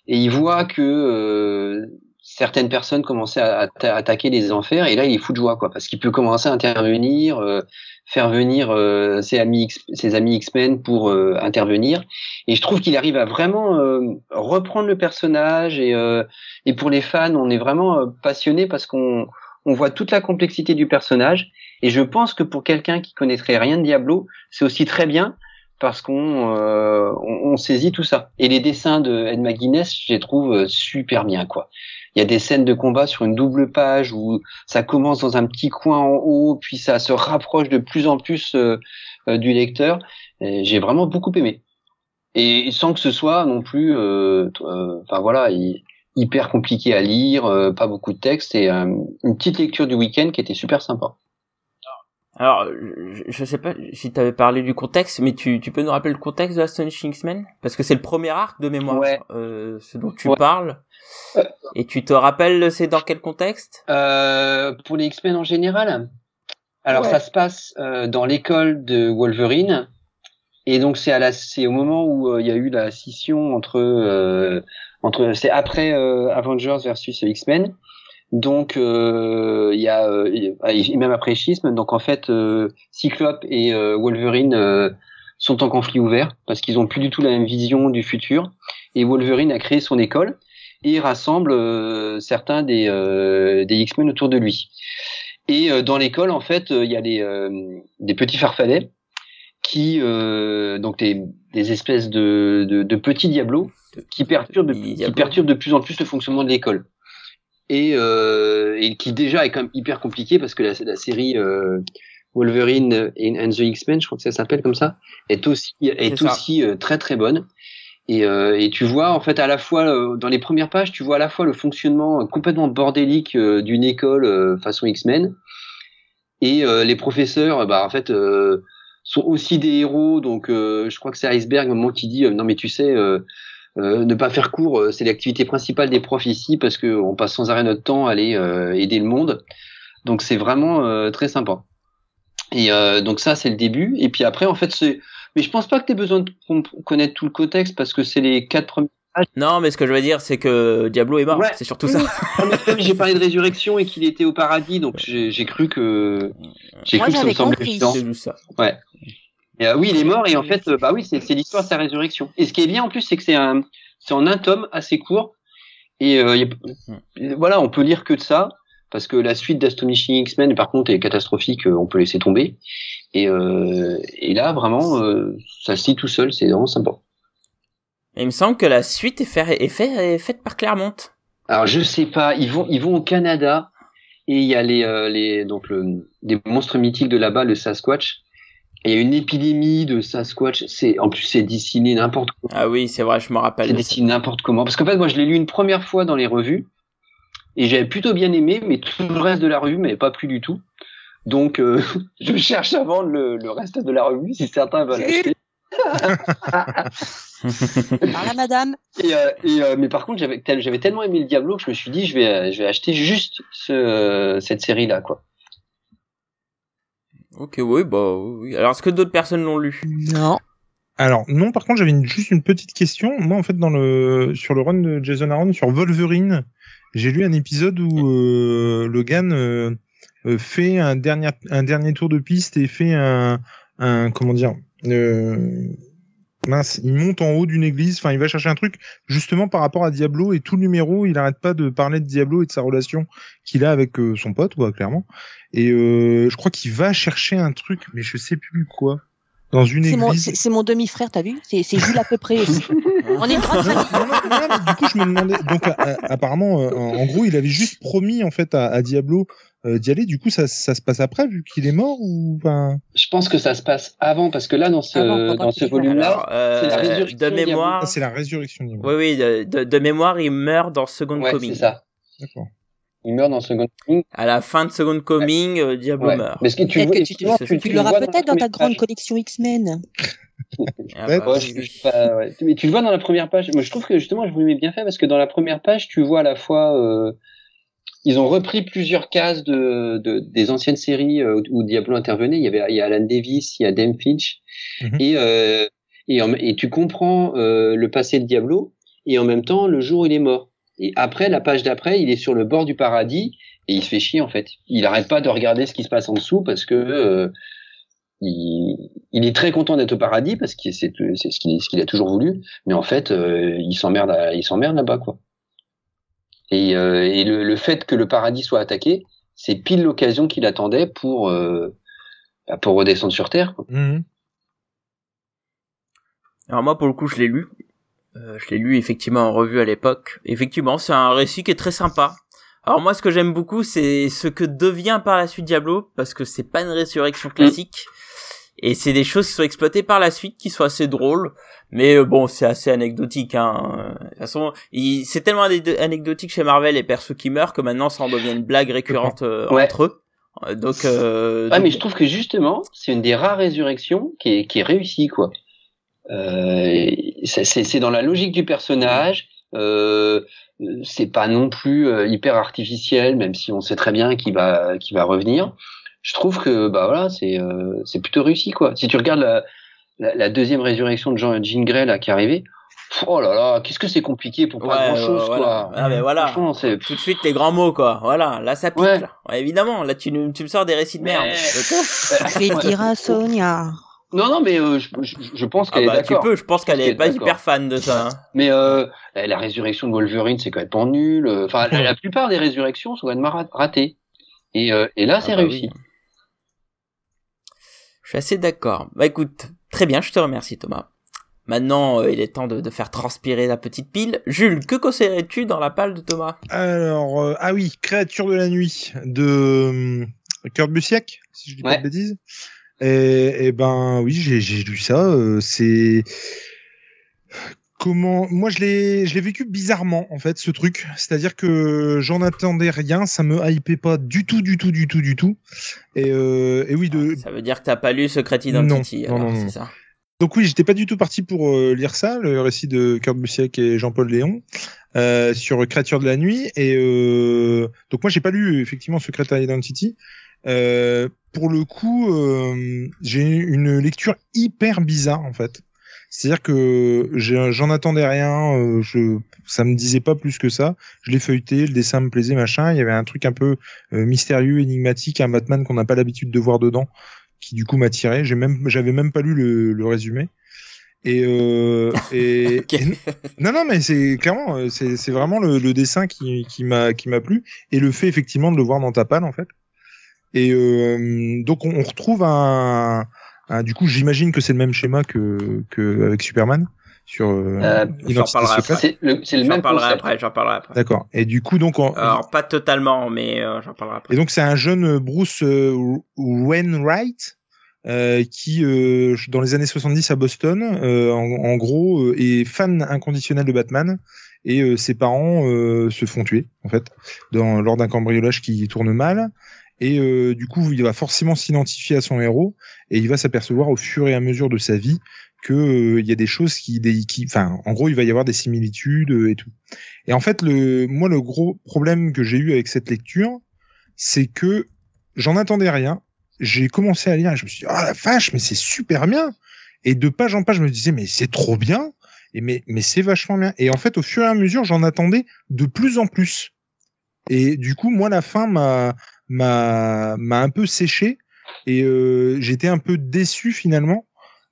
Et il voit que certaines personnes commençaient à, attaquer les enfers et là il est fou de joie quoi parce qu'il peut commencer à intervenir euh, faire venir euh, ses amis ses amis X-Men pour euh, intervenir. Et je trouve qu'il arrive à vraiment reprendre le personnage et et pour les fans on est vraiment passionné parce qu'on on voit toute la complexité du personnage. Et je pense que pour quelqu'un qui connaîtrait rien de Diablo c'est aussi très bien parce qu'on on, on, saisit tout ça. Et les dessins de Ed McGuinness je les trouve super bien quoi il y a des scènes de combat sur une double page où ça commence dans un petit coin en haut, puis ça se rapproche de plus en plus euh, euh, du lecteur. J'ai vraiment beaucoup aimé. Et sans que ce soit non plus, euh, enfin voilà, hyper compliqué à lire, pas beaucoup de texte et une petite lecture du week-end qui était super sympa. Alors, je sais pas si tu avais parlé du contexte, mais tu, tu peux nous rappeler le contexte de Astonishing X-Men Parce que c'est le premier arc de mémoire, euh, ce dont tu parles. Euh. Et tu te rappelles, c'est dans quel contexte? Euh, Pour les X-Men en général Alors, ça se passe euh, dans l'école de Wolverine. Et donc, c'est à la, c'est au moment où euh, il y a eu la scission entre, entre, c'est après Avengers versus X-Men. Donc euh, il y a euh, même après schisme, donc en fait euh, Cyclope et Wolverine sont en conflit ouvert parce qu'ils ont plus du tout la même vision du futur. Et Wolverine a créé son école et rassemble certains des, des X-Men autour de lui. Et dans l'école, en fait, il y a des, des petits farfadets qui, donc des, des espèces de, de, de petits diablos qui perturbent, qui perturbent de plus en plus le fonctionnement de l'école et, euh, et qui déjà est quand même hyper compliqué parce que la, la série euh, Wolverine and the X-Men, je crois que ça s'appelle comme ça, est aussi est, aussi euh, très très bonne. Et, euh, et, tu vois en fait à la fois dans les premières pages, tu vois à la fois le fonctionnement complètement bordélique d'une école façon X-Men et les professeurs, bah en fait sont aussi des héros. Donc je crois que c'est Iceberg moment qui dit non mais tu sais euh, ne pas faire court, euh, c'est l'activité principale des profs ici parce qu'on passe sans arrêt notre temps à aller euh, aider le monde. Donc c'est vraiment très sympa. Et donc ça c'est le début. Et puis après en fait c'est, mais je pense pas que tu aies besoin de connaître tout le contexte parce que c'est les quatre premiers non, mais ce que je veux dire, c'est que Diablo est mort. C'est surtout ça. j'ai parlé de résurrection et qu'il était au paradis, donc j'ai cru que j'ai cru que ça me semblait évident. Ouais. Euh, oui, il est mort et en fait, euh, bah oui, c'est l'histoire de sa résurrection. Et ce qui est bien en plus, c'est que c'est un, c'est en un tome assez court. Et euh, voilà, on peut lire que de ça parce que la suite d'Astonishing X-Men, par contre, est catastrophique. On peut laisser tomber. Et, et là, vraiment, ça se lit tout seul. C'est vraiment sympa. il me semble que la suite est, fait, est, fait, est faite par Claremont. Alors je sais pas. Ils vont, ils vont au Canada et il y a les, les donc le, des monstres mythiques de là-bas, le Sasquatch il y a une épidémie de Sasquatch. C'est en plus c'est dessiné n'importe comment. Ah oui, c'est vrai, je me rappelle. C'est dessiné n'importe comment. Parce qu'en fait, moi, je l'ai lu une première fois dans les revues et j'avais plutôt bien aimé, mais tout le reste de la revue mais pas plus du tout. Donc, euh, je cherche à vendre le, le, reste de la revue si certains veulent acheter. Voilà, madame. Et, euh, et euh, mais par contre, j'avais j'avais tellement aimé le Diablo que je me suis dit, je vais je vais acheter juste ce, cette série là, quoi. Ok, oui, bah oui. Alors, est-ce que d'autres personnes l'ont lu? Non. Alors non, par contre, j'avais juste une petite question. Moi, en fait, dans le sur le run de Jason Aaron sur Wolverine, j'ai lu un épisode où euh, Logan euh, euh, fait un dernier un dernier tour de piste et fait un un comment dire euh, mince, il monte en haut d'une église, enfin il va chercher un truc justement par rapport à Diablo et tout le numéro, il arrête pas de parler de Diablo et de sa relation qu'il a avec euh, son pote quoi clairement. Et euh, je crois qu'il va chercher un truc mais je sais plus quoi. Dans une C'est mon, église. c'est c'est mon demi-frère, t'as vu? C'est c'est Jules à peu près aussi. On est une grande Non, famille. non, non, non, mais du coup, je me demandais. Donc, a- a- apparemment, euh, en gros, il avait juste promis en fait à, à Diablo euh, d'y aller. Du coup, ça, ça se passe après, vu qu'il est mort ou enfin? Je pense que ça se passe avant, parce que là, dans ce, Avant, dans ce volume-là, Alors, euh, c'est la résurrection de mémoire. Ah, c'est la résurrection. du coup. Oui, oui, de, de, de mémoire, il meurt dans Second ouais, Coming. c'est ça. D'accord. Il meurt dans Second Coming. À la fin de Second Coming, euh, Diablo Ouais. meurt. Parce que tu vois, que tu, effectivement, tu- tu, Tu le l'auras peut-être dans ta grande collection X-Men. Ah, Ouais, bah, Ouais, oui, je- oui. je sais pas, ouais. Mais tu le vois dans la première page. Moi, je trouve que justement, je vous l'aimais bien fait parce que dans la première page, tu vois à la fois, euh, ils ont repris plusieurs cases de, de des anciennes séries euh, où Diablo intervenait. Il y avait, il y a Alan Davis, il y a Dame Finch, Mhm. et euh, et, en- et tu comprends euh, le passé de Diablo et en même temps le jour où il est mort. Et après, la page d'après, il est sur le bord du paradis et il se fait chier en fait. Il arrête pas de regarder ce qui se passe en dessous parce que euh, il, il est très content d'être au paradis parce que c'est c'est ce qu'il ce qu'il a toujours voulu, mais en fait, euh, il s'emmerde à- il s'emmerde là-bas quoi. Et, euh, et le, le fait que le paradis soit attaqué, c'est pile l'occasion qu'il attendait pour euh, bah, pour redescendre sur terre. quoi. Mhm. Alors moi, pour le coup, je l'ai lu. Euh, je l'ai lu effectivement en revue à l'époque. Effectivement, c'est un récit qui est très sympa. Alors moi, ce que j'aime beaucoup, c'est ce que devient par la suite Diablo, parce que c'est pas une résurrection classique. Et c'est des choses qui sont exploitées par la suite, qui sont assez drôles. Mais euh, bon, c'est assez anecdotique. Hein. De toute façon, il- c'est tellement anecdotique chez Marvel les persos qui meurent que maintenant ça en devient une blague récurrente euh, Ouais. entre eux. Donc, euh, Ah donc- mais je trouve que justement, c'est une des rares résurrections qui est, qui est réussie quoi. Euh, c'est- c'est c'est dans la logique du personnage. Euh, c'est pas non plus euh, hyper artificiel, même si on sait très bien qu'il va qu'il va revenir. Je trouve que bah voilà, c'est euh, c'est plutôt réussi quoi. Si tu regardes la, la, la deuxième résurrection de Jean Jean Grey là qui est arrivée, oh là là, qu'est-ce que c'est compliqué pour pas Ouais, grand chose voilà. quoi. Ah ben voilà. Tout de suite les grands mots quoi. Voilà, là ça pique Ouais. là. Ouais, évidemment, là tu, tu me sors des récits de merde. Mais- Je vais dire à Sonia. Non non mais euh, je, je, je pense Ah qu'elle est bah tu d'accord. peux, je pense qu'elle Je est suis pas hyper fan de ça. hein. Mais euh, la résurrection de Wolverine, c'est complètement nul. Euh, Enfin, la, la plupart des résurrections sont complètement ra- ratées. Et, euh, et là, c'est Ah bah réussi. oui. Je suis assez d'accord. Bah écoute, très bien, je te remercie Thomas. Maintenant, euh, il est temps de, de faire transpirer la petite pile. Jules, que conseillerais-tu dans la palle de Thomas? Alors, euh, ah oui, Créature de la nuit de euh, Kurt Busiek, si je dis pas de bêtises. Et, et ben oui, j'ai lu ça. euh, c'est comment Moi, je l'ai je l'ai vécu bizarrement en fait ce truc. C'est-à-dire que j'en attendais rien, ça me hypait pas du tout, du tout, du tout, du tout. Et, euh, et oui, de Ça veut dire que t'as pas lu Secret Identity, Non, alors, non, non. ça Donc oui, j'étais pas du tout parti pour euh, lire ça, le récit de Kurt Busiek et Jean-Paul Léon euh, sur Créature de la nuit. Et euh, donc moi, j'ai pas lu effectivement Secret Identity. Euh, pour le coup, euh, j'ai une lecture hyper bizarre en fait. C'est-à-dire que j'en attendais rien, euh, je, ça me disait pas plus que ça. Je l'ai feuilleté, le dessin me plaisait, machin. Il y avait un truc un peu euh, mystérieux, énigmatique, un Batman qu'on n'a pas l'habitude de voir dedans, qui du coup m'attirait. J'ai même, j'avais même pas lu le, le résumé. Et, euh, et, non non mais c'est clairement euh, c'est vraiment le, le dessin qui qui m'a qui m'a plu et le fait effectivement de le voir dans ta palle en fait. Et euh, donc on, on retrouve un, un- du coup j'imagine que c'est le même schéma que que avec Superman sur euh, Euh, j'en parlerai secrète. C'est le, c'est le J'en même parlerai après, j'en parlerai après. D'accord. Et du coup donc on- Alors pas totalement, mais euh, j'en parlerai après. et donc c'est un jeune Bruce euh, Wainwright euh, qui euh, dans les années 70 à Boston euh, en, en gros euh, est fan inconditionnel de Batman et euh, ses parents euh, se font tuer en fait dans, lors d'un cambriolage qui tourne mal et euh, du coup il va forcément s'identifier à son héros et il va s'apercevoir au fur et à mesure de sa vie que euh, y a des choses qui, des, qui enfin en gros il va y avoir des similitudes euh, et tout et en fait le moi le gros problème que j'ai eu avec cette lecture c'est que j'en attendais rien. J'ai commencé à lire et je me suis dit, ah la vache, mais c'est super bien. Et de page en page, je me disais, mais c'est trop bien. Et mais, mais c'est vachement bien. Et en fait, au fur et à mesure, j'en attendais de plus en plus. Et du coup, moi, la fin m'a, m'a, m'a un peu séché. Et euh, j'étais un peu déçu finalement.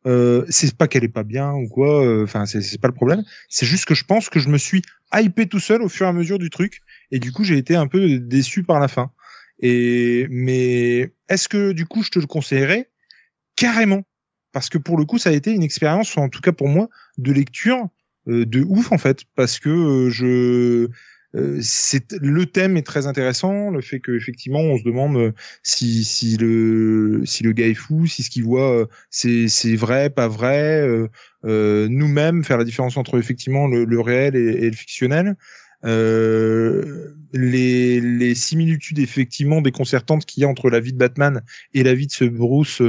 Euh, c'est pas qu'elle est pas bien ou quoi. euh, Enfin, c'est, c'est pas le problème. C'est juste que je pense que je me suis hypé tout seul au fur et à mesure du truc. Et du coup, j'ai été un peu déçu par la fin. Et mais est-ce que du coup je te le conseillerais? Carrément parce que pour le coup, ça a été une expérience, en tout cas pour moi, de lecture euh, de ouf en fait, parce que euh, je euh, c'est le thème est très intéressant, le fait que effectivement on se demande si si le si le gars est fou, si ce qu'il voit c'est c'est vrai, pas vrai, nous-mêmes faire la différence entre effectivement le, le réel et, le fictionnel. Euh, les, les similitudes effectivement déconcertantes qu'il y a entre la vie de Batman et la vie de ce Bruce,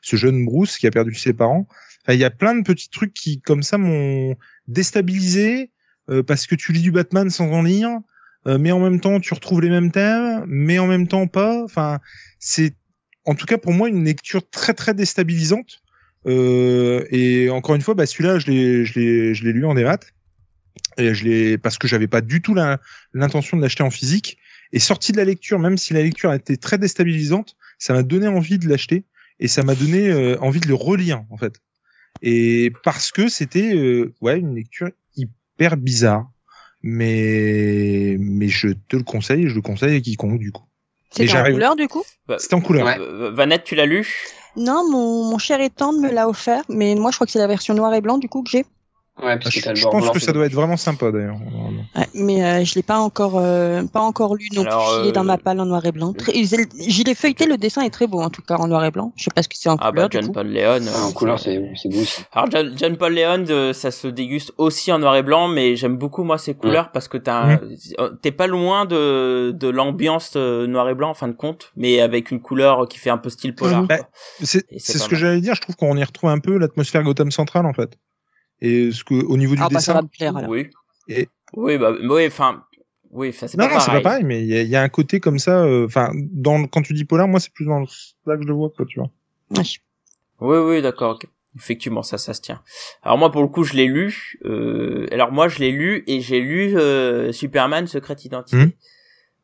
ce jeune Bruce qui a perdu ses parents. Il y a plein de petits trucs qui, comme ça, m'ont déstabilisé euh, parce que tu lis du Batman sans en lire, euh, mais en même temps tu retrouves les mêmes thèmes, mais en même temps pas. Enfin, c'est en tout cas pour moi une lecture très très déstabilisante. Euh, et encore une fois, bah, celui-là, je l'ai, je l'ai, je l'ai lu en démat. Et je l'ai parce que j'avais pas du tout l'intention de l'acheter en physique. Et sorti de la lecture, même si la lecture a été très déstabilisante, ça m'a donné envie de l'acheter et ça m'a donné envie de le relire en fait et parce que c'était euh, ouais une lecture hyper bizarre mais mais je te le conseille je le conseille à quiconque du coup. C'est en couleur du coup? Bah, c'était en couleur. ouais. Vanette tu l'as lu? Non mon, mon cher étendre me l'a offert mais moi je crois que c'est la version noir et blanc du coup que j'ai Ouais, parce je, que je pense que ça doit être vraiment sympa d'ailleurs. Ouais, mais euh, je l'ai pas encore euh, pas encore lu non Alors, plus. Il est dans ma palle en noir et blanc. Très... J'y l'ai feuilleté, le dessin est très beau en tout cas en noir et blanc. Je sais pas ce que c'est en ah couleur. Ah bah John Paul Leon. Ah, en couleur c'est c'est beau. Alors John, John Paul Leon, euh, ça se déguste aussi en noir et blanc, mais j'aime beaucoup moi ces couleurs ouais. parce que t'as mmh. t'es pas loin de de l'ambiance noir et blanc en fin de compte, mais avec une couleur qui fait un peu style polar. Mmh. Bah, c'est ce que j'allais dire. Je trouve qu'on y retrouve un peu l'atmosphère Gotham Central en fait. Et ce que au niveau du ah, dessin, bah, ça va me plaire, alors. oui, et... oui, bah, oui, enfin, oui, c'est non, pas non, c'est pas pareil, mais il y, y, a un côté comme ça. Enfin, euh, dans quand tu dis polar, moi, c'est plus dans là que je le vois, quoi, tu vois. Oui, oui, oui d'accord. Okay. Effectivement, ça, ça se tient. Alors moi, pour le coup, je l'ai lu. Euh, alors moi, je l'ai lu et j'ai lu euh, Superman Secret Identité. Mmh.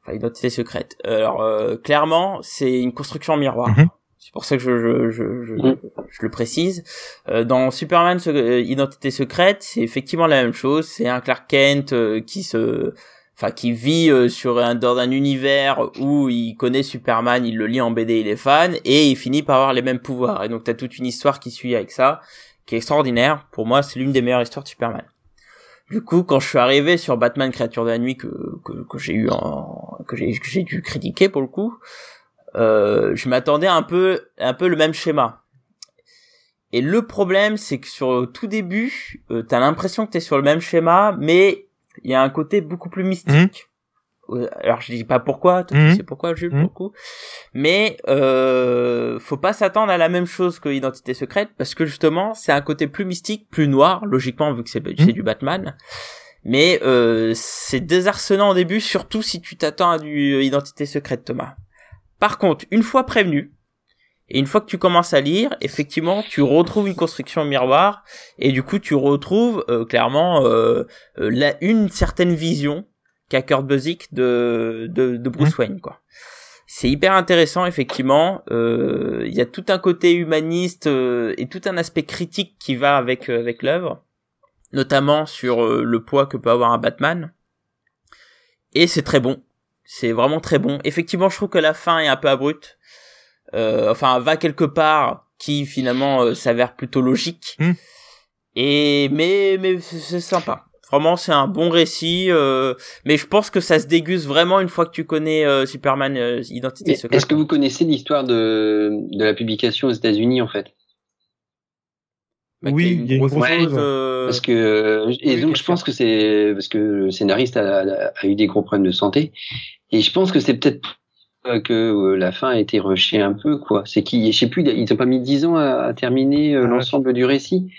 Enfin, Identité secrète. Alors euh, clairement, c'est une construction miroir. Mmh. C'est pour ça que je, je, je, je, mmh. je le précise. Euh, dans Superman euh, Identité secrète, c'est effectivement la même chose. C'est un Clark Kent euh, qui se, enfin qui vit euh, sur un dans un univers où il connaît Superman, il le lit en BD, il est fan et il finit par avoir les mêmes pouvoirs. Et donc t'as toute une histoire qui suit avec ça, qui est extraordinaire. Pour moi, c'est l'une des meilleures histoires de Superman. Du coup, quand je suis arrivé sur Batman Créature de la nuit que que, que j'ai eu en que j'ai que j'ai dû critiquer pour le coup. Euh, je m'attendais un peu un peu le même schéma. Et le problème, c'est que sur le tout début, euh, t'as l'impression que t'es sur le même schéma, mais il y a un côté beaucoup plus mystique. Mmh. Alors je dis pas pourquoi, toi mmh. tu sais pourquoi Jules mmh. pour le coup. Mais euh, faut pas s'attendre à la même chose que Identité secrète parce que justement c'est un côté plus mystique, plus noir, logiquement vu que c'est du Batman. Mais euh, c'est désarçonnant au début, surtout si tu t'attends à du Identité secrète Thomas. Par contre, une fois prévenu, et une fois que tu commences à lire, effectivement, tu retrouves une construction miroir, et du coup, tu retrouves euh, clairement euh, la, une certaine vision qu'a Kurt Busiek de, de, de Bruce mmh. Wayne, quoi. C'est hyper intéressant, effectivement. Il euh, y a tout un côté humaniste euh, et tout un aspect critique qui va avec avec l'œuvre, notamment sur le poids que peut avoir un Batman. Et c'est très bon. C'est vraiment très bon. Effectivement, je trouve que la fin est un peu abrupte. Euh, enfin, va quelque part qui finalement euh, s'avère plutôt logique. Mm. Et mais mais c'est sympa. Vraiment, c'est un bon récit. Euh, mais je pense que ça se déguste vraiment une fois que tu connais euh, Superman euh, Identité Secrète. Est-ce que vous connaissez l'histoire de de la publication aux États-Unis en fait? Oui, il y a une grosse ouais, chose. euh, parce que et oui, donc je pense que c'est parce que le scénariste a, a, a, eu des gros problèmes de santé et je pense que c'est peut-être que euh, la fin a été rushée un peu quoi. C'est qui je sais plus ils ont pas mis dix ans à, à terminer euh, ah, l'ensemble du récit.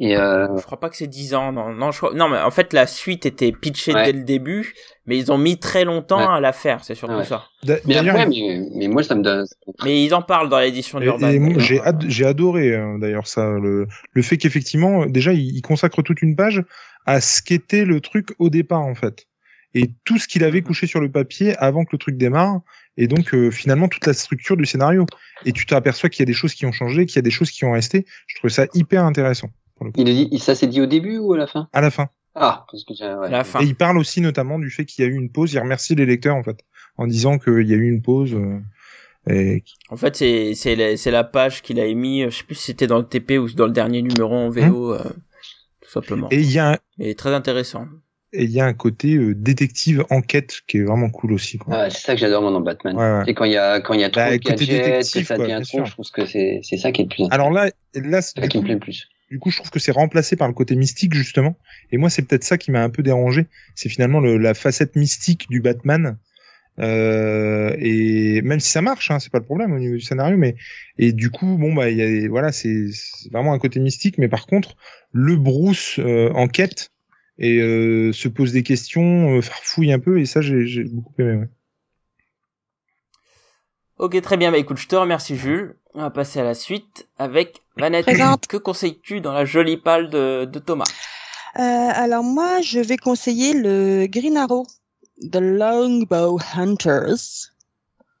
Et euh... Je crois pas que c'est 10 ans, non, non, je crois... non, mais en fait la suite était pitchée ouais. dès le début, mais ils ont mis très longtemps ouais. à la faire, c'est surtout ouais. ça. Mais, après, mais, mais, moi ça me donne. Mais ils en parlent dans l'édition d'Urban. J'ai ad j'ai adoré hein, d'ailleurs ça, le, le fait qu'effectivement déjà ils il consacrent toute une page à ce qu'était le truc au départ en fait, et tout ce qu'il avait couché sur le papier avant que le truc démarre, et donc euh, finalement toute la structure du scénario. Et tu t'aperçois qu'il y a des choses qui ont changé, qu'il y a des choses qui ont resté. Je trouve ça hyper intéressant. Il dit, ça s'est dit au début ou à la fin? À la fin. Ah, parce que ouais. la fin. Et il parle aussi notamment du fait qu'il y a eu une pause. Il remercie les lecteurs en fait, en disant qu'il y a eu une pause. Euh, Et... En fait, c'est c'est la, page qu'il a émis. Je sais plus si c'était dans le TP ou dans le dernier numéro en VO, euh, tout simplement. Et il y a un, Et très intéressant. et il y a un côté euh, détective enquête qui est vraiment cool aussi. Quoi. Ah, c'est ça que j'adore moi dans Batman. Ouais, quand il y a quand il y a trop Bah, de gadgets, que ça devient trop, je pense que c'est c'est ça qui est le plus intéressant. Alors là, là, C'est qui me plaît le plus. Du coup, je trouve que c'est remplacé par le côté mystique justement. Et moi, c'est peut-être ça qui m'a un peu dérangé. C'est finalement le, la facette mystique du Batman. Euh, et même si ça marche, hein, c'est pas le problème au niveau du scénario, mais et du coup, bon bah, y a, voilà, c'est vraiment un côté mystique. Mais par contre, le Bruce euh, enquête et euh, se pose des questions, euh, farfouille un peu, et ça, j'ai j'ai beaucoup aimé. Ouais. Ok, très bien. Bah écoute, je te remercie Jules. On va passer à la suite avec Vanette. Présente. Que conseilles-tu dans la jolie palle de, de Thomas? Euh, alors moi, je vais conseiller le Green Arrow, The Longbow Hunters,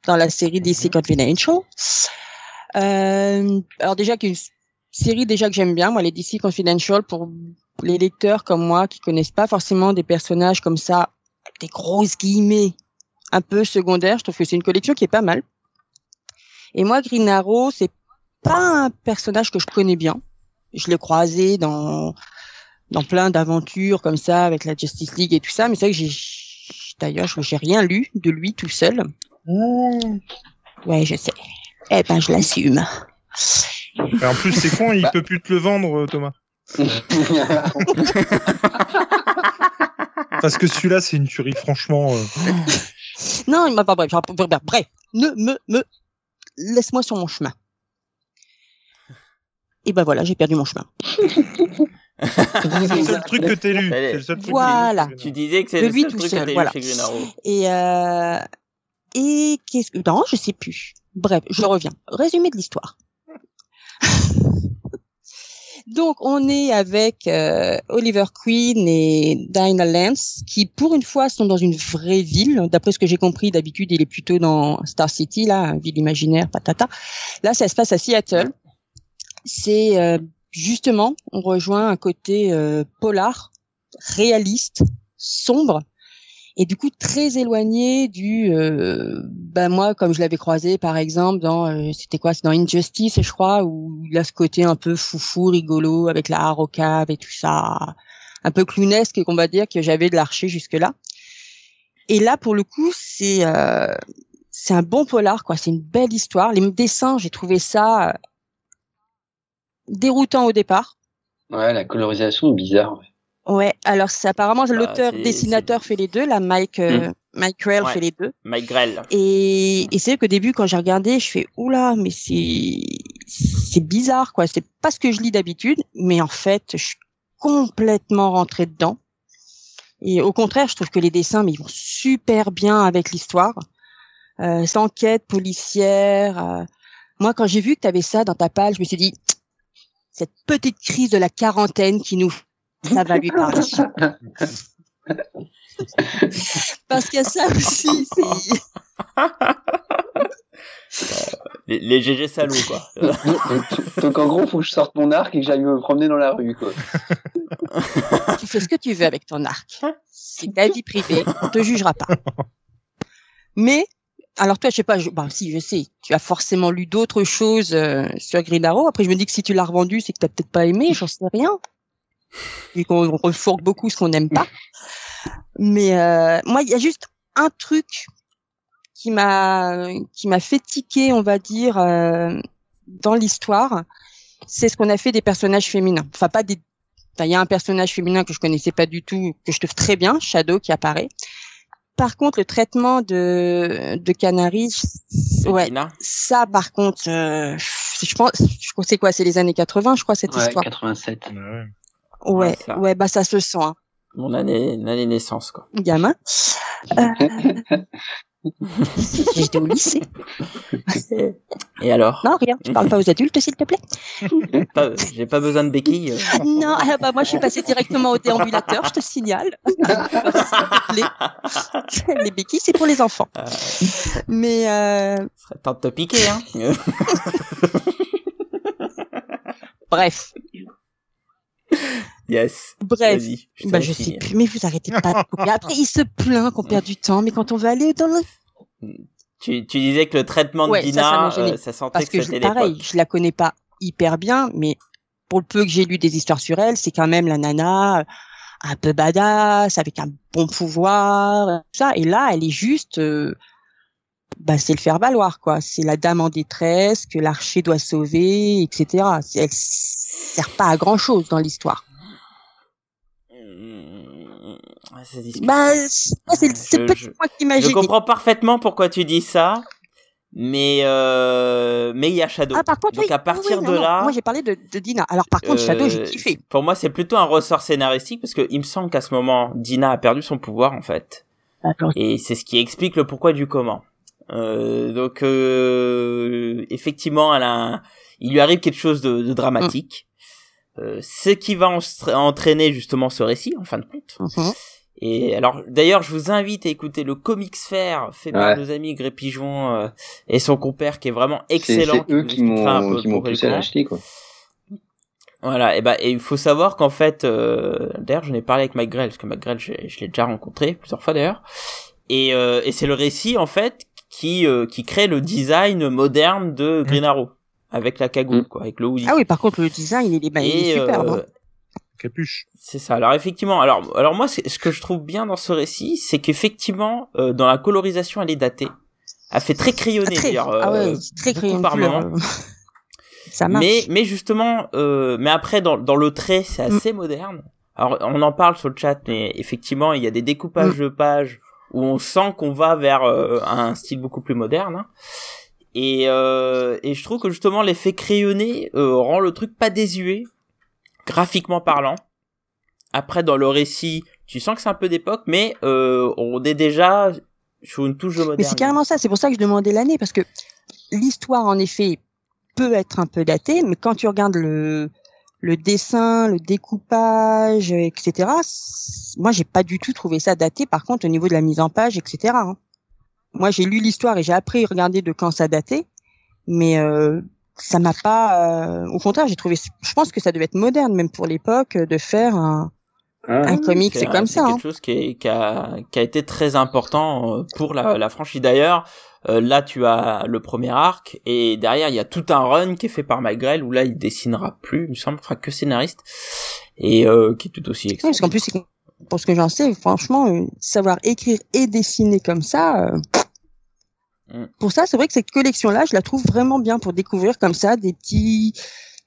dans la série DC Confidential. Euh, alors déjà, une série déjà que j'aime bien, moi les DC Confidential, pour les lecteurs comme moi qui connaissent pas forcément des personnages comme ça, des grosses guillemets, un peu secondaires, je trouve que c'est une collection qui est pas mal. Et moi, Green Arrow, c'est pas un personnage que je connais bien. Je l'ai croisé dans dans plein d'aventures comme ça avec la Justice League et tout ça, mais c'est vrai que j'ai d'ailleurs je- j'ai rien lu de lui tout seul. Ouais, je sais. Eh ben je l'assume. En plus, c'est con, il Bah. peut plus te le vendre, euh, Thomas. Parce que celui-là, c'est une tuerie, franchement. euh. Non, il m'a pas bref, bref, bref, ne me me laisse-moi sur mon chemin. Et ben voilà, j'ai perdu mon chemin. C'est le seul truc que t'as lu. C'est le seul truc que Voilà. lu. Tu disais que c'est le seul truc seul, que t'as lu voilà. chez Arrow. Et euh, et qu'est-ce que non, je sais plus. Bref, je reviens. Résumé de l'histoire. Donc on est avec euh, Oliver Queen et Dinah Lance qui pour une fois sont dans une vraie ville. D'après ce que j'ai compris, d'habitude il est plutôt dans Star City là, ville imaginaire, patata. Là ça se passe à Seattle. C'est euh, justement on rejoint un côté euh, polar, réaliste, sombre et du coup très éloigné du euh, ben moi comme je l'avais croisé par exemple dans euh, c'était quoi c'est dans Injustice je crois où il a ce côté un peu foufou rigolo avec la harocave et tout ça un peu clownesque qu'on va dire que j'avais de l'archer jusque là et là pour le coup c'est euh, c'est un bon polar quoi c'est une belle histoire. Les dessins j'ai trouvé ça déroutant au départ Ouais, la colorisation est bizarre. ouais. Ouais, alors c'est apparemment l'auteur c'est- dessinateur fait les deux, la Mike euh, Mike Grell Ouais. fait les deux. Mike Grell. Et, et c'est vrai qu'au début quand j'ai regardé, je fais oula, mais c'est c'est bizarre quoi, c'est pas ce que je lis d'habitude, mais en fait, je suis complètement rentrée dedans. Et au contraire, je trouve que les dessins mais ils vont super bien avec l'histoire. Euh, enquête policière. euh, Moi, quand j'ai vu que tu avais ça dans ta page, je me suis dit cette petite crise de la quarantaine qui nous ça va lui parler. Parce que ça aussi. Les, les GG salauds, quoi. donc, donc, en gros, faut que je sorte mon arc et que j'aille me promener dans la rue, quoi. tu fais ce que tu veux avec ton arc. C'est ta vie privée, on te jugera pas. Mais, alors toi, je sais pas, je, bah si, je sais, tu as forcément lu d'autres choses euh, sur Green Arrow. Après, je me dis que si tu l'as revendu, c'est que t'as peut-être pas aimé, j'en sais rien. Vu qu'on on refourgue beaucoup ce qu'on n'aime pas. Mais euh, moi, il y a juste un truc qui m'a qui m'a fait tiquer, on va dire, euh, dans l'histoire. C'est ce qu'on a fait des personnages féminins. Enfin, pas des il y a un personnage féminin que je connaissais pas du tout, que je trouve très bien, Shadow, qui apparaît. Par contre, le traitement de, de Canary, ouais, ça, par contre, euh, je pense, je crois que c'est quoi, c'est les années 80, je crois, cette Ouais, histoire. 87. Ouais. Ouais, Ouais, ça. ouais, bah, ça se sent, hein, Mon année, l'année naissance, quoi. gamin. Euh... J'étais au lycée. Et alors? Non, rien. Tu parles pas aux adultes, s'il te plaît? J'ai pas besoin de béquilles. Non, ah bah, moi, je suis passée directement au déambulateur, je te signale. les, les béquilles, c'est pour les enfants. Euh, Mais, euh, serait temps de te piquer, hein. bref. Yes. Bref. Bah, je sais plus, mais vous arrêtez pas de couper. Après, il se plaint qu'on perd du temps, mais quand on va aller dans le... tu, tu disais que le traitement de Ouais, ça, ça Dina, euh, ça sentait Parce que que je, c'était pareil, je la connais pas hyper bien, mais pour le peu que j'ai lu des histoires sur elle, c'est quand même la nana euh, un peu badass, avec un bon pouvoir, ça. Et là, elle est juste, euh, bah, c'est le faire valoir, quoi. C'est la dame en détresse que l'archer doit sauver, etc. Elle sert pas à grand chose dans l'histoire. C'est. Bah, c'est petit je- point qui Je comprends parfaitement pourquoi tu dis ça, mais euh, mais il y a Shadow. Ah, par contre, Donc oui. à partir Oui, de non. là, Moi, j'ai parlé de, de Dina. Alors, par contre, Shadow, j'ai euh, kiffé. Pour moi, c'est plutôt un ressort scénaristique parce que il me semble qu'à ce moment, Dina a perdu son pouvoir en fait, et c'est ce qui explique le pourquoi du comment. Euh, donc euh, effectivement, elle a un- il lui arrive quelque chose de, de dramatique, euh, ce qui va en- entraîner justement ce récit en fin de compte. mhm. Et alors, d'ailleurs, je vous invite à écouter le Comics Fair fait par Ouais. nos amis Gré Pigeon euh, et son compère qui est vraiment excellent. c'est eux qui m'ont poussé à l'acheter quoi. Voilà, et ben et il faut savoir qu'en fait, euh, d'ailleurs, j'en ai parlé avec Mike Grell parce que Mike Grell, je, je l'ai déjà rencontré plusieurs fois d'ailleurs. Et, euh, et c'est le récit en fait qui euh, qui crée le design moderne de Green Arrow avec la cagoule, Mm. quoi, avec le hoodie. Ah oui, par contre, le design, il est, bah, il est superbe. euh, hein. Capuche. C'est ça. Alors effectivement, alors alors moi ce que je trouve bien dans ce récit, c'est qu'effectivement euh, dans la colorisation elle est datée. Elle fait très crayonné Ah, très, d'ailleurs. ah euh, ouais, c'est très beaucoup crayon de par moment. euh. Ça marche. Mais mais justement euh, mais après dans dans le trait, c'est Mm. assez moderne. Alors on en parle sur le chat mais effectivement, il y a des découpages Mm. de pages où on sent qu'on va vers euh, un style beaucoup plus moderne. hein. Et euh, et je trouve que justement l'effet crayonné euh, rend le truc pas désuet graphiquement parlant. Après, dans le récit, tu sens que c'est un peu d'époque, mais euh, on est déjà sur une touche de moderne. Mais c'est carrément ça. C'est pour ça que je demandais l'année parce que l'histoire, en effet, peut être un peu datée, mais quand tu regardes le le dessin, le découpage, etc. Moi, j'ai pas du tout trouvé ça daté. Par contre, au niveau de la mise en page, etc. hein. Moi, j'ai lu l'histoire et j'ai appris à regarder de quand ça datait, mais euh, ça m'a pas. euh, Au contraire, j'ai trouvé. Je pense que ça devait être moderne, même pour l'époque, de faire un, Ah, un comic. C'est comme c'est ça. hein. quelque chose qui, est- qui, a, qui a été très important euh, pour la, la franchise. D'ailleurs, euh, là, tu as le premier arc, et derrière, il y a tout un run qui est fait par Mike Grell, où là, il dessinera plus, il me semble, enfin, que scénariste, et euh, qui est tout aussi Oui, excellent. parce qu'en plus, c'est- pour ce que j'en sais, franchement, euh, savoir écrire et dessiner comme ça, euh, Mm. pour ça, c'est vrai que cette collection-là, je la trouve vraiment bien pour découvrir comme ça des petits,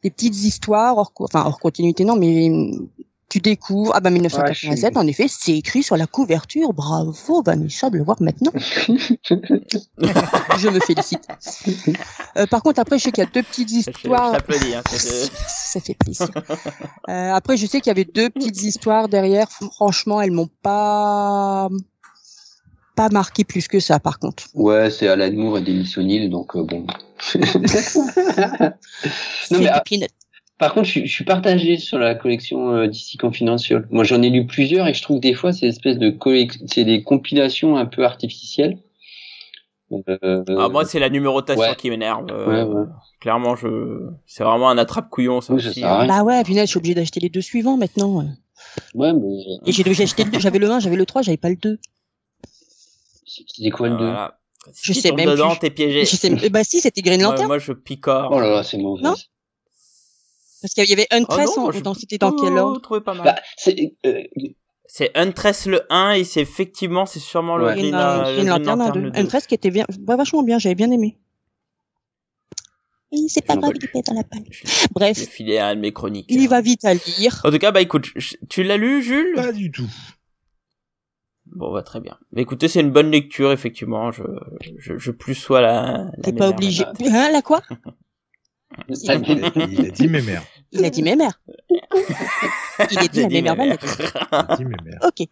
des petites histoires, hors, enfin hors continuité non, mais mm, tu découvres. Ah bah 1987, Ouais, je en effet, c'est écrit sur la couverture. Bravo, Vanessa, de le voir maintenant. je me félicite. Euh, par contre, après, je sais qu'il y a deux petites Je, je histoires. t'applaudis. Hein, Ça fait plaisir. Euh, après, je sais qu'il y avait deux petites histoires derrière. Franchement, elles m'ont pas pas marqué plus que ça. Par contre, Ouais, c'est Alan Moore et Dennis O'Neill, donc euh, bon. non, mais, ah, par contre, je, suis- je suis partagé sur la collection euh, DC Confidential. Moi, j'en ai lu plusieurs et je trouve que des fois, c'est une espèce de c'est des compilations un peu artificielles. Euh, Ah, moi, c'est la numérotation Ouais. qui m'énerve. euh, Ouais, ouais. Clairement, je, c'est vraiment un attrape-couillon, ça Oui, ça aussi. rien. Bah ouais, punaise, je suis obligé d'acheter les deux suivants maintenant. ouais, mais Et. J'avais le 1, j'avais le 3, j'avais pas le 2. C'était quoi le deux Voilà. Je Si sais même dedans, plus. t'es piégé. Je sais- bah si, c'était Green Lantern. moi, je picore. Oh là là, c'est mauvais. Non Parce qu'il y avait Oh Huntress, non, en- je dans- c'était dans quel ordre? pas mal. Bah, c'est euh, C'est Huntress le 1 et c'est effectivement, c'est sûrement le Ouais. Green, Green, euh, euh, le Green Green Lantern, Lantern un le deux. 2. Huntress qui était bien, bah, vachement bien, j'avais bien aimé. C'est pas grave, il est pas dans la l'ai- Bref. je l'ai filé à un de mes chroniques. Il va vite à lire. En tout cas, bah écoute, tu l'as lu, Jules? Pas du tout. Bon, bah très bien. Mais écoutez, c'est une bonne lecture, effectivement. Je, je, je plus sois la. la T'es pas obligé. Hein, la quoi? Il a, il a dit mes mères. Il a dit mes mères. Il a dit J'ai la dit mère mémère. Vanette. Il a dit mes mères. Ok.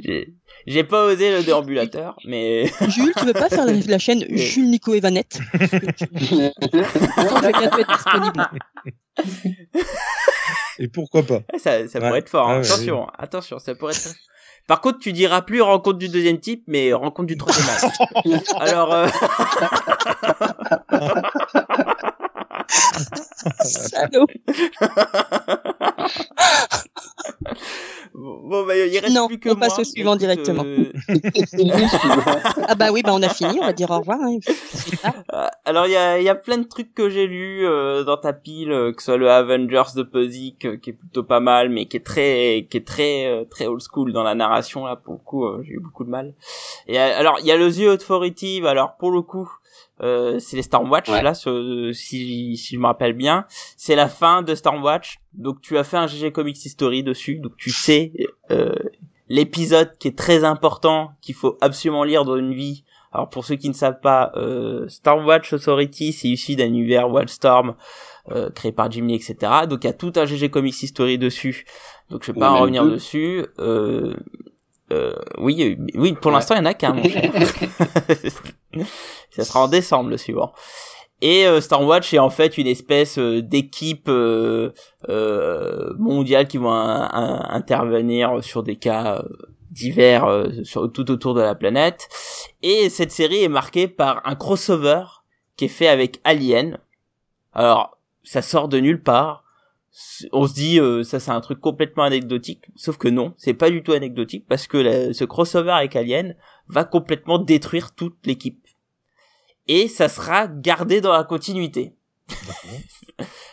J'ai- J'ai pas osé le déambulateur, mais Jules, tu veux pas faire la, la chaîne Jules, Nico et Vanette Attends, je vais bientôt être disponible. Et pourquoi pas? Ça, ça Ouais. pourrait être fort. hein. Ah ouais, attention, attention, ça pourrait être. Par contre, tu diras plus rencontre du deuxième type, mais rencontre du troisième âge. Alors, euh. bon, bah, il reste Non, plus que on passe moi. au suivant Écoute, directement. euh, ah bah oui, bah on a fini, on va dire au revoir. Hein. Euh, alors il y a, y a plein de trucs que j'ai lus euh, dans ta pile, euh, que ce soit le Avengers de Puzik, qui est plutôt pas mal, mais qui est très, qui est très, très old school dans la narration là. Pour le coup, j'ai eu beaucoup de mal. Et alors il y a le The Authority, bah, alors pour le coup. C'est les Stormwatch là si si je me rappelle bien c'est la fin de Stormwatch donc tu as fait un GG Comics History dessus donc tu sais euh, l'épisode qui est très important, qu'il faut absolument lire dans une vie. Alors pour ceux qui ne savent pas, euh, Stormwatch Authority, c'est issu d'un univers Wildstorm euh, créé par Jim Lee, etc. Donc il y a tout un GG Comics History dessus. Donc je vais pas en revenir dessus. Euh, euh, oui, oui, pour l'instant il y en a qu'un. Ça sera en décembre le suivant. Et euh, Stormwatch est en fait une espèce euh, d'équipe euh, euh, mondiale qui vont intervenir sur des cas divers sur, tout autour de la planète. Et cette série est marquée par un crossover qui est fait avec Alien. Alors, ça sort de nulle part. On se dit ça c'est un truc complètement anecdotique, sauf que non, c'est pas du tout anecdotique parce que ce crossover avec Alien va complètement détruire toute l'équipe et ça sera gardé dans la continuité.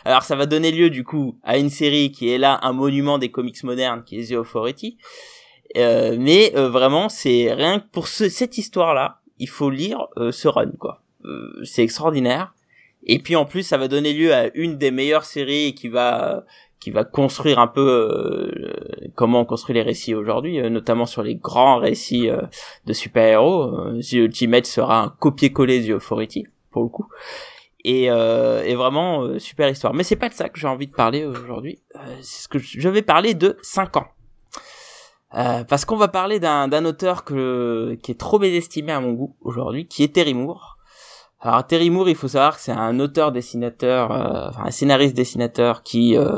Alors ça va donner lieu du coup à une série qui est là un monument des comics modernes qui est The Authority. Euh, mais euh, vraiment c'est rien que pour cette histoire là, il faut lire euh, ce run quoi. Euh, c'est extraordinaire. Et puis en plus ça va donner lieu à une des meilleures séries qui va qui va construire un peu euh, comment on construit les récits aujourd'hui, euh, notamment sur les grands récits euh, de super-héros. The Ultimate sera un copier-coller The Authority, pour le coup. Et, et vraiment, super histoire. Mais c'est pas de ça que j'ai envie de parler aujourd'hui. c'est ce que je vais parler de 5 ans. parce qu'on va parler d'un auteur que, qui est trop mésestimé à mon goût aujourd'hui, qui est Terry Moore. Alors Terry Moore, il faut savoir que c'est un auteur dessinateur, euh, enfin un scénariste dessinateur qui euh,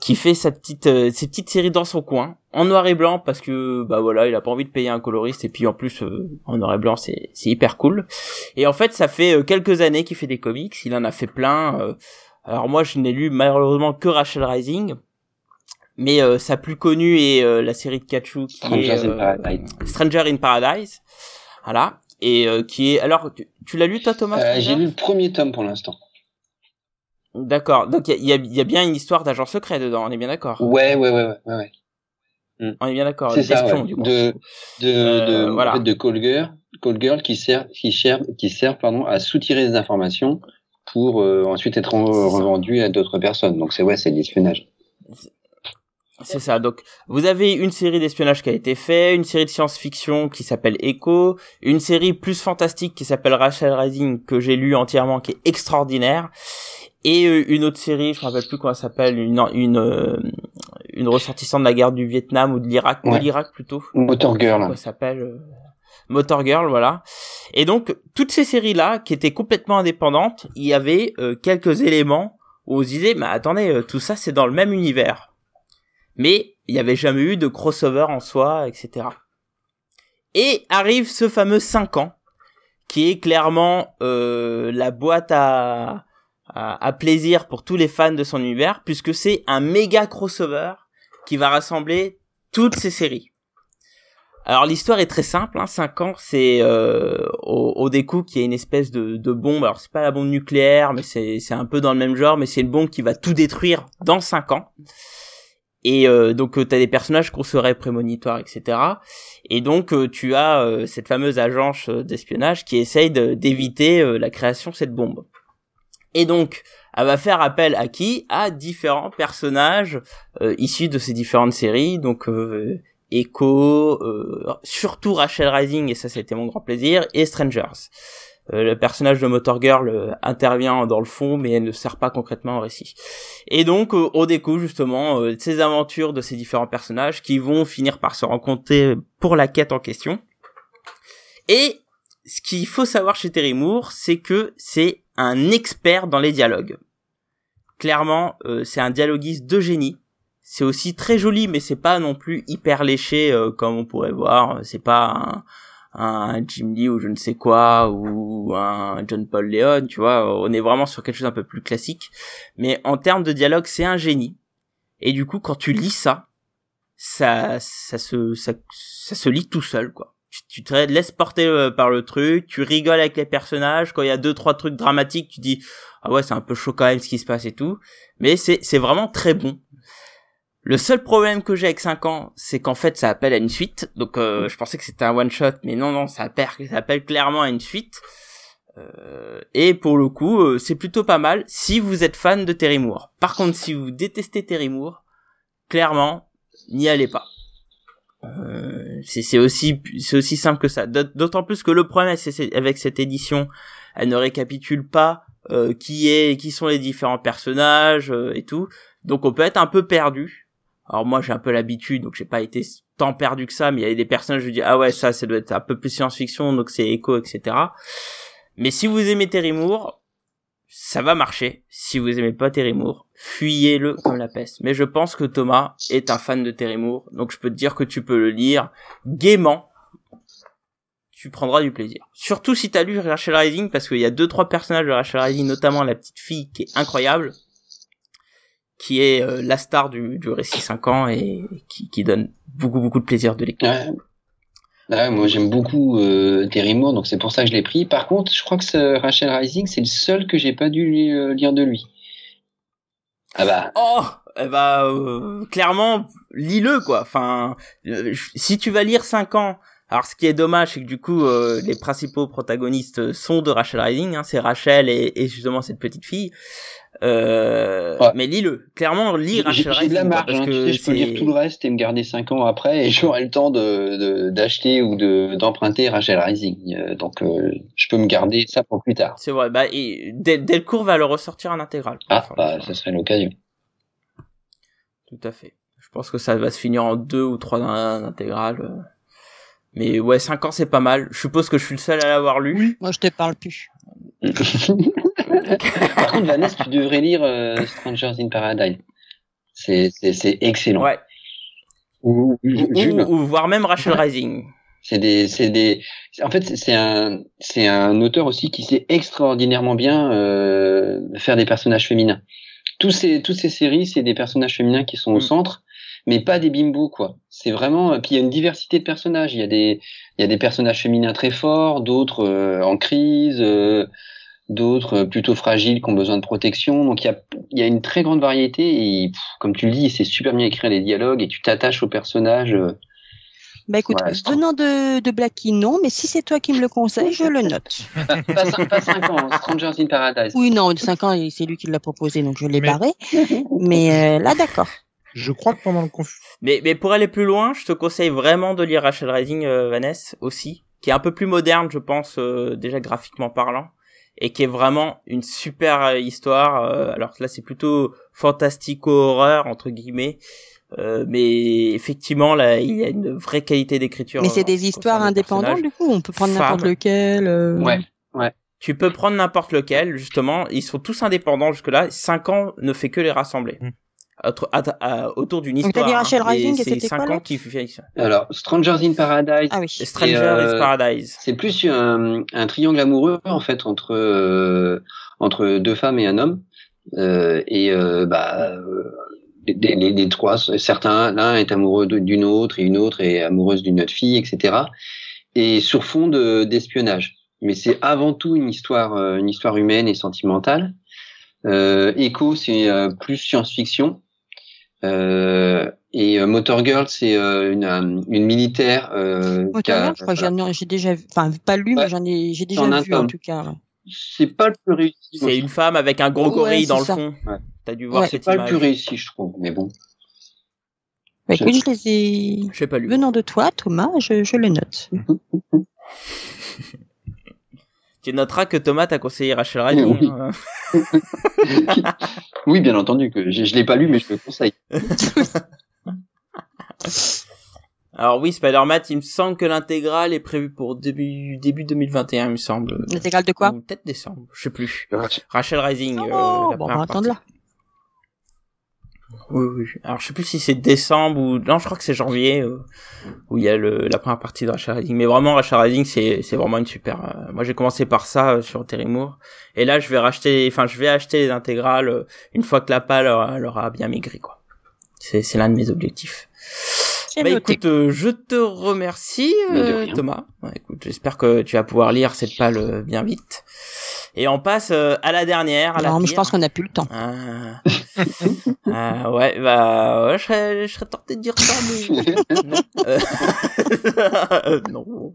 qui fait sa petite euh, ses petites séries dans son coin en noir et blanc parce que bah voilà, il a pas envie de payer un coloriste et puis en plus en noir et blanc c'est c'est hyper cool. Et en fait, ça fait quelques années qu'il fait des comics, il en a fait plein. alors moi, je n'ai lu malheureusement que Rachel Rising. Mais sa plus connue est la série de Kachu qui est Stranger in Paradise. Voilà et euh, qui est alors tu, l'as lu toi Thomas euh, J'ai lu le premier tome pour l'instant. D'accord. Donc il y a, y a, bien une histoire d'agent secret dedans. On est bien d'accord. Ouais ouais ouais ouais ouais. Mm. On est bien d'accord. C'est ça. Ouais. Du coup. De de euh, de, voilà. en fait, de call girl, call girl qui sert qui sert qui sert pardon à soutirer des informations pour ensuite être revendu à d'autres personnes. Donc c'est ouais c'est l'espionnage. C'est ça. Donc, vous avez une série d'espionnage qui a été fait, une série de science-fiction qui s'appelle Echo, une série plus fantastique qui s'appelle Rachel Rising que j'ai lu entièrement, qui est extraordinaire, et euh, une autre série, je me rappelle plus comment ça s'appelle, une une euh, une ressortissante de la guerre du Vietnam ou de l'Irak, de l'Irak plutôt. Motor Girl. Ça s'appelle euh, Motor Girl, voilà. Et donc toutes ces séries là, qui étaient complètement indépendantes, il y avait quelques éléments où on se disait, mais attendez, tout ça c'est dans le même univers mais il n'y avait jamais eu de crossover en soi, etc. Et arrive ce fameux 5 ans, qui est clairement euh, la boîte à, à, plaisir pour tous les fans de son univers, puisque c'est un méga crossover qui va rassembler toutes ces séries. Alors l'histoire est très simple, hein, 5 ans, c'est euh, au, au qui est une espèce de, de bombe, alors c'est pas la bombe nucléaire, mais c'est un peu dans le même genre, mais c'est une bombe qui va tout détruire dans 5 ans. Et euh, donc euh, tu as des personnages qu'on serait prémonitoires, etc. Et donc euh, tu as cette fameuse agence d'espionnage qui essaye d'éviter la création de cette bombe. Et donc elle va faire appel à qui? À différents personnages issus de ces différentes séries. Donc Echo, surtout Rachel Rising, et ça c'était mon grand plaisir, et Strangers. Euh, le personnage de Motor Girl euh, intervient dans le fond, mais elle ne sert pas concrètement au récit. Et donc, euh, au découvre justement ces aventures de ces différents personnages qui vont finir par se rencontrer pour la quête en question. Et ce qu'il faut savoir chez Terry Moore, c'est que c'est un expert dans les dialogues. Clairement, c'est un dialoguiste de génie. C'est aussi très joli, mais c'est pas non plus hyper léché comme on pourrait voir. C'est pas un, un Jim Lee ou je ne sais quoi ou un John Paul Leon, tu vois, on est vraiment sur quelque chose un peu plus classique. Mais en termes de dialogue, c'est un génie. Et du coup, quand tu lis ça, ça, ça se, ça, ça se lit tout seul, quoi. tu, te laisses porter euh, par le truc, tu rigoles avec les personnages, quand il y a deux trois trucs dramatiques, tu dis ah ouais, c'est un peu chaud quand même ce qui se passe et tout, mais c'est c'est vraiment très bon. Le seul problème que j'ai avec 5 ans, c'est qu'en fait ça appelle à une suite. Donc euh, je pensais que c'était un one shot, mais non non, ça appelle ça appelle clairement à une suite. Euh, et pour le coup, euh, c'est plutôt pas mal si vous êtes fan de Terry Moore. Par contre, si vous détestez Terry Moore, clairement, n'y allez pas. Euh, c'est aussi c'est aussi simple que ça. D'autant plus que le problème avec cette édition, elle ne récapitule pas euh, qui est qui sont les différents personnages euh, et tout. Donc on peut être un peu perdu. Alors moi j'ai un peu l'habitude, donc j'ai pas été tant perdu que ça, mais il y a des personnages je dis ah ouais ça ça doit être un peu plus science-fiction, donc c'est écho etc. Mais si vous aimez Terry Moore, ça va marcher. Si vous aimez pas Terry Moore, fuyez-le comme la peste. Mais je pense que Thomas est un fan de Terry Moore, donc je peux te dire que tu peux le lire gaiement. Tu prendras du plaisir. Surtout si t'as lu Rachel Rising, parce qu'il y a deux trois personnages de Rachel Rising, notamment la petite fille qui est incroyable, qui est euh, la star du, du récit 5 ans et qui, qui donne beaucoup beaucoup de plaisir de lecture. Ouais, moi j'aime beaucoup euh, Terry Moore, donc c'est pour ça que je l'ai pris. Par contre, je crois que ce Rachel Rising, c'est le seul que j'ai pas dû euh, lire de lui. Ah bah. Oh, eh bah euh, clairement, lis-le quoi. Enfin, euh, si tu vas lire 5 ans. Alors ce qui est dommage, c'est que du coup, les principaux protagonistes sont de Rachel Rising. Hein, c'est Rachel et, et, justement cette petite fille. Euh, Mais lis-le. Clairement, lire Rachel Rising. de la marge, parce hein, que je peux lire tout le reste et me garder 5 ans après et j'aurai le temps de d'acheter ou de d'emprunter Rachel Rising. Euh, donc euh, je peux me garder ça pour plus tard. C'est vrai. Bah, et Delcourt va le ressortir en intégral. Ah, bah, ça serait l'occasion. Tout à fait. Je pense que ça va se finir en deux ou trois intégrales. Euh. Mais ouais, 5 ans, c'est pas mal. Je suppose que je suis le seul à l'avoir lu. Oui, moi je te parle plus. Par contre, Vanessa, tu devrais lire euh, Strangers in Paradise. C'est, c'est, excellent. Ouais. Ou, ou, voire même Rachel Rising. C'est des, c'est des, en fait, c'est un, c'est un auteur aussi qui sait extraordinairement bien euh, faire des personnages féminins. Tous ces, toutes ces séries, c'est des personnages féminins qui sont au mm. centre, mais pas des bimbos, quoi. C'est vraiment, puis il y a une diversité de personnages. Il y a des, il y a des personnages féminins très forts, d'autres euh, en crise. Euh, d'autres plutôt fragiles qui ont besoin de protection. Donc il y a, y a une très grande variété et comme tu le dis, c'est super bien écrire les dialogues et tu t'attaches au personnage. Euh. Bah écoute, venant de, de Blackie, non, mais si c'est toi qui me le conseilles, je le note. pas, 5 ans, Strangers in Paradise. Oui, non, 5 ans, c'est lui qui l'a proposé, donc je l'ai barré. mais euh, là, d'accord. Je crois que pendant le conf... Mais, mais pour aller plus loin, je te conseille vraiment de lire Rachel Rising, euh, Vanessa, aussi, qui est un peu plus moderne, je pense, euh, déjà graphiquement parlant et qui est vraiment une super euh, histoire. Euh, alors que là, c'est plutôt fantastico-horreur entre guillemets. Euh, mais effectivement, là, il y a une vraie qualité d'écriture. Mais c'est des histoires indépendantes, du coup. On peut prendre n'importe lequel. Ouais, ouais. Tu peux prendre n'importe lequel, justement. Ils sont tous indépendants jusque-là. Cinq ans ne fait que les rassembler. Mm autour d'une histoire. Donc, Rachel hein. Rising, c'est 5 ans qui Alors, Strangers in Paradise. Ah oui. Strangers in euh, Paradise. C'est plus un, un, triangle amoureux, en fait, entre, euh, entre deux femmes et un homme. Euh, et, euh, bah, les, les, les, trois, certains, l'un est amoureux d'une autre et une autre est amoureuse d'une autre fille, etc. Et sur fond d'espionnage. Mais c'est avant tout une histoire, une histoire humaine et sentimentale. Euh, Echo, c'est plus science-fiction. Euh, et euh, Motor Girl, c'est euh, une, une militaire. Motor Girl, je crois que j'ai déjà, enfin pas lu, mais j'en ai, j'ai déjà vu en tout cas. C'est pas le plus réussi. C'est une femme avec un gros gorille dans le fond. Ouais. T'as dû voir cette image. C'est pas le plus réussi, je trouve, mais bon. Bah, écoute, je les ai. Je pas lu. Venant de toi, Thomas, je, je le note. Tu noteras que Thomas t'a conseillé Rachel. Oui. Hein. oui, bien entendu que je, je l'ai pas lu, mais je le conseille. Alors oui, Spider-Man, il me semble que l'intégrale est prévue pour début début 2021, il me semble. L'intégrale de quoi? Peut-être décembre, je sais plus. Rachel Rising. Oh, euh, bon, on va attendre là. Oui, oui. Alors, je sais plus si c'est décembre ou non, je crois que c'est janvier euh, où il y a le, la première partie de Rachel Rising. Mais vraiment, Rachel Rising, c'est c'est vraiment une super. Euh, moi, j'ai commencé par ça euh, sur Terry Moore, et là, je vais racheter, enfin, je vais acheter les intégrales une fois que la pâle leur, aura bien maigri, quoi. C'est c'est l'un de mes objectifs. Bah écoute, euh, je te remercie euh. Thomas. Ouais, écoute, j'espère que tu vas pouvoir lire cette palle euh, bien vite. Et on passe euh, à la dernière, à la non, mais je pense qu'on n'a plus le temps. Ah. Ah, ouais, bah, ouais, je serais, je serais tenté de dire ça, mais non. Euh, non.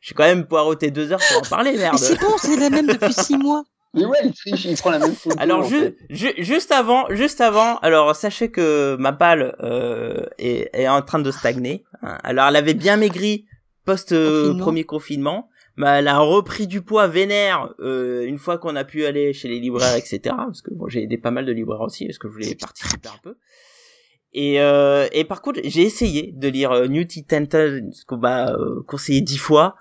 Je suis quand même poireauté deux heures pour en parler, merde. c'est bon, c'est la même depuis six mois. Mais ouais, il triche, il prend la même photo. Alors en ju- fait. ju- juste avant, juste avant, alors sachez que ma balle euh, est, est en train de stagner. hein. Alors elle avait bien maigri post euh, Confinement. premier confinement, mais elle a repris du poids vénère euh, une fois qu'on a pu aller chez les libraires, etc. Parce que bon, j'ai aidé pas mal de libraires aussi, parce que je voulais participer un peu. Et, euh, et par contre, j'ai essayé de lire euh, New Titan, ce qu'on m'a euh, conseillé dix fois.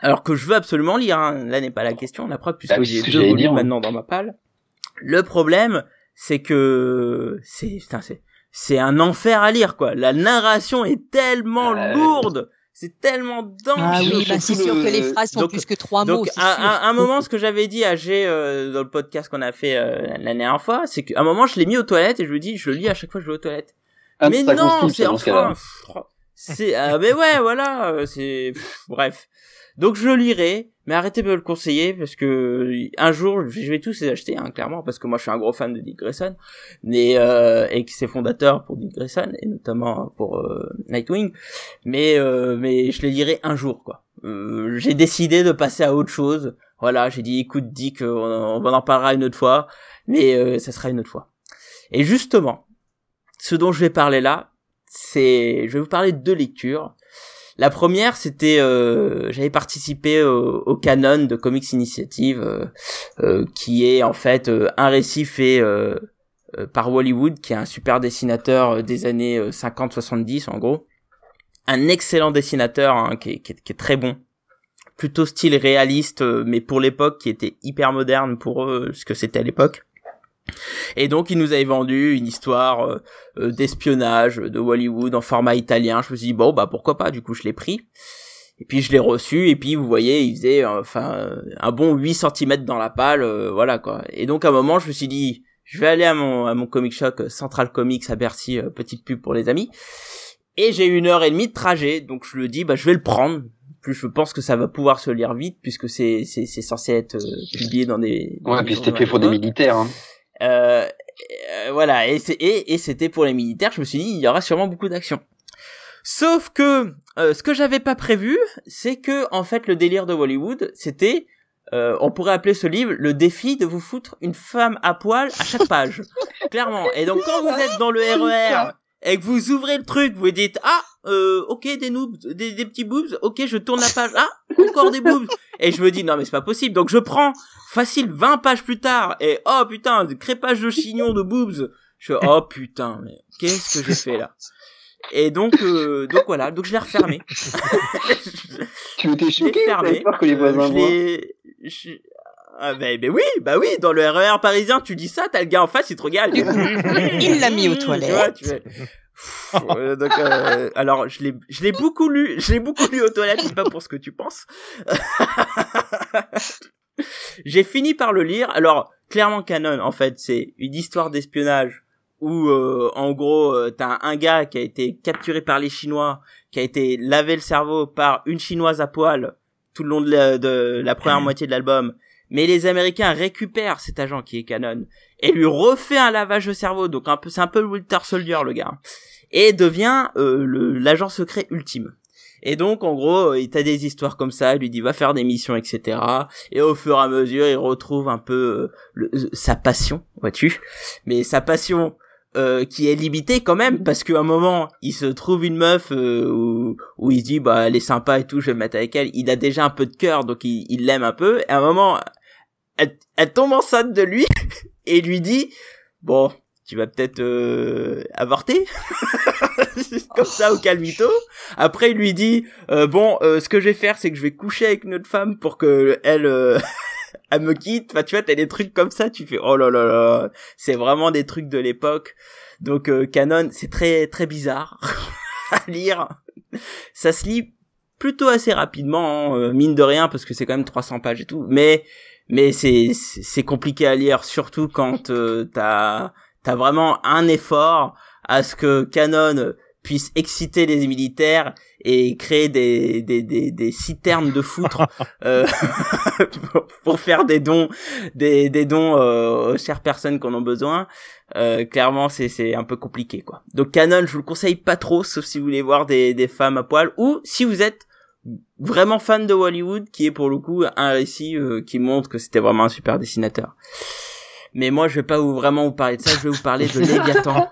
Alors que je veux absolument lire, hein. là n'est pas la question, la preuve, puisque Bah j'ai deux volumes hein. maintenant dans ma palle. Le problème, c'est que c'est c'est un enfer à lire quoi. La narration est tellement Euh. lourde, c'est tellement dense. Ah oui, bah c'est sûr le- que les phrases sont donc- plus que trois mots. Donc à, un moment, ce que j'avais dit à G euh, dans le podcast qu'on a fait euh, la dernière fois, c'est qu'à un moment je l'ai mis aux toilettes et je lui dis, je le lis à chaque fois que je vais aux toilettes. Ah, mais non, c'est enfin, c'est ah, mais ouais, voilà, euh, c'est bref. Donc je lirai, mais arrêtez de me le conseiller parce que un jour je vais tous les acheter, hein, clairement, parce que moi je suis un gros fan de Dick Grayson, mais euh, et que c'est fondateur pour Dick Grayson et notamment pour euh, Nightwing, mais euh, mais je les lirai un jour quoi. Euh, j'ai décidé de passer à autre chose. Voilà, j'ai dit écoute Dick, euh, on, on en parlera une autre fois, mais ça sera une autre fois. Et justement, ce dont je vais parler là, c'est, je vais vous parler de deux lectures. La première, c'était, euh, j'avais participé au, canon de Comics Initiative, euh, euh, qui est en fait euh, un récit fait par Hollywood, qui est un super dessinateur des années euh, 50-70 en gros, un excellent dessinateur hein, qui, est, qui, est, très bon, plutôt style réaliste, mais pour l'époque qui était hyper moderne pour eux, ce que c'était à l'époque. Et donc il nous avait vendu une histoire euh, euh, d'espionnage de Hollywood en format italien. Je me suis dit bon bah pourquoi pas? Du coup je l'ai pris. Et puis je l'ai reçu et puis vous voyez il faisait euh, enfin un bon 8 cm dans la palle euh, voilà quoi. Et donc à un moment je me suis dit je vais aller à mon à mon comic shop euh, Central Comics à Bercy euh, petite pub pour les amis. Et j'ai une heure et demie de trajet donc je le dis bah je vais le prendre. Plus je pense que ça va pouvoir se lire vite puisque c'est c'est c'est censé être euh, publié dans des dans Ouais, des puis c'était fait pour des militaires. Hein. Euh, euh, voilà, et, et, et c'était pour les militaires, je me suis dit, il y aura sûrement beaucoup d'action. Sauf que, euh, ce que j'avais pas prévu, c'est que, en fait, le délire de Hollywood, c'était, euh, on pourrait appeler ce livre le défi de vous foutre une femme à poil à chaque page. Clairement. Et donc, quand vous êtes dans le RER, et que vous ouvrez le truc, vous dites, ah, euh, ok, des noobs, des, des petits boobs, ok, je tourne la page, ah, encore des boobs. Et je me dis, non, mais c'est pas possible. Donc, je prends, facile 20 pages plus tard et oh putain crépage de chignon de boobs. Je fais oh putain mais qu'est-ce que j'ai fait là? Et donc euh, donc voilà. Donc je l'ai refermé. Tu étais je l'ai choqué, fermé. peur que les Euh, voisins l'ai je- ah ben, ben oui bah oui dans le RER parisien tu dis ça t'as le gars en face il te regarde il, l'a mis aux Tu vois, toilettes. tu fais- Pff, euh, donc, euh, alors je l'ai je l'ai beaucoup lu je l'ai beaucoup lu aux toilettes mais pas pour ce que tu penses j'ai fini par le lire. Alors, clairement canon, en fait, c'est une histoire d'espionnage où, euh, en gros, euh, t'as un gars qui a été capturé par les Chinois, qui a été lavé le cerveau par une Chinoise à poil tout le long de la, de la première moitié de l'album. Mais les Américains récupèrent cet agent qui est canon et lui refait un lavage de cerveau. Donc un peu, c'est un peu le Winter Soldier le gars, et devient euh, l'agent secret ultime. Et donc, en gros, euh, t'as des histoires comme ça, il lui dit va faire des missions, etc. Et au fur et à mesure, il retrouve un peu euh, euh, sa passion, vois-tu. Mais sa passion euh, qui est limitée quand même, parce qu'à un moment, il se trouve une meuf euh, où, où il se dit bah elle est sympa et tout, je vais me mettre avec elle. Il a déjà un peu de cœur, donc il il l'aime un peu. Et à un moment, elle, elle tombe enceinte de lui et lui dit bon tu vas peut-être euh, avorter comme ça au calmito. Après il lui dit euh, bon euh, ce que je vais faire c'est que je vais coucher avec une femme pour que elle euh, elle me quitte. Enfin tu vois t'as des trucs comme ça tu fais oh là là là c'est vraiment des trucs de l'époque. Donc euh, canon c'est très très bizarre à lire. Ça se lit plutôt assez rapidement hein, euh, mine de rien parce que c'est quand même 300 pages et tout. Mais mais c'est c'est compliqué à lire surtout quand euh, t'as t'as vraiment un effort à ce que Canon puisse exciter les militaires et créer des, des, des, des citernes de foutre euh, pour, faire des dons des, des dons euh, aux chères personnes qui en ont besoin. Euh, clairement c'est c'est un peu compliqué quoi. Donc Canon je vous le conseille pas trop sauf si vous voulez voir des, des femmes à poil ou si vous êtes vraiment fan de Hollywood qui est pour le coup un récit euh, qui montre que c'était vraiment un super dessinateur mais moi je vais pas vous, vraiment vous parler de ça, je vais vous parler de Léviathan.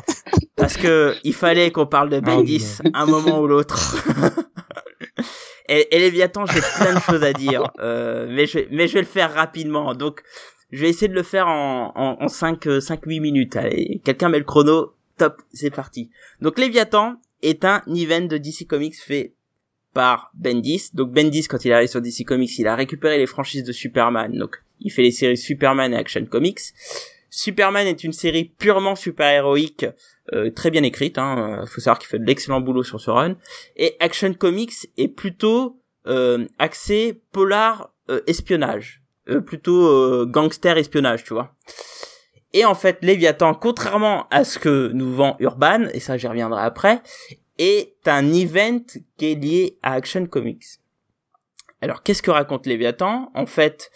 Parce que il fallait qu'on parle de Bendis un moment ou l'autre. et, et Léviathan, j'ai plein de choses à dire, euh, mais je mais je vais le faire rapidement. Donc je vais essayer de le faire en en, en 5 5 8 minutes. Allez, quelqu'un met le chrono. Top, c'est parti. Donc Léviathan est un event de DC Comics fait par Bendis. Donc Bendis, quand il arrive sur DC Comics, il a récupéré les franchises de Superman. Donc il fait les séries Superman et Action Comics. Superman est une série purement super-héroïque, euh, très bien écrite. Hein. Faut savoir qu'il fait de l'excellent boulot sur ce run. Et Action Comics est plutôt euh, axé polar euh, espionnage, euh, plutôt euh, gangster espionnage, tu vois. Et en fait, Léviathan, contrairement à ce que nous vend Urban, et ça j'y reviendrai après, est un event qui est lié à Action Comics. Alors qu'est-ce que raconte Léviathan? En fait,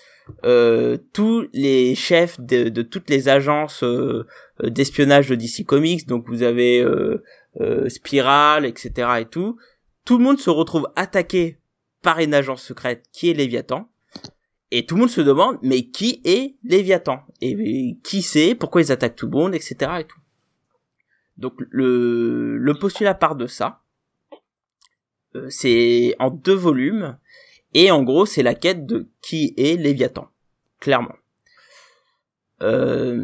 euh, tous les chefs de, toutes les agences euh, d'espionnage de DC Comics, donc vous avez euh, euh, Spiral, etc. et tout, tout le monde se retrouve attaqué par une agence secrète qui est Léviathan. Et tout le monde se demande, mais qui est Léviathan? Et qui c'est? Pourquoi ils attaquent tout le monde, etc. et tout. Donc le, le postulat part de ça. Euh, c'est en deux volumes. Et en gros, c'est la quête de qui est Léviathan. Clairement. Euh,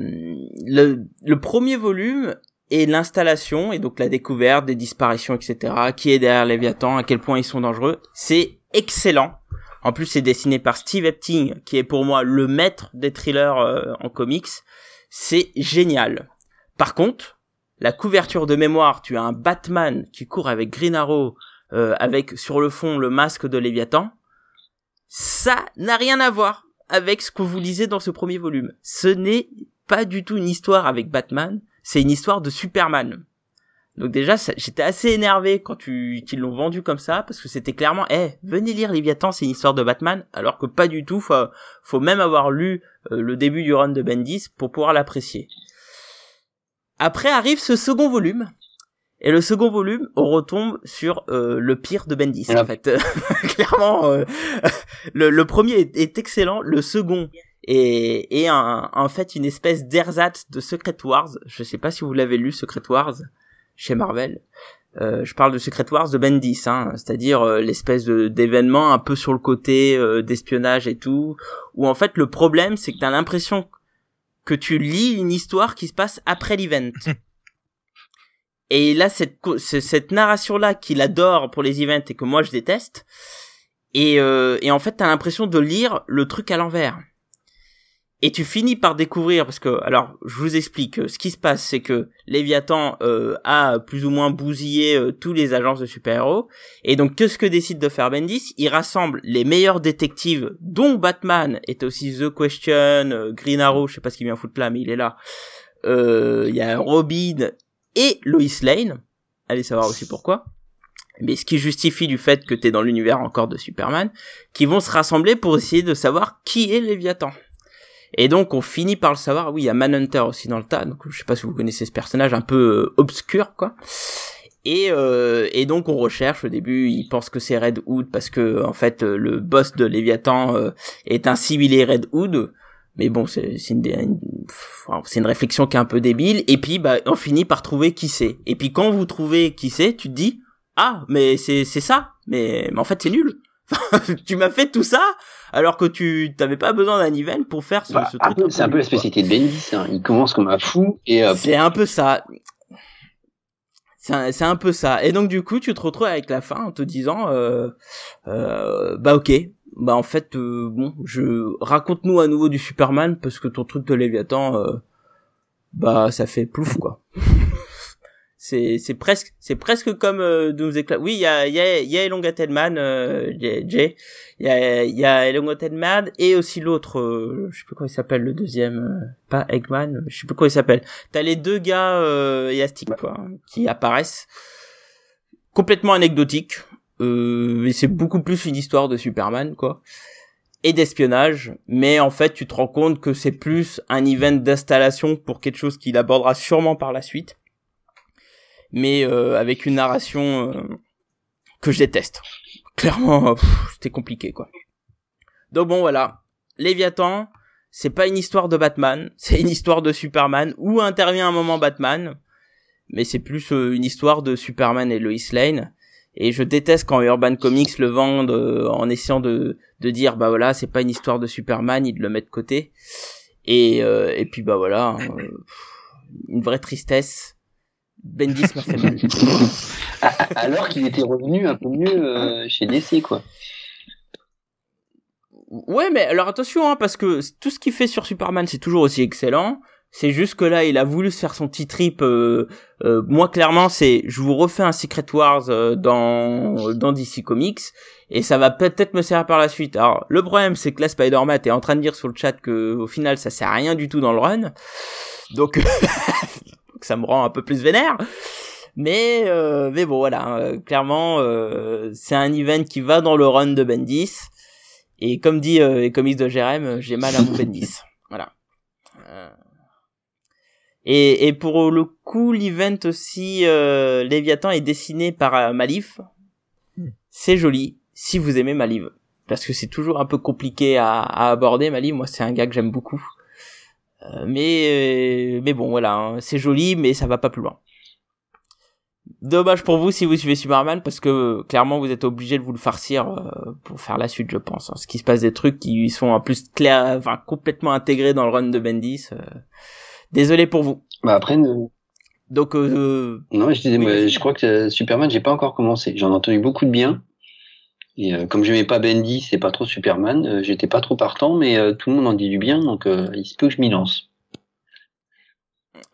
le, premier volume est l'installation et donc la découverte des disparitions, etc. Qui est derrière Léviathan, à quel point ils sont dangereux. C'est excellent. En plus, c'est dessiné par Steve Epting, qui est pour moi le maître des thrillers euh, en comics. C'est génial. Par contre, la couverture de mémoire, tu as un Batman qui court avec Green Arrow, euh, avec sur le fond le masque de Léviathan. Ça n'a rien à voir avec ce que vous lisez dans ce premier volume. Ce n'est pas du tout une histoire avec Batman, c'est une histoire de Superman. Donc déjà, j'étais assez énervé quand tu qu'ils l'ont vendu comme ça, parce que c'était clairement, eh, venez lire Léviathan, c'est une histoire de Batman, alors que pas du tout. Faut, faut même avoir lu euh, le début du run de Bendis pour pouvoir l'apprécier. Après arrive ce second volume. Et le second volume, on retombe sur euh, le pire de Bendis, en fait. Clairement, euh, le, premier est, excellent, le second est, est un, en fait une espèce d'ersatz de Secret Wars. Je sais pas si vous l'avez lu, Secret Wars, chez Marvel. Euh, je parle de Secret Wars de Bendis, hein, c'est-à-dire l'espèce d'événement un peu sur le côté d'espionnage et tout, où en fait le problème c'est que t'as l'impression que tu lis une histoire qui se passe après l'event. et là, cette, cette narration-là qu'il adore pour les events et que moi je déteste, et, euh, et en fait, t'as l'impression de lire le truc à l'envers. Et tu finis par découvrir, parce que, alors, je vous explique, euh, ce qui se passe, c'est que Léviathan euh, a plus ou moins bousillé euh, tous les agences de super-héros, et donc qu'est-ce que décide de faire Bendis Il rassemble les meilleurs détectives, dont Batman est aussi The Question, Green Arrow, je sais pas ce qu'il vient foutre là, mais il est là. Il y a Robin et Lois Lane, allez savoir aussi pourquoi. Mais ce qui justifie du fait que t'es dans l'univers encore de Superman, qui vont se rassembler pour essayer de savoir qui est Léviathan. Et donc on finit par le savoir. Oui, il y a Manhunter aussi dans le tas. Donc je sais pas si vous connaissez ce personnage un peu euh, obscur quoi. Et, euh, et donc on recherche au début, il pense que c'est Red Hood parce que en fait euh, le boss de Léviathan euh, est un civilé Red Hood. Mais bon, c'est une, une réflexion qui est un peu débile. Et puis bah on finit par trouver qui c'est. Et puis quand vous trouvez qui c'est, tu te dis ah mais c'est c'est ça. Mais, mais en fait c'est nul. tu m'as fait tout ça alors que tu t'avais pas besoin d'un event pour faire ce, bah, truc. C'est un peu la spécialité de Bendis. Hein. Il commence comme un fou et. Euh, c'est un peu ça. C'est un, peu ça. Et donc du coup, tu te retrouves avec la fin en te disant, euh, euh, bah ok, bah en fait, euh, bon, je raconte-nous à nouveau du Superman parce que ton truc de Léviathan, euh, bah ça fait plouf quoi. C'est c'est presque c'est presque comme euh, Doom Éclat. Oui, il y a il y a il y a Elongated Man euh, Jay, il y a il y a Elongated Man et aussi l'autre euh, je sais plus comment il s'appelle le deuxième euh, pas Eggman, je sais plus comment il s'appelle. T'as les deux gars euh, élastiques quoi hein, qui apparaissent complètement anecdotiques. Euh, et c'est beaucoup plus une histoire de Superman quoi et d'espionnage, mais en fait tu te rends compte que c'est plus un event d'installation pour quelque chose qu'il abordera sûrement par la suite mais euh, avec une narration euh, que je déteste. Clairement, c'était compliqué quoi. Donc bon voilà, Léviathan, c'est pas une histoire de Batman, c'est une histoire de Superman où intervient un moment Batman, mais c'est plus euh, une histoire de Superman et Lois Lane. Et je déteste quand Urban Comics le vendent en essayant de, de dire bah voilà c'est pas une histoire de Superman, ils le mettent de côté. Et, et puis bah voilà, hein, une vraie tristesse Bendis m'a fait mal. Alors qu'il était revenu un peu mieux euh, chez DC, quoi. Ouais, mais alors attention, hein, parce que tout ce qu'il fait sur Superman, c'est toujours aussi excellent. C'est juste que là, il a voulu se faire son petit trip. Euh, euh, moi, clairement, c'est je vous refais un Secret Wars euh, dans dans DC Comics et ça va peut-être me servir par la suite. Alors, le problème, c'est que là, Spider-Man est en train de dire sur le chat que au final, ça sert à rien du tout dans le run. Donc, que ça me rend un peu plus vénère. Mais euh, mais bon voilà, euh, clairement euh, c'est un event qui va dans le run de Bendis et comme dit euh, les comics de Jérém, j'ai mal à mon Bendis. Voilà. Euh. Et, et pour le coup, l'event aussi, euh, Léviathan est dessiné par euh, Malif. C'est joli, si vous aimez Malif. Parce que c'est toujours un peu compliqué à, à aborder, Malif. Moi, c'est un gars que j'aime beaucoup. Euh, mais mais bon voilà, hein, c'est joli mais ça va pas plus loin. Dommage pour vous si vous suivez Superman parce que clairement vous êtes obligé de vous le farcir euh, pour faire la suite je pense. Hein. Ce qui se passe des trucs qui sont en plus clair, enfin complètement intégrés dans le run de Bendis. Euh... Désolé pour vous. Bah après. Ne... Donc euh... non je disais oui, moi, je crois que Superman j'ai pas encore commencé. J'en ai entendu beaucoup de bien. Et euh, comme j'aimais pas Bendy, c'est pas trop Superman, euh, j'étais pas trop partant, mais euh, tout le monde en dit du bien, donc euh, il se peut que je m'y lance.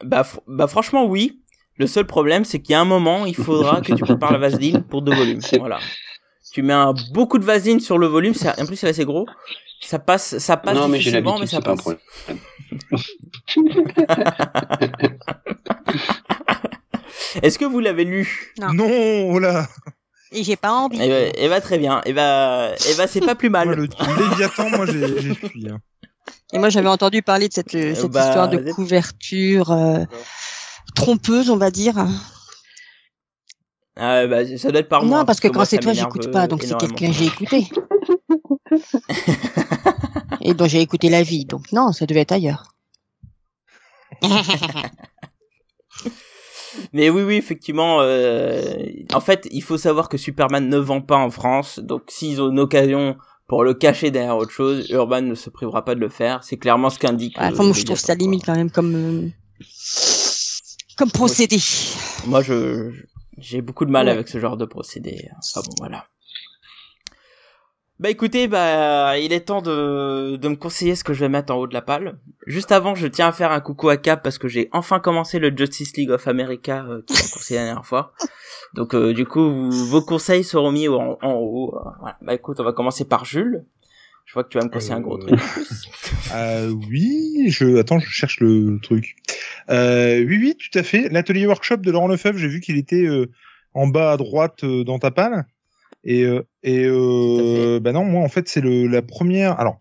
Bah, fr bah franchement oui. Le seul problème, c'est qu'il y a un moment, il faudra que tu prépares la vaseline pour deux volumes. Voilà. Tu mets un, beaucoup de vaseline sur le volume, en plus c'est assez gros. Ça passe, ça passe non, mais j'ai l'habitude, mais ça c'est pas un passe. problème. Est-ce que vous l'avez lu? Non. Non, oh là. Et j'ai pas envie. Eh ben, eh ben, très bien. Eh ben, eh ben, c'est pas plus mal. Moi, le Léviathan, moi, j'ai fui. Hein. Et moi, j'avais entendu parler de cette, euh, cette bah, histoire de couverture euh, trompeuse, on va dire. Ah, bah, ça doit être par moi. non, parce que quand moi, c'est toi, j'écoute euh, pas, donc c'est quelqu'un que j'ai écouté. Et dont j'ai écouté la vie, donc non, ça devait être ailleurs. Mais oui, oui, effectivement. euh, En fait, il faut savoir que Superman ne vend pas en France, donc s'ils ont une occasion pour le cacher derrière autre chose, Urban ne se privera pas de le faire. C'est clairement ce qu'indique. Ouais, euh, enfin, moi, je trouve ça limite quand même comme euh, comme procédé. Moi, je j'ai beaucoup de mal Ouais. avec ce genre de procédé. Enfin bon, voilà. Bah écoutez, bah il est temps de, de me conseiller ce que je vais mettre en haut de la palle. Juste avant, je tiens à faire un coucou à Cap parce que j'ai enfin commencé le Justice League of America euh, qui m'a conseillé la dernière fois. Donc euh, du coup, vos conseils seront mis en, haut. euh, voilà. Bah écoute, on va commencer par Jules. Je vois que tu vas me conseiller un gros Euh, truc plus. Euh, oui, je attends, je cherche le truc. Euh, oui, oui, tout à fait. L'atelier workshop de Laurent Lefebvre, j'ai vu qu'il était euh, en bas à droite euh, dans ta palle. Et euh, et euh, bah non, moi en fait c'est la première. Alors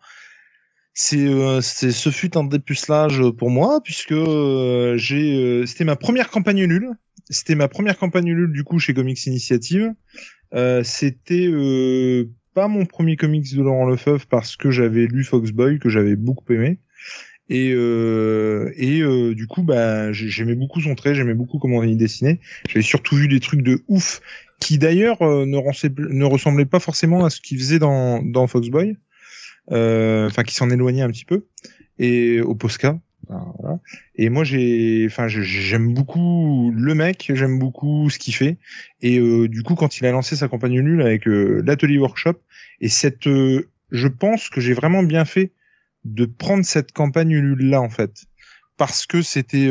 c'est euh, ce fut un dépucelage pour moi puisque euh, j'ai euh, c'était ma première campagne Ulule. C'était ma première campagne Ulule du coup chez Comics Initiative. Euh, c'était euh, pas mon premier comics de Laurent Lefebvre parce que j'avais lu Foxboy que j'avais beaucoup aimé et euh, et euh, du coup bah j'ai- j'aimais beaucoup son trait j'aimais beaucoup comment il dessinait j'avais surtout vu des trucs de ouf qui d'ailleurs euh, ne, ne ressemblaient pas forcément à ce qu'il faisait dans dans Foxboy Euh, enfin qui s'en éloignait un petit peu et au Posca. Et moi j'ai, enfin j'aime beaucoup le mec, j'aime beaucoup ce qu'il fait. Et euh, du coup quand il a lancé sa campagne nulle avec euh, l'atelier workshop et cette, euh, je pense que j'ai vraiment bien fait de prendre cette campagne nulle là en fait, parce que c'était,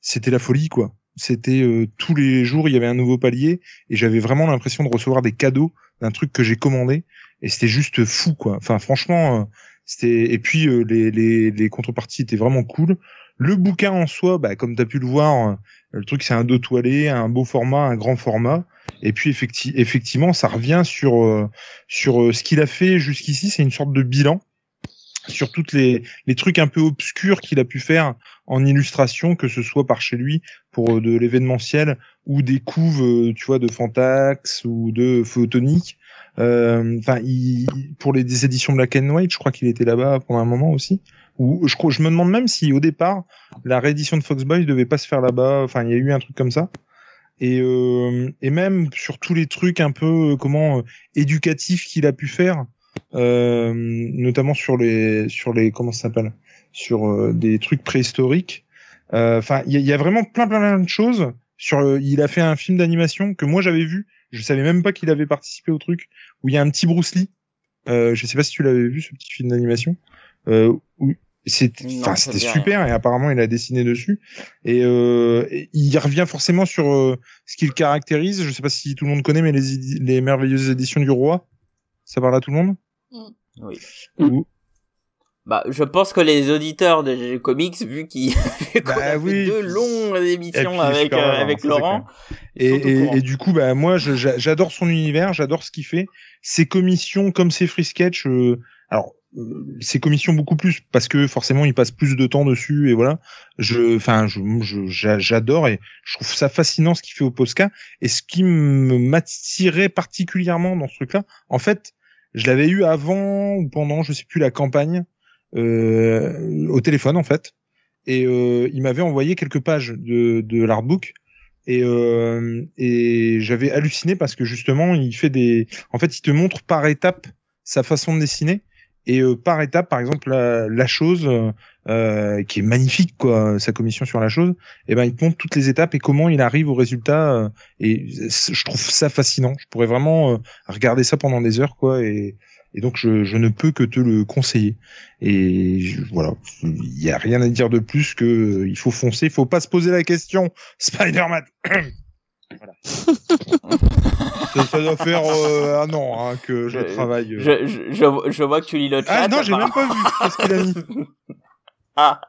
c'était la folie quoi. C'était euh, tous les jours, il y avait un nouveau palier et j'avais vraiment l'impression de recevoir des cadeaux d'un truc que j'ai commandé et c'était juste fou quoi. Enfin franchement, euh, c'était et puis euh, les, les, les contreparties étaient vraiment cool. Le bouquin en soi, bah, comme tu as pu le voir, le truc c'est un dos toilé, un beau format, un grand format. Et puis effecti effectivement, ça revient sur sur ce qu'il a fait jusqu'ici. C'est une sorte de bilan sur toutes les, les trucs un peu obscurs qu'il a pu faire en illustration, que ce soit par chez lui pour euh, de l'événementiel ou des couves, euh, tu vois, de Fantax ou de Photonique. Euh, enfin, pour les des éditions Black and White, je crois qu'il était là-bas pendant un moment aussi. Ou je crois, je me demande même si au départ la réédition de Foxboy devait pas se faire là-bas. Enfin, il y a eu un truc comme ça. Et, euh, et même sur tous les trucs un peu comment éducatifs qu'il a pu faire, notamment sur les sur les comment ça s'appelle? Sur euh, des trucs préhistoriques. Euh, enfin, il y, a vraiment plein, plein plein de choses. Sur, il a fait un film d'animation que moi j'avais vu. Je savais même pas qu'il avait participé au truc où il y a un petit Bruce Lee. Euh, je sais pas si tu l'avais vu ce petit film d'animation. Euh, où c'était c'était super et apparemment il a dessiné dessus et, euh, il revient forcément sur ce qu'il caractérise je sais pas si tout le monde connaît mais les, les merveilleuses éditions du roi ça parle à tout le monde? Oui. Bah, je pense que les auditeurs de comics, vu qu'ils bah, a oui. deux longues émissions avec euh, avec Laurent, et, et, du coup, bah moi, j'adore son univers, j'adore ce qu'il fait. Ses commissions, comme ses free sketch, euh, alors euh, ses commissions beaucoup plus parce que forcément il passe plus de temps dessus et voilà. Je, enfin, j'adore et je trouve ça fascinant ce qu'il fait au Posca et ce qui m'attirait particulièrement dans ce truc-là, en fait je l'avais eu avant ou pendant, je sais plus, la campagne euh, au téléphone en fait. Et euh, il m'avait envoyé quelques pages de, de l'artbook. Et, euh, et j'avais halluciné parce que justement, il fait des. En fait, il te montre par étape sa façon de dessiner et par étape, par exemple, la chose euh, qui est magnifique, quoi, sa commission sur la chose, et eh ben il te montre toutes les étapes et comment il arrive au résultat. Euh, et je trouve ça fascinant. Je pourrais vraiment euh, regarder ça pendant des heures, quoi. Et, et donc je, je, ne peux que te le conseiller. Et voilà, il y a rien à dire de plus que il faut foncer, il faut pas se poser la question. Spider-Man. Voilà. ça, doit faire euh, un an hein, que je, travaille. Je, je, je, vois que tu lis le chat. Ah non, j'ai même pas vu ce qu'il a mis. ah,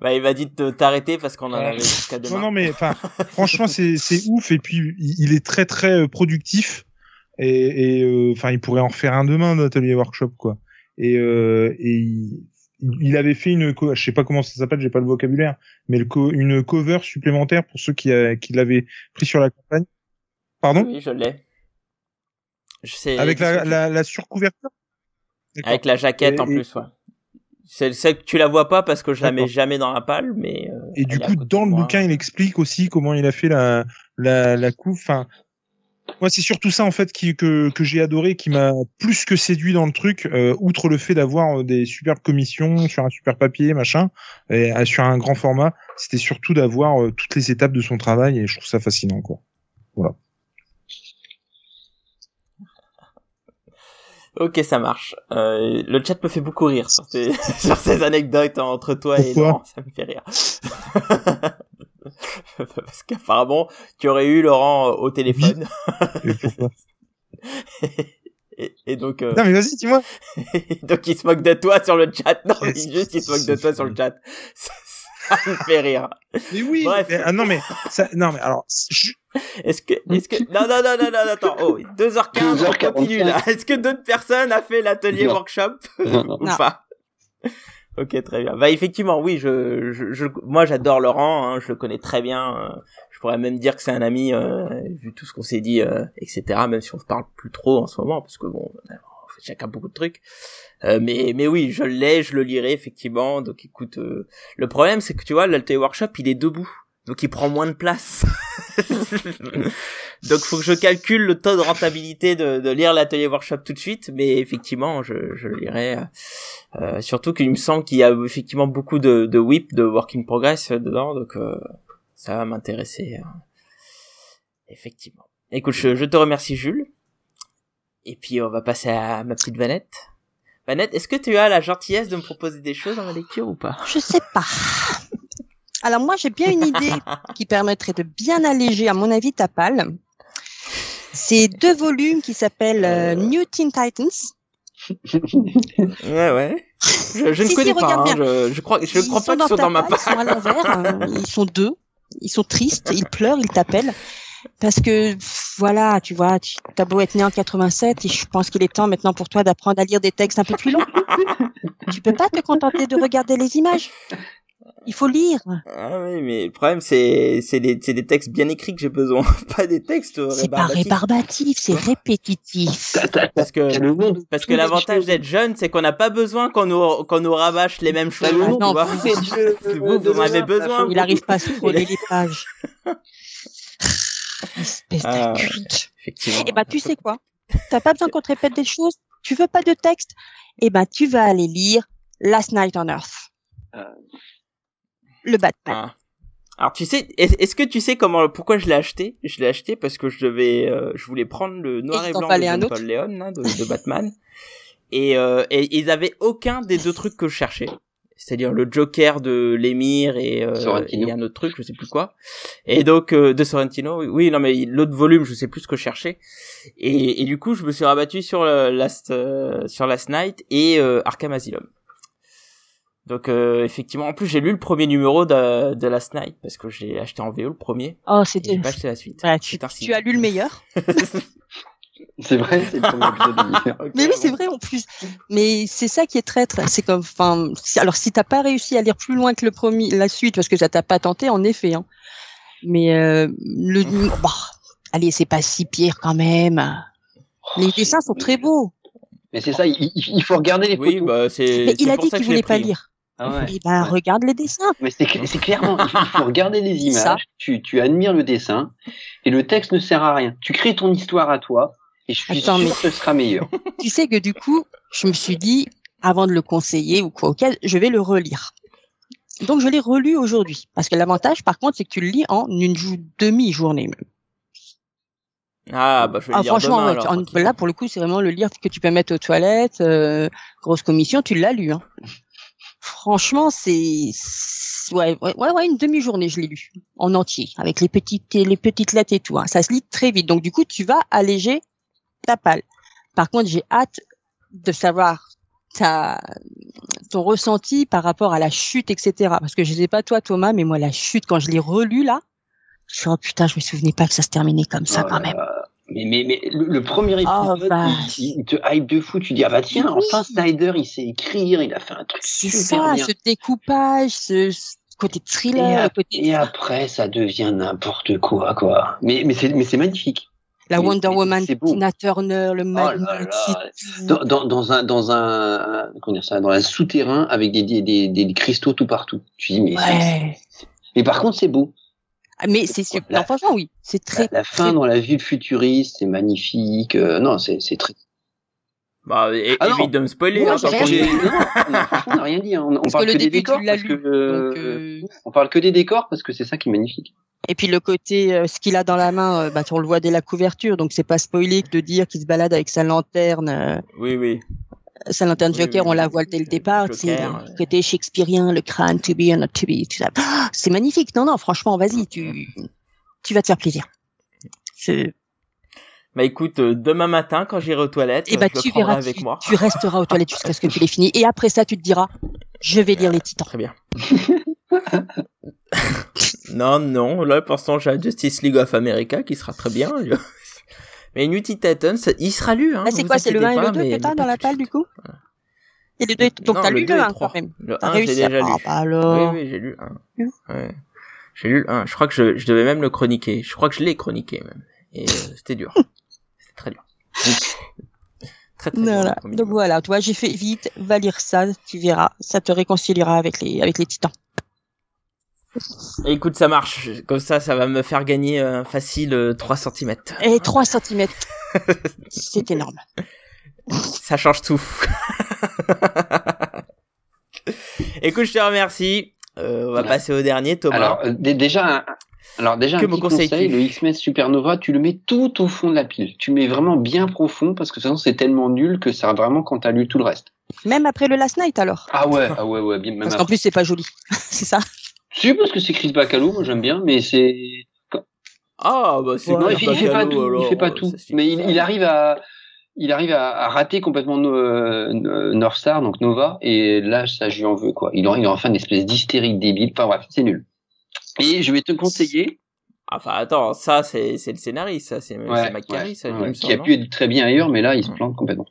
bah il m'a dit de t'arrêter parce qu'on en avait jusqu'à demain. Non, non, mais enfin, franchement, c'est c'est ouf et puis il est très très euh, productif et et enfin, il pourrait en faire un demain d'atelier workshop quoi. Et euh, et il avait fait une, je sais pas comment ça s'appelle, j'ai pas le vocabulaire, mais le une cover supplémentaire pour ceux qui, qui l'avaient pris sur la campagne. Pardon? Oui, je l'ai. Je sais. Avec la, la, la, surcouverture? Avec la jaquette en plus, ouais. C'est celle que tu la vois pas parce que je la mets jamais dans la palle, mais. Euh, et du coup, dans le bouquin, il explique aussi comment il a fait la la, la coupe. Enfin, moi, c'est surtout ça en fait qui, que, que j'ai adoré, qui m'a plus que séduit dans le truc, euh, outre le fait d'avoir euh, des superbes commissions sur un super papier, machin, et euh, sur un grand format. C'était surtout d'avoir toutes les étapes de son travail, et je trouve ça fascinant, quoi. Voilà. Ok, ça marche. le chat me fait beaucoup rire sur ces, sur ces anecdotes entre toi et Laurent, ça me fait rire. Parce qu'apparemment, tu aurais eu Laurent au téléphone. et, donc. Euh... Non mais vas-y, dis-moi. donc il se moque de toi sur le chat. Non, mais juste il se moque de toi sur le chat. Ça, me fait rire. Mais oui. Bref. ah non mais ça, non mais alors. Est-ce que, est-ce que, non, non, non, non, non, attends, oh, 2h15, on continue là. Est-ce que d'autres personnes a fait l'atelier workshop? Ou pas? Ok, très bien. Bah effectivement, oui, je, je, moi j'adore Laurent, hein, je le connais très bien. Euh, je pourrais même dire que c'est un ami, euh, vu tout ce qu'on s'est dit, euh, etc. Même si on se parle plus trop en ce moment, parce que bon, chacun beaucoup de trucs. mais mais oui, je l'ai, je le lirai effectivement. Donc écoute, le problème c'est que tu vois, l'Alté Workshop, il est debout donc il prend moins de place. donc faut que je calcule le taux de rentabilité de, de lire l'atelier workshop tout de suite, mais effectivement je, je le lirai. Euh, surtout qu'il me semble qu'il y a effectivement beaucoup de, de whip, de work in progress dedans, donc euh, ça va m'intéresser. Euh, effectivement. Écoute, je, je, te remercie Jules. Et puis on va passer à ma petite Vanette. Vanette, est-ce que tu as la gentillesse de me proposer des choses dans la lecture ou pas? Je sais pas. Alors moi, j'ai bien une idée qui permettrait de bien alléger, à mon avis, ta palle. C'est deux volumes qui s'ellent euh, New Teen Titans. ouais, ouais. Je, je ne connais si, pas. hein. Je, je crois, je Ils crois pas qu'ils sont dans ma palle, Ils sont à l'envers. hein. Ils sont deux. Ils sont tristes. Ils pleurent. Ils t'appellent. Parce que, voilà, tu vois, tu as beau être né en 87 et je pense qu'il est temps maintenant pour toi d'apprendre à lire des textes un peu plus longs. tu peux pas te contenter de regarder les images. Il faut lire. Ah oui, mais le problème, c'est, c'est des, c'est des textes bien écrits que j'ai besoin, pas des textes C'est pas rébarbatif, c'est répétitif. Parce que, parce que l'avantage d'être jeune, c'est qu'on n'a pas besoin qu'on nous, qu'on nous rabâche les mêmes choses. Nom non, Vous, vous en avez Noël, besoin, vous. Il arrive pas à scroller les pages. Espèce Ah. Effectivement. Eh ben, tu sais quoi? T'as pas besoin qu'on te répète des choses. Tu veux pas de texte? Eh ben, tu vas aller lire Last Night on Earth. Euh. Le Batman. Ah. Alors tu sais, est- est-ce que tu sais comment, pourquoi je l'ai acheté? Je l'ai acheté parce que je devais, euh, je voulais prendre le noir Et et, blanc de Paul Leon de Batman, et, euh, et ils avaient aucun des deux trucs que je cherchais, c'est-à-dire le Joker de l'émir et, euh, et un autre truc, je sais plus quoi, et donc euh, de Sorrentino. oui, Oui, non mais l'autre volume, je sais plus ce que je cherchais, et, et du coup je me suis rabattu sur le Last, euh, sur Last Night et euh, Arkham Asylum. Donc euh, effectivement, en plus j'ai lu le premier numéro de, de Last Night parce que j'ai acheté en VO le premier Oh, c'était. j'ai pas acheté la suite. Voilà, tu, tu as lu le meilleur. C'est vrai, c'est le premier épisode de Mais oui, c'est vrai en plus. Mais c'est ça qui est traître. C'est comme, enfin, si- alors si t'as pas réussi à lire plus loin que le premier, la suite, parce que ça t'a pas tenté, en effet. Hein. Mais euh, le, bah, allez, c'est pas si pire quand même. Les dessins sont très beaux. Mais c'est ça, il, faut regarder les Oui, bah c'est. Mais il a dit qu'il voulait pas lire. Ah ouais. Eh ben, Ouais. regarde les dessins. Mais c'est cl- c'est clairement, il faut, regarder les images, tu, tu admires le dessin, et le texte ne sert à rien. Tu crées ton histoire à toi, et je suis Attends, sûr mais- que ce sera meilleur. tu sais que du coup, je me suis dit, avant de le conseiller ou quoi auquel, je vais le relire. Donc je l'ai relu aujourd'hui. Parce que l'avantage, par contre, c'est que tu le lis en une jou- demi-journée même. Ah bah je vais le Ah, lire franchement, demain, ouais, alors, tu- en- tranquille. là, pour le coup, c'est vraiment le livre que tu peux mettre aux toilettes, euh, grosse commission, tu l'as lu. Hein. Franchement, c'est... Ouais, ouais, ouais, ouais, une demi-journée, je l'ai lu. En entier, avec les petites, les petites lettres et tout. Hein. Ça se lit très vite. Donc, du coup, tu vas alléger ta palle. Par contre, j'ai hâte de savoir ta, ton ressenti par rapport à la chute, etc. Parce que je sais pas toi, Thomas, mais moi, la chute, quand je l'ai relu, là, je suis, oh putain, je me souvenais pas que ça se terminait comme ça, Oh quand même. là. Mais, mais, mais le, le premier Oh, épisode, vache. il, il te hype de fou. Tu dis, ah bah tiens, Oui. enfin Snyder, il sait écrire, il a fait un truc C'est super ça, bien. ce découpage, ce, côté Et, thriller, le ap- côté et après, ça devient n'importe quoi, quoi. Mais, mais c'est magnifique. La mais- Wonder mais Woman. Tina Turner, le Oh là magnétique. là. Dans, dans, dans un, dans un, comment dire ça, dans un souterrain avec des, des, des, des cristaux tout partout. Tu dis, mais, c'est- Ouais. mais par contre, c'est beau. Ah, Mais c'est super. La- Non, franchement, oui. C'est La, très, la fin très- dans la ville futuriste, c'est magnifique. Euh, non, c'est, c'est très. Bah é- Ah évite de me spoiler. Moi, hein, non, non, franchement, on n'a rien dit. hein. On, on parle que que, des décors. Parce lu. que, euh, Donc, euh, On parle que des décors parce que c'est ça qui est magnifique. Et puis le côté, euh, ce qu'il a dans la main, euh, bah, on le voit dès la couverture, donc c'est pas spoilé de dire qu'il se balade avec sa lanterne, euh, Oui oui. sa lanterne Oui, Joker, oui, on la oui. voit dès le départ, Joker, c'est le côté shakespearien, le crâne, to be or not to be, tout ça. Ah, C'est magnifique. Non, non, franchement, vas-y, tu, tu vas te faire plaisir. C'est- Bah écoute, euh, demain matin quand j'irai aux toilettes, Et bah, je le tu verras, avec tu, moi. tu resteras aux toilettes jusqu'à ce que tu l'aies fini. Et après ça, tu te diras, je vais lire les titans. Très bien. non, non, là pour l'instant j'ai Justice League of America qui sera très bien. Mais New Teen Titans, il sera lu. Hein, Là, c'est quoi C'est le 1 inquiétez et le 2 mais- que t'as dans la palle, du coup Et les donc t'as le lu le et 1 trois. quand même. Le T'as 1, j'ai déjà lu. Ah, bah alors... Oui, oui, j'ai lu un. Oui. Ouais. J'ai lu le 1. Je crois que je, je devais même le chroniquer. Je crois que je l'ai chroniqué même. Et euh, c'était dur. Très très. Voilà. premier Donc voilà, toi j'ai fait vite, va lire ça, tu verras, ça te réconciliera avec les avec les titans. Écoute, ça marche. Comme ça, ça va me faire gagner euh, facile euh, 3 cm. Et 3 cm. C'est énorme. Ça change tout. Écoute, je te remercie. Euh, on va passer au dernier, Thomas. Alors euh, dé- déjà, un- alors déjà Que un me petit conseilles-tu conseil, le X-Men Supernova, tu le mets tout au fond de la pile. Tu mets vraiment bien profond parce que sinon c'est tellement nul que ça vraiment quand t'as lu tout le reste. Même après le Last Night alors. Ah ouais, ah ouais, ouais, bien même Parce qu'en plus c'est pas joli. c'est ça. Si, parce que c'est Chris Bacalo, moi j'aime bien, mais c'est. Ah, bah c'est Non, Chris il, fait, il fait pas tout, il alors, fait pas euh, tout. Mais il, il arrive à, il arrive à, à rater complètement euh, North Star, donc Nova, et là, ça, je lui en veux, quoi. Il en, il en fait une espèce d'hystérique débile. Enfin bref, c'est nul. Et je vais te conseiller, Enfin, attends, ça, c'est c'est le scénariste, ça, c'est ouais, c'est McCarry, ouais, ça, ouais, me qui a pu être très bien ailleurs, mais là, il se plante complètement.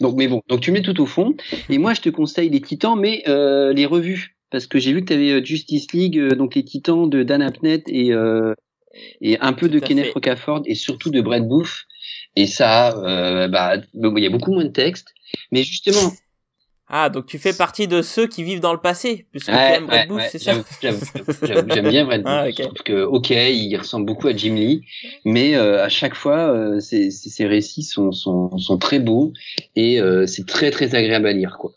Donc, mais bon, donc tu mets tout au fond. Et moi, je te conseille les Titans, mais euh, les revues, parce que j'ai vu que tu avais Justice League, euh, donc les Titans de Dan Abnett et euh, et un peu de Tout Kenneth fait. Rocafort et surtout de Brett Booth. Et ça, euh, bah, il y a beaucoup moins de texte, mais justement, Ah, donc tu fais partie de ceux qui vivent dans le passé, puisque tu Ouais, aimes Brett ouais, Booth, ouais, c'est ça J'aime bien Brett Booth. Ah, ok. Je trouve que, ok, il ressemble beaucoup à Jim Lee, mais euh, à chaque fois, euh, ses, ses- récits sont, sont, sont très beaux et euh, c'est très très agréable à lire, quoi.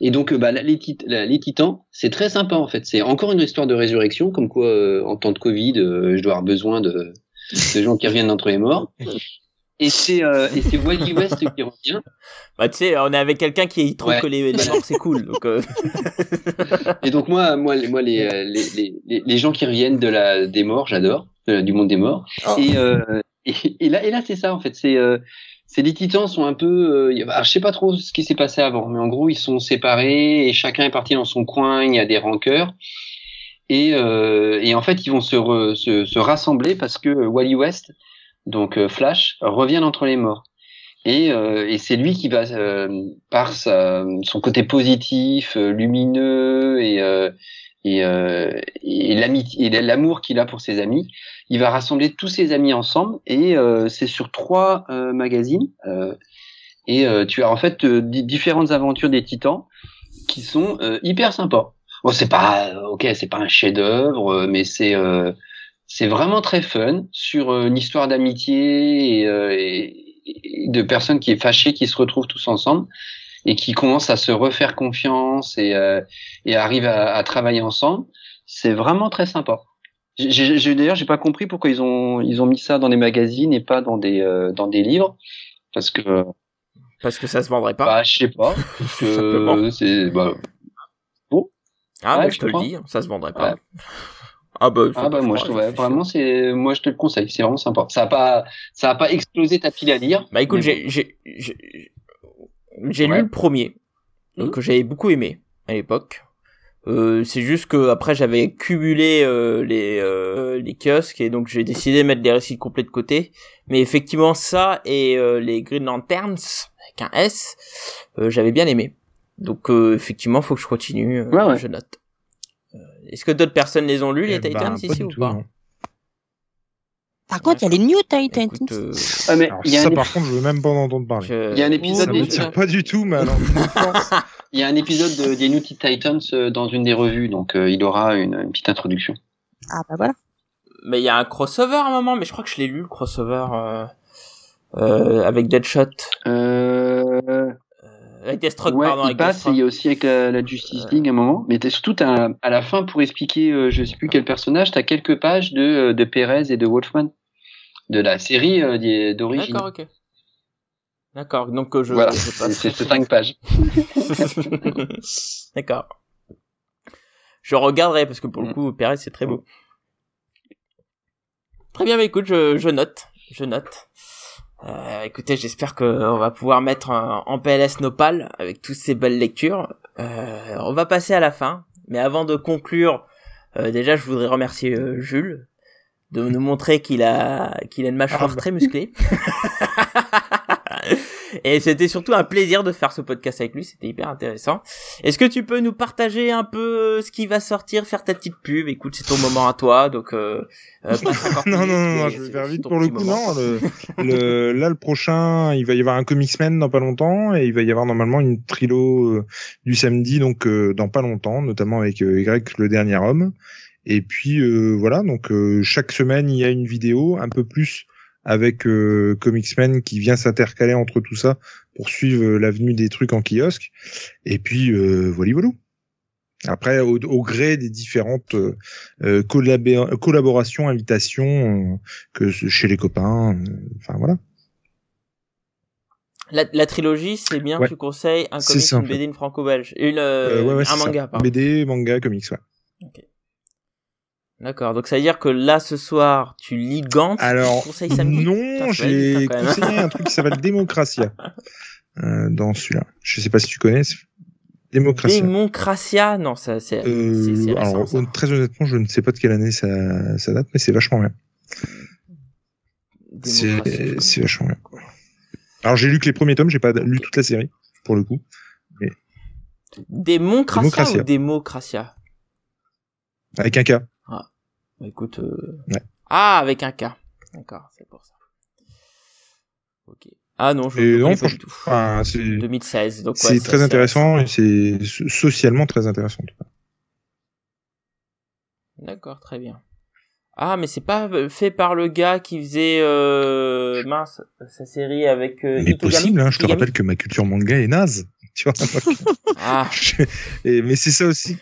Et donc, euh, bah, les, tit- la- les Titans, c'est très sympa en fait. C'est encore une histoire de résurrection, comme quoi, euh, en temps de Covid, euh, je dois avoir besoin de, de gens qui reviennent d'entre les morts. Et c'est euh, et c'est Wally West qui revient. Bah, tu sais, on est avec quelqu'un qui trouve Ouais. que les, les morts, c'est cool, donc... euh, Et donc moi, moi, les, moi, les, les, les, les- gens qui reviennent de la des morts, j'adore, du monde des morts. Oh. Et, euh, et, et là, et là, c'est ça en fait. C'est euh, c'est les Titans sont un peu. Euh, alors, je sais pas trop ce qui s'est passé avant, mais en gros, ils sont séparés et chacun est parti dans son coin. Il y a des rancœurs. Et, euh, et en fait, ils vont se, re- se, se rassembler parce que Wally West, donc euh, Flash, revient d'entre les morts. Et, euh, et c'est lui qui va, euh, par sa, son côté positif, euh, lumineux et, euh, et, euh, et l'amour qu'il a pour ses amis, il va rassembler tous ses amis ensemble. Et c'est sur trois magazines. et tu as en fait di- différentes aventures des Titans qui sont hyper sympas. Bon, c'est pas, ok, c'est pas un chef-d'œuvre, mais c'est c'est vraiment très fun sur euh, une histoire d'amitié et, euh, et- et de personnes qui est fâchées qui se retrouvent tous ensemble et qui commencent à se refaire confiance et, euh, et arrivent à, à travailler ensemble. C'est vraiment très sympa. J'ai- d'ailleurs j'ai pas compris pourquoi ils ont ils ont mis ça dans des magazines et pas dans des euh, dans des livres parce que Parce que ça se vendrait pas. bah je sais pas parce que c'est bah, ah, ouais, bah, je je te le dis, ça se vendrait pas. Ouais. Ah, bah, Ah bah moi je ouais, vraiment c'est moi je te le conseille c'est vraiment sympa ça a pas ça a pas explosé ta pile à lire Bah écoute, j'ai j'ai j'ai j'ai Ouais. lu le premier que j'avais beaucoup aimé à l'époque. Euh, c'est juste que après j'avais cumulé euh, les euh, les kiosques et donc j'ai décidé de mettre les récits complets de côté. Mais effectivement ça et euh, les Green Lanterns avec un S, euh, j'avais bien aimé. Donc euh, effectivement faut que je continue. Ouais, ouais. Je note. Est-ce que d'autres personnes les ont lus les Eh ben, Titans pas ici ou tout, pas non. Par contre, il y a les New Titans. Écoute, euh, Ah, mais Alors il y a ça, un, par contre, je veux même pas en entendre parler. je- Il y a un épisode Ça des- pas du tout, mais alors. il y a un épisode de, des New Titans euh, dans une des revues donc euh, il aura une, une petite introduction Ah bah voilà. Mais il y a un crossover à un moment, mais je crois que je l'ai lu le crossover euh, euh, avec Deadshot, euh, avec Deathstroke ouais pardon, il avec passe et il y a aussi avec la, la Justice League à un moment mais surtout à la fin pour expliquer euh, je sais plus quel personnage t'as quelques pages de euh, de Perez et de Wolfman de la série euh, d'origine D'accord, ok. D'accord, donc euh, je, voilà c'est passe. c'est c'est cinq pages D'accord. Je regarderai parce que pour le Mm. coup, Perez c'est très beau. Très bien, bah écoute, je, je note, je note. Euh, écoutez, j'espère qu'on va pouvoir mettre en, PLS Nopal avec toutes ces belles lectures. Euh, on va passer à la fin, mais avant de conclure, euh, déjà je voudrais remercier euh, Jules de nous montrer qu'il a qu'il a une mâchoire Ah bah. très musclée. Et c'était surtout un plaisir de faire ce podcast avec lui, c'était hyper intéressant. Est-ce que tu peux nous partager un peu ce qui va sortir, faire ta petite pub? Écoute, c'est ton moment à toi, donc euh, euh, pas 50 non, non, non, non, je vais faire vite pour le coup. moment. Non, le, le, là, le prochain, il va y avoir un Comics Man dans pas longtemps et il va y avoir normalement une trilo euh, du samedi, donc euh, dans pas longtemps, notamment avec euh, Y, le dernier homme. Et puis euh, voilà, donc euh, chaque semaine il y a une vidéo, un peu plus avec euh, Comics Man qui vient s'intercaler entre tout ça pour suivre euh, l'avenue des trucs en kiosque. Et puis euh, voilà. Après, au, au gré des différentes euh, euh, collabé- collaborations, invitations, euh, que chez les copains, euh, enfin voilà. La, la trilogie, c'est bien, Ouais. tu conseilles un comics, ça, une. BD, une franco-belge, une euh, Euh, ouais, ouais, un manga, pardon. BD, manga, comics, ouais. D'accord, donc ça veut dire que là ce soir tu lis Gantz, Alors tu conseilles samedi non, j'ai conseillé un truc qui s'appelle Démocratia euh, dans celui-là. Je sais pas si tu connais. Démocratia. Démocratia, non, ça c'est Euh, alors ça. très honnêtement, je ne sais pas de quelle année ça, ça date, mais c'est vachement bien. C'est vachement bien. Alors j'ai lu que les premiers tomes, j'ai pas lu toute la série pour le coup. Démocratia, Démocratia. ou démocratia? Avec un K. Écoute. euh, Ouais. Ah, avec un K. D'accord, c'est pour ça. Ok. Ah non, je ne connais pas du tout. Enfin, c'est 2016, donc ouais, c'est très intéressant et c'est so- socialement très intéressant. D'accord, très bien. Ah, mais c'est pas fait par le gars qui faisait euh, mince sa série avec euh, Mais Ikigami? possible, hein, je te rappelle que ma culture manga est naze. Tu vois. Ah, Et- mais c'est ça aussi.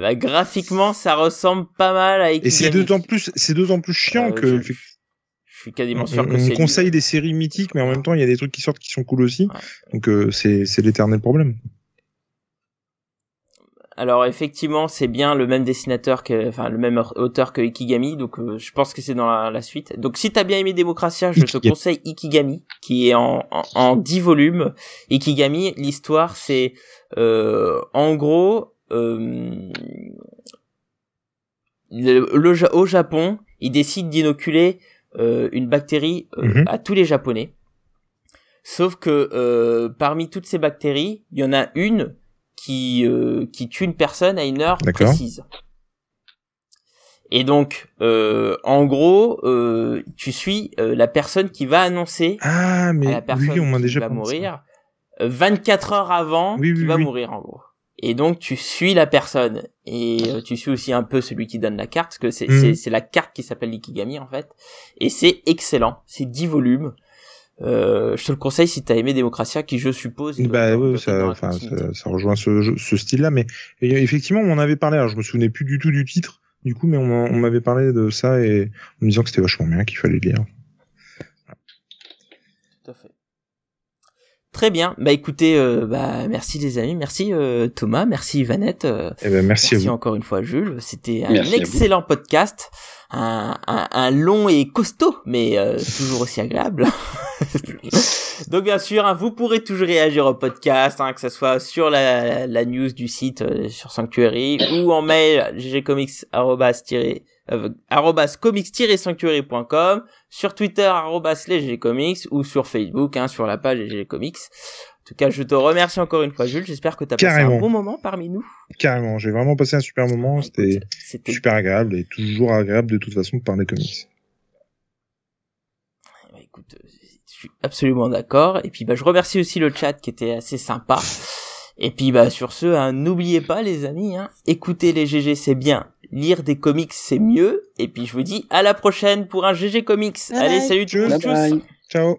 Ben, graphiquement, ça ressemble pas mal à Ikigami. Et c'est d'autant plus, c'est d'autant plus chiant Euh, que je, je suis quasiment on, sûr que on c'est lui. conseille des séries mythiques, mais en même temps, il y a des trucs qui sortent qui sont cool aussi. Ouais. Donc euh, c'est c'est l'éternel problème. Alors effectivement, c'est bien le même dessinateur que, enfin le même auteur que Ikigami, donc euh, je pense que c'est dans la, la suite. Donc si t'as bien aimé Démocratia, je te conseille Ikigami, qui est en, en, en 10 volumes. Ikigami, l'histoire c'est, euh, en gros, le, le Ja- au Japon, ils décident d'inoculer euh, une bactérie euh, Mhm. à tous les Japonais. Sauf que euh, parmi toutes ces bactéries, il y en a une qui euh, qui tue une personne à une heure précise. Et donc, euh, en gros, euh, tu suis euh, la personne qui va annoncer Ah, à la personne oui, on m'a qui déjà va ça. mourir euh, 24 heures avant Oui, qui va mourir en gros. Et donc tu suis la personne et euh, tu suis aussi un peu celui qui donne la carte parce que c'est Mhm. c'est c'est la carte qui s'appelle l'ikigami en fait et c'est excellent. C'est 10 volumes. Euh, je te le conseille si t'as aimé Démocratia qui je suppose Bah ouais, être ça, rejoint ce, ce style-là, mais et effectivement, on en avait parlé. Alors, je me souvenais plus du tout du titre, du coup, mais on, m'a- on m'avait parlé de ça et en me disant que c'était vachement bien, qu'il fallait lire. Tout à fait. Très bien. Bah écoutez, euh, bah merci les amis, merci euh, Thomas, merci Vanette, euh, Eh ben, merci, merci à vous. encore une fois Jules. C'était un Merci excellent podcast, un, un, un long et costaud, mais euh, toujours aussi agréable. Donc bien sûr, hein, vous pourrez toujours réagir au podcast, hein, que ce soit sur la, la news du site euh, sur Sanctuary ou en mail ggcomics arrobas euh, arrobas comics-sanctuary.com, sur Twitter arrobas lesgcomics ou sur Facebook hein, sur la page ggcomics. En tout cas, je te remercie encore une fois, Jules. J'espère que tu as passé un bon moment parmi nous. Carrément, j'ai vraiment passé un super moment. C'était super agréable et toujours agréable de toute façon de parler comics. Bah, écoute, je suis absolument d'accord. Et puis bah je remercie aussi le chat qui était assez sympa. Et puis bah sur ce, hein, n'oubliez pas les amis, hein, écouter les GG c'est bien, lire des comics c'est mieux. Et puis je vous dis à la prochaine pour un GG Comics. Bye Allez, bye. salut tout le monde, Bye tchuss. bye. Ciao.